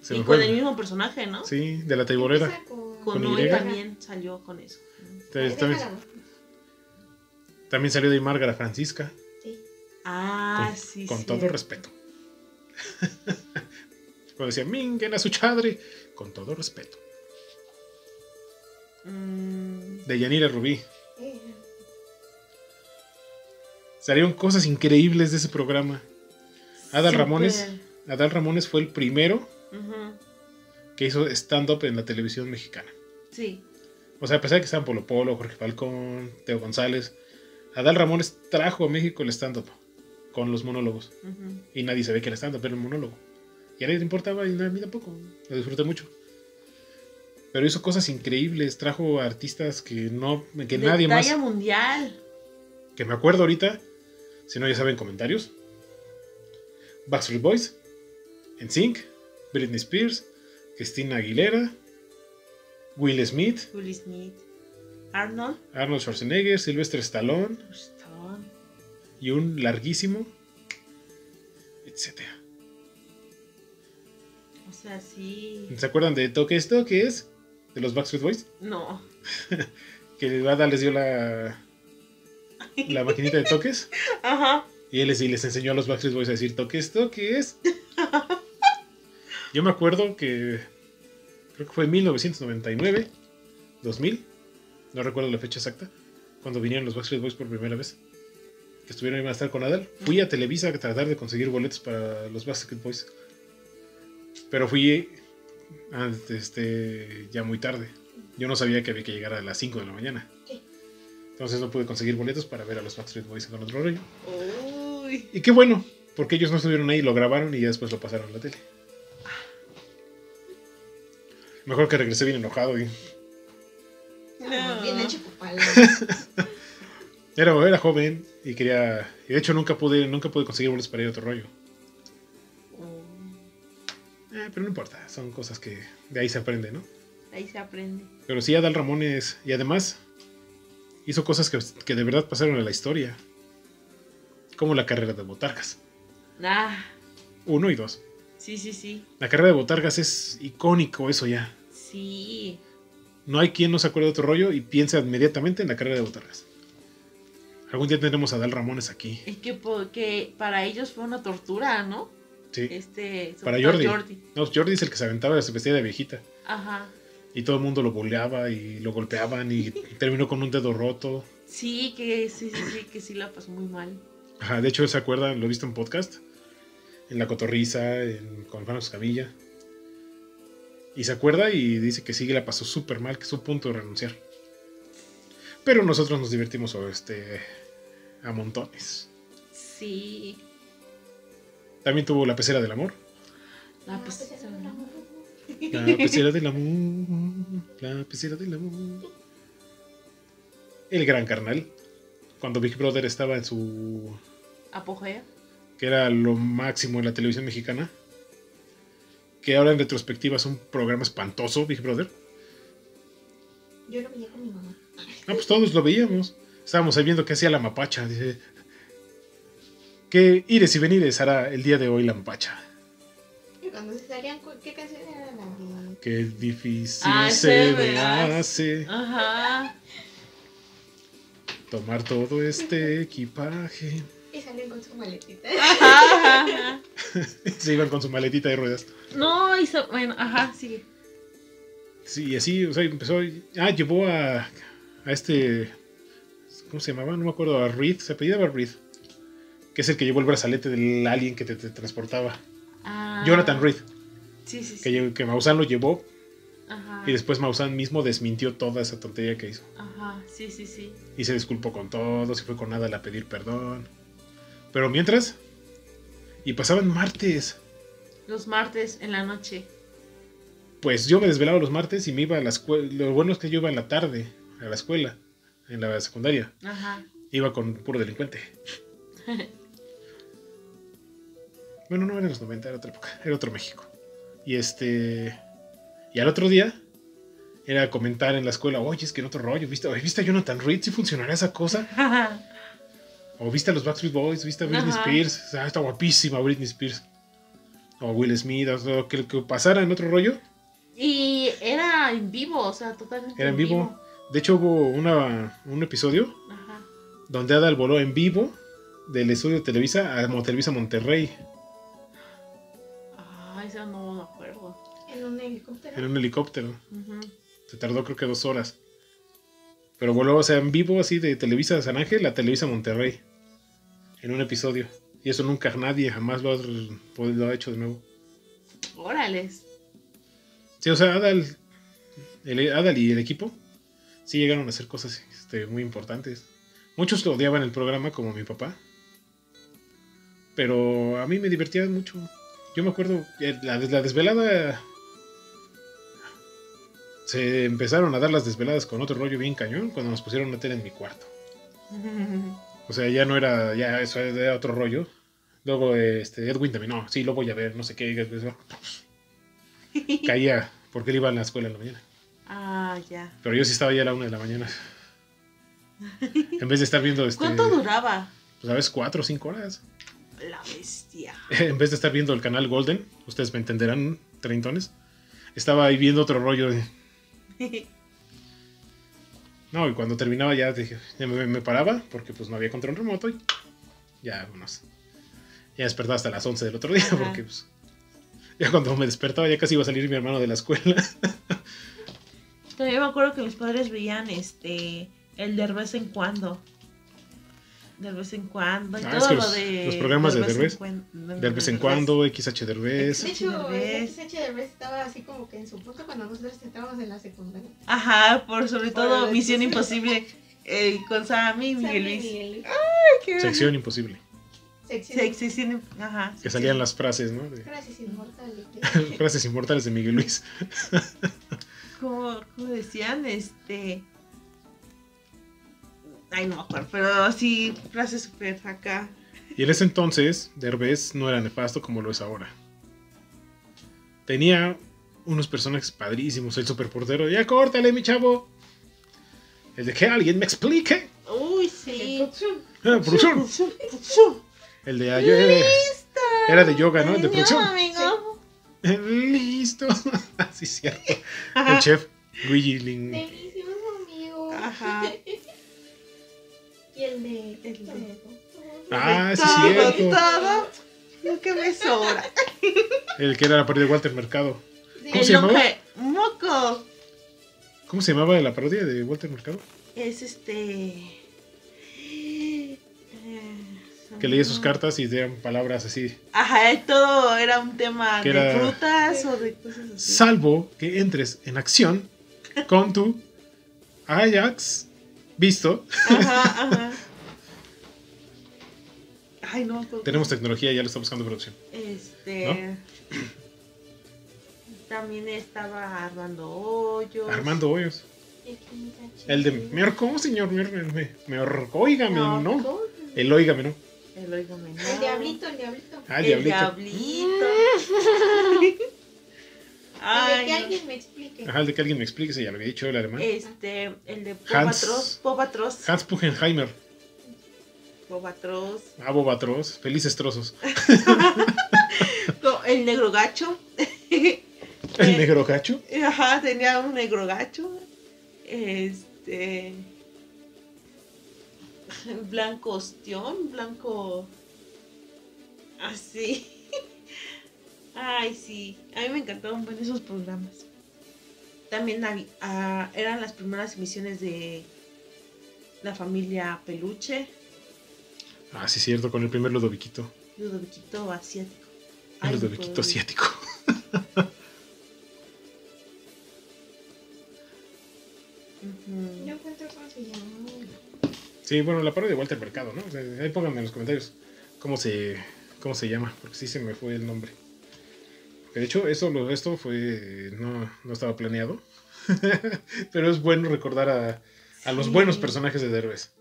se y con fue el mismo personaje, ¿no? sí de la tiborera Empieza con, Con Con Noé Y. también salió con eso. También- también, salió de Márgara Francisca. Ah, con, sí, con todo respeto cuando decía minguen a su chadre con todo respeto Mm, de Yanira Rubí Eh, Salieron cosas increíbles de ese programa. Adal. Ramones. Adal Ramones fue el primero que hizo stand-up en la televisión mexicana. Sí. O sea, a pesar de que estaban Polo Polo, Jorge Falcón, Teo González, Adal Ramones trajo a México el stand-up con los monólogos. Y nadie sabía que era stand-up, era un monólogo. Y a nadie le importaba y a mí tampoco. Lo disfruté mucho. Pero hizo cosas increíbles, trajo artistas que no que De nadie más mundial. que me acuerdo ahorita, si no ya saben comentarios. Backstreet Boys, NSYNC, Britney Spears, Christina Aguilera, Will Smith, Will Smith. Arnold. Arnold Schwarzenegger, Sylvester Stallone. Y un larguísimo, etcétera. O sea, sí. ¿Se acuerdan de Toques Toques? De los Backstreet Boys. No. Que Ada les dio la, la maquinita de toques. Ajá. Y él les, y les enseñó a los Backstreet Boys a decir toques, toques. Yo me acuerdo que creo que fue en 1999, 2000, no recuerdo la fecha exacta, cuando vinieron los Backstreet Boys por primera vez, que estuvieron ahí a estar con Adal. Fui a Televisa a tratar de conseguir boletos para los Backstreet Boys, pero fui ah, este, ya muy tarde. Yo no sabía que había que llegar a las 5 de la mañana. Entonces no pude conseguir boletos para ver a los Backstreet Boys con otro rollo. Uy. Y qué bueno, porque ellos no estuvieron ahí, lo grabaron y ya después lo pasaron a la tele. Mejor que regresé bien enojado. Y... No. Bien hecho, papá. Era, era joven y quería. Y de hecho nunca pude, nunca pude conseguir boletos para ir a otro rollo. Oh, Eh, pero no importa, son cosas que de ahí se aprende, ¿no? Ahí se aprende. Pero sí, Adal Ramones, y además hizo cosas que, que de verdad pasaron a la historia. Como la carrera de Botargas. Ah, Uno y dos. sí, sí, sí. La carrera de Botargas es icónico, eso ya. Sí. No hay quien no se acuerde de otro rollo y piensa inmediatamente en la carrera de Botargas. Algún día tendremos a Dal Ramones aquí. Es que, que para ellos fue una tortura, ¿no? Sí. Este. Para todo Jordi. No, Jordi es el que se aventaba, se vestía de viejita. Ajá. Y todo el mundo lo boleaba y lo golpeaban y terminó con un dedo roto. Sí, que sí, sí, sí, que sí la pasó muy mal. Ajá, de hecho, ¿se acuerdan? Lo he visto en podcast. En La Cotorriza, en, con Alfano Escamilla. Y se acuerda y dice que sí, que la pasó súper mal, que estuvo a punto de renunciar. Pero nosotros nos divertimos este, a montones. Sí. También tuvo La Pecera del Amor. La Ah, pues, pues, era un amor. La Pecera del Amor. La Pecera del Amor. El Gran Carnal. Cuando Big Brother estaba en su apogeo. que era lo máximo en la televisión mexicana. Que ahora en retrospectiva es un programa espantoso, Big Brother. Yo lo veía con mi mamá. Ah, pues todos lo veíamos. Estábamos ahí viendo qué hacía la mapacha. Dice, ¿qué ires y venires hará el día de hoy la mapacha? Y cuando se salían, ¿qué canción era la? Qué difícil Ah, se me hace Ajá. tomar todo este equipaje. Y salían con su maletita. Ajá, ajá. Se iban con su maletita de ruedas. No, hizo. Bueno, ajá, sigue. Sí, y así, o sea, empezó. Ah, llevó a, a este. ¿Cómo se llamaba? No me acuerdo. A Reed, se apellidaba Reed. Que es el que llevó el brazalete del alien que te, te transportaba. Ah, Jonathan Reed. Sí, sí, sí. Que, que Maussan lo llevó Ajá. y después Maussan mismo desmintió toda esa tontería que hizo. Ajá, sí, sí, sí. Y se disculpó con todos y fue con nada a pedir perdón. Pero mientras. Y pasaban martes. Los martes en la noche. Pues yo me desvelaba los martes y me iba a la escuela. Lo bueno es que yo iba en la tarde a la escuela, en la secundaria. Ajá. Iba con puro delincuente. Bueno, no era en los 90, era otra época, era otro México. Y este. Y al otro día era comentar en la escuela, oye, es que en otro rollo, ¿viste, oye, ¿viste a Jonathan Reed? ¿Sí funcionará esa cosa? O viste a los Backstreet Boys, viste a Britney Ajá. Spears, ah, está guapísima Britney Spears. O Will Smith, o sea, que, que pasara en otro rollo, Y era en vivo, o sea, totalmente. era en vivo. De hecho, hubo una, un episodio Ajá. donde Adal voló en vivo del estudio de Televisa a Televisa Monterrey Ah, eso no me acuerdo. En un helicóptero. en un helicóptero. Se tardó creo que dos horas. Pero voló, o sea, en vivo así de Televisa de San Ángel a Televisa Monterrey. En un episodio. Y eso nunca nadie jamás lo ha, lo ha hecho de nuevo. Órales. Sí, o sea, Adal, el, Adal y el equipo sí llegaron a hacer cosas este, muy importantes. Muchos lo odiaban el programa, como mi papá. Pero a mí me divertía mucho. Yo me acuerdo, la, la desvelada... Se empezaron a dar las desveladas con otro rollo bien cañón cuando nos pusieron una tele en mi cuarto. O sea, ya no era, ya eso era otro rollo. Luego este, Edwin también, no, sí, lo voy a ver, no sé qué. Caía, porque él iba a la escuela en la mañana. Ah, ya. Pero yo sí estaba ya a la una de la mañana. En vez de estar viendo, este, ¿Cuánto duraba? pues a veces cuatro o cinco horas. La bestia. En vez de estar viendo el canal Golden, ustedes me entenderán, treintones, estaba ahí viendo otro rollo. de- No, y cuando terminaba ya, dije, ya me, me paraba, porque pues no había control remoto y ya, vámonos. Ya despertaba hasta las 11 del otro día, Ajá. porque pues ya cuando me despertaba ya casi iba a salir mi hermano de la escuela. Todavía me acuerdo que mis padres veían este el de vez en cuando. De vez en cuando. Y Ah, todo es que lo los- de. los programas de Derbez, De vez en cuando, XH Derbez. De hecho, XH Derbez estaba así como que en su punto cuando nosotros estábamos en la secundaria. Ajá, por sobre todo. Misión Imposible. eh, con Sammy y Miguel Luis. Miguel Luis. Qué- Sección imposible. Sección. Ajá. Que salían las frases, ¿no? De- Gracias, inmortal. frases inmortales de Miguel Luis. Como, como decían, este. Ay, no me acuerdo, pero sí, frase súper acá. Y en ese entonces, Derbez no era nefasto como lo es ahora. Tenía unos personajes padrísimos. El superportero, ya córtale, mi chavo. El de que alguien me explique. Uy, sí. Ah, producción. El de ayer. Era de yoga, ¿no? El de producción. amigo. Listo. Así es cierto. El chef Luigi Lin. Delicioso, amigo. Ajá. Y el de. El de- Ah, sí Todo, es cierto. todo. Lo que me sobra. El que era la parodia de Walter Mercado. ¿Cómo El se llamaba? hombre moco. ¿Cómo se llamaba la parodia de Walter Mercado? Es este. Que leía sus cartas y eran palabras así. Ajá, todo era un tema Que de era- frutas o de cosas así. Salvo que entres en acción con tu Ajax visto. Ajá, ajá. Ay, no. Tenemos tecnología, ya lo está buscando producción. Este. También estaba Armando Hoyos. Armando Hoyos. El de me ahorcó, señor. Me, me, me óigame, No, ¿no? El óigame, ¿no? El oígame, no. El diablito, el diablito. Ah, El diablito. diablito. El de que no. alguien me explique. Ajá, el de que alguien me explique, se ya lo había dicho el alemán. Este, el de Hans. Pobatros. Hans Puchenheimer. Pobatros. Ah, Bobatros. Felices trozos. No, El negro gacho. El negro gacho. Ajá, tenía un negro gacho. Este. Blanco ostión, blanco. Así. Ay, sí. A mí me encantaban ver esos programas. También ah, eran las primeras emisiones de la familia Peluche, Ah, sí, cierto, con el primer Ludoviquito. Ludoviquito asiático. El Ay, Ludoviquito pues, asiático. Yo encuentro cómo se llama. Sí, bueno, la parodia de Walter Mercado, ¿no? O sea, ahí pónganme en los comentarios cómo se, cómo se llama, porque sí se me fue el nombre. Porque de hecho, eso, lo, esto fue, no, no estaba planeado. Pero es bueno recordar a, a los Sí. buenos personajes de Derbez.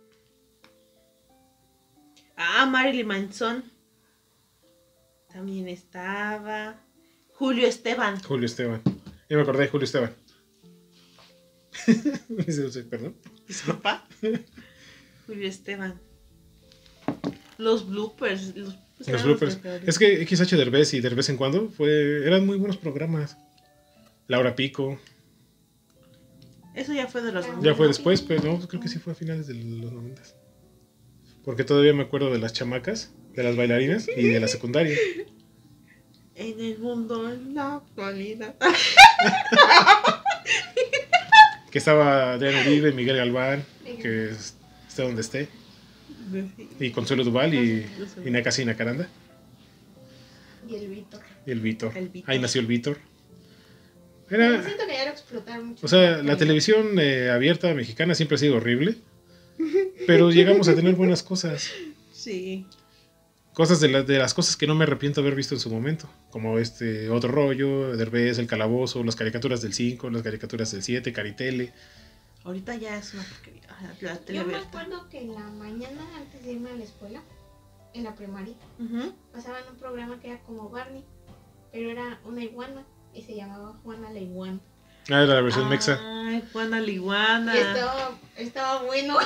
Ah, Marilyn Manson. También estaba. Julio Esteban. Julio Esteban. Ya me acordé de Julio Esteban. Perdón. Disculpa. Julio Esteban. Los bloopers. Los, Los bloopers. Es que XH Derbez y de vez en cuando fue, eran muy buenos programas. Laura Pico. Eso ya fue de los. Ya fue después, pero no, creo que sí fue a finales de los noventas. Porque todavía me acuerdo de las chamacas, de las bailarinas y de la secundaria. En el mundo, en la actualidad. Que estaba Adriano Uribe, Miguel Galván, que es- esté donde esté, y Consuelo Duval y, y Nakasi Nacaranda, Y el Víctor. y el Víctor. Ahí nació el Víctor. Era, siento que ya lo explotaron mucho. o sea, la televisión eh, abierta mexicana siempre ha sido horrible. Pero llegamos a tener buenas cosas. Sí. Cosas de, la- de las cosas que no me arrepiento de haber visto en su momento. Como este otro rollo, Derbez, El Calabozo, las caricaturas del 5, las caricaturas del 7, Caritele. Ahorita ya es una porquería. La tele Yo me acuerdo que en la mañana, antes de irme a la escuela, en la primaria, Ujú. pasaban un programa que era como Barney, pero era una iguana y se llamaba Juana la iguana. Ah, era la versión mexa. Ay, Juana Liguana. Y estaba, estaba bueno.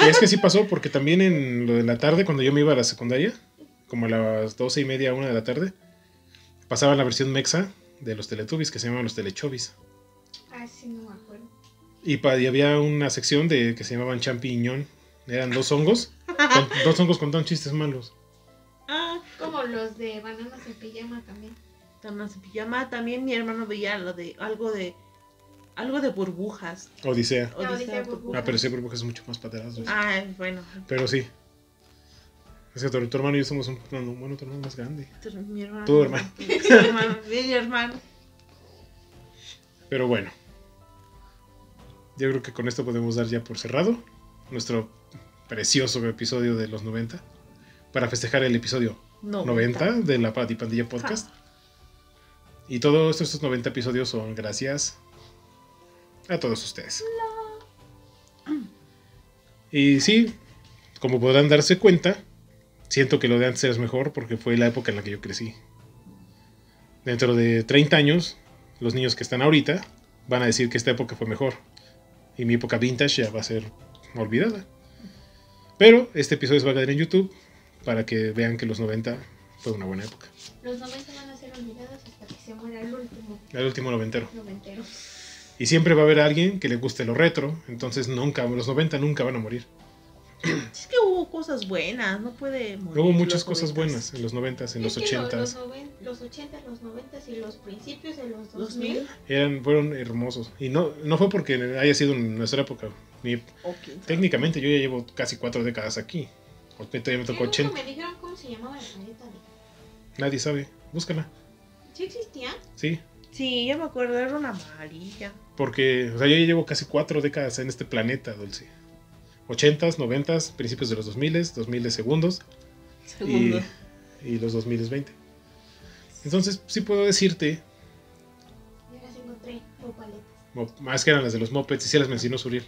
Y es que sí pasó, porque también en lo de la tarde, cuando yo me iba a la secundaria, como a las doce y media, una de la tarde, pasaba la versión mexa de los Teletubbies, que se llamaban los Telechovis. Ah, sí, no me acuerdo. Y, pa- y había una sección de que se llamaban champiñón. Eran dos hongos, con- dos hongos contaban chistes malos. Ah, Como los de bananas en pijama también. Tornas en pijama. También mi hermano veía lo de algo de algo de burbujas. Odisea. Odisea burbujas. Ah, pero ese burbujas es mucho más paterazo. Ay, bueno. Pero sí. Es que tu, tu hermano y yo somos un. no, no, bueno, tu hermano más grande. tu- Mi hermano. Tu hermano. Mi hermano. Mi hermano. Pero bueno. Yo creo que con esto podemos dar ya por cerrado nuestro precioso episodio de los 90. Para festejar el episodio No. 90 de la Pati Pandilla Podcast. Y todos estos 90 episodios son gracias a todos ustedes. Y sí, como podrán darse cuenta, siento que lo de antes es mejor porque fue la época en la que yo crecí. Dentro de 30 años, los niños que están ahorita van a decir que esta época fue mejor. Y mi época vintage ya va a ser olvidada. Pero este episodio se va a quedar en YouTube para que vean que los 90 fue una buena época. Los 90 van a ser olvidados hasta que se muera el último El último noventero. noventero. Y siempre va a haber alguien que le guste lo retro. Entonces nunca, los 90 nunca van a morir. Es que hubo cosas buenas. No puede morir. Hubo muchas cosas noventas. buenas en los 90, en los Es que lo- 80. Los, noven- los 80, los 90 y los principios de los 2000. 2000. Eran, fueron hermosos. Y no, no fue porque haya sido en nuestra época. Ni- O quién sabe. técnicamente yo ya llevo casi cuatro décadas aquí. Porque todavía me tocó nunca 80. me dijeron cómo se llamaba la planeta. Nadie sabe. Búscala. ¿Sí existía? Sí. Sí, yo me acuerdo. Era una amarilla. Porque, o sea, yo ya llevo casi cuatro décadas en este planeta, Dulce. 80s, 90s, principios de los 2000s, 2000 segundos y, Segundo. y los 2020. Entonces, sí puedo decirte, Ya las encontré, o paletas. más que eran las de los mopeds, y sí las mencionó Suriel.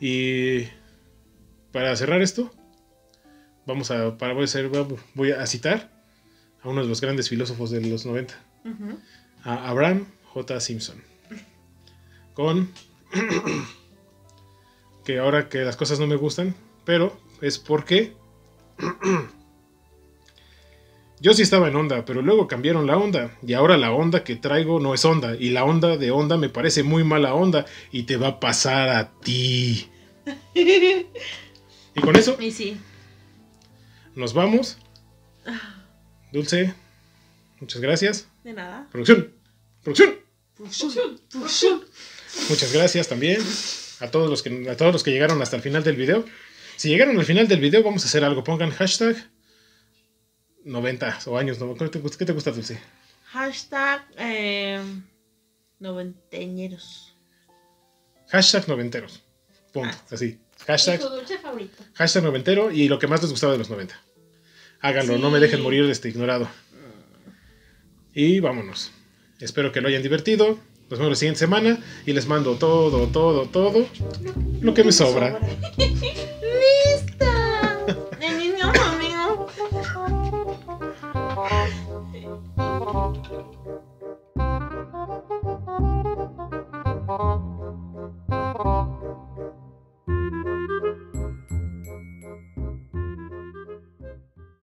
Y para cerrar esto, vamos a, para voy a, hacer- voy a citar a uno de los grandes filósofos de los 90. Ujú. a Abraham J. Simpson. Con que ahora que las cosas no me gustan, pero es porque yo sí estaba en onda, pero luego cambiaron la onda y ahora la onda que traigo no es onda y la onda de onda me parece muy mala onda y te va a pasar a ti. Y con eso Y sí. nos vamos. Dulce, muchas gracias. De nada. Producción, producción. Fusión, fusión. Muchas gracias también a todos los que a todos los que llegaron hasta el final del video. Si llegaron al final del video, vamos a hacer algo. Pongan hashtag 90 o años. ¿no? ¿Qué te, gusta- qué te gusta, Dulce? Hashtag eh, noventeñeros. Hashtag noventeros. Punto. Ah. Así. Y Hashtag, dulce favorito. hashtag noventero y lo que más les gustaba de los 90. Háganlo, no me dejen morir este ignorado. Y vámonos. Espero que lo hayan divertido. Nos vemos la siguiente semana y les mando todo, todo, todo lo que me sobra. sobra.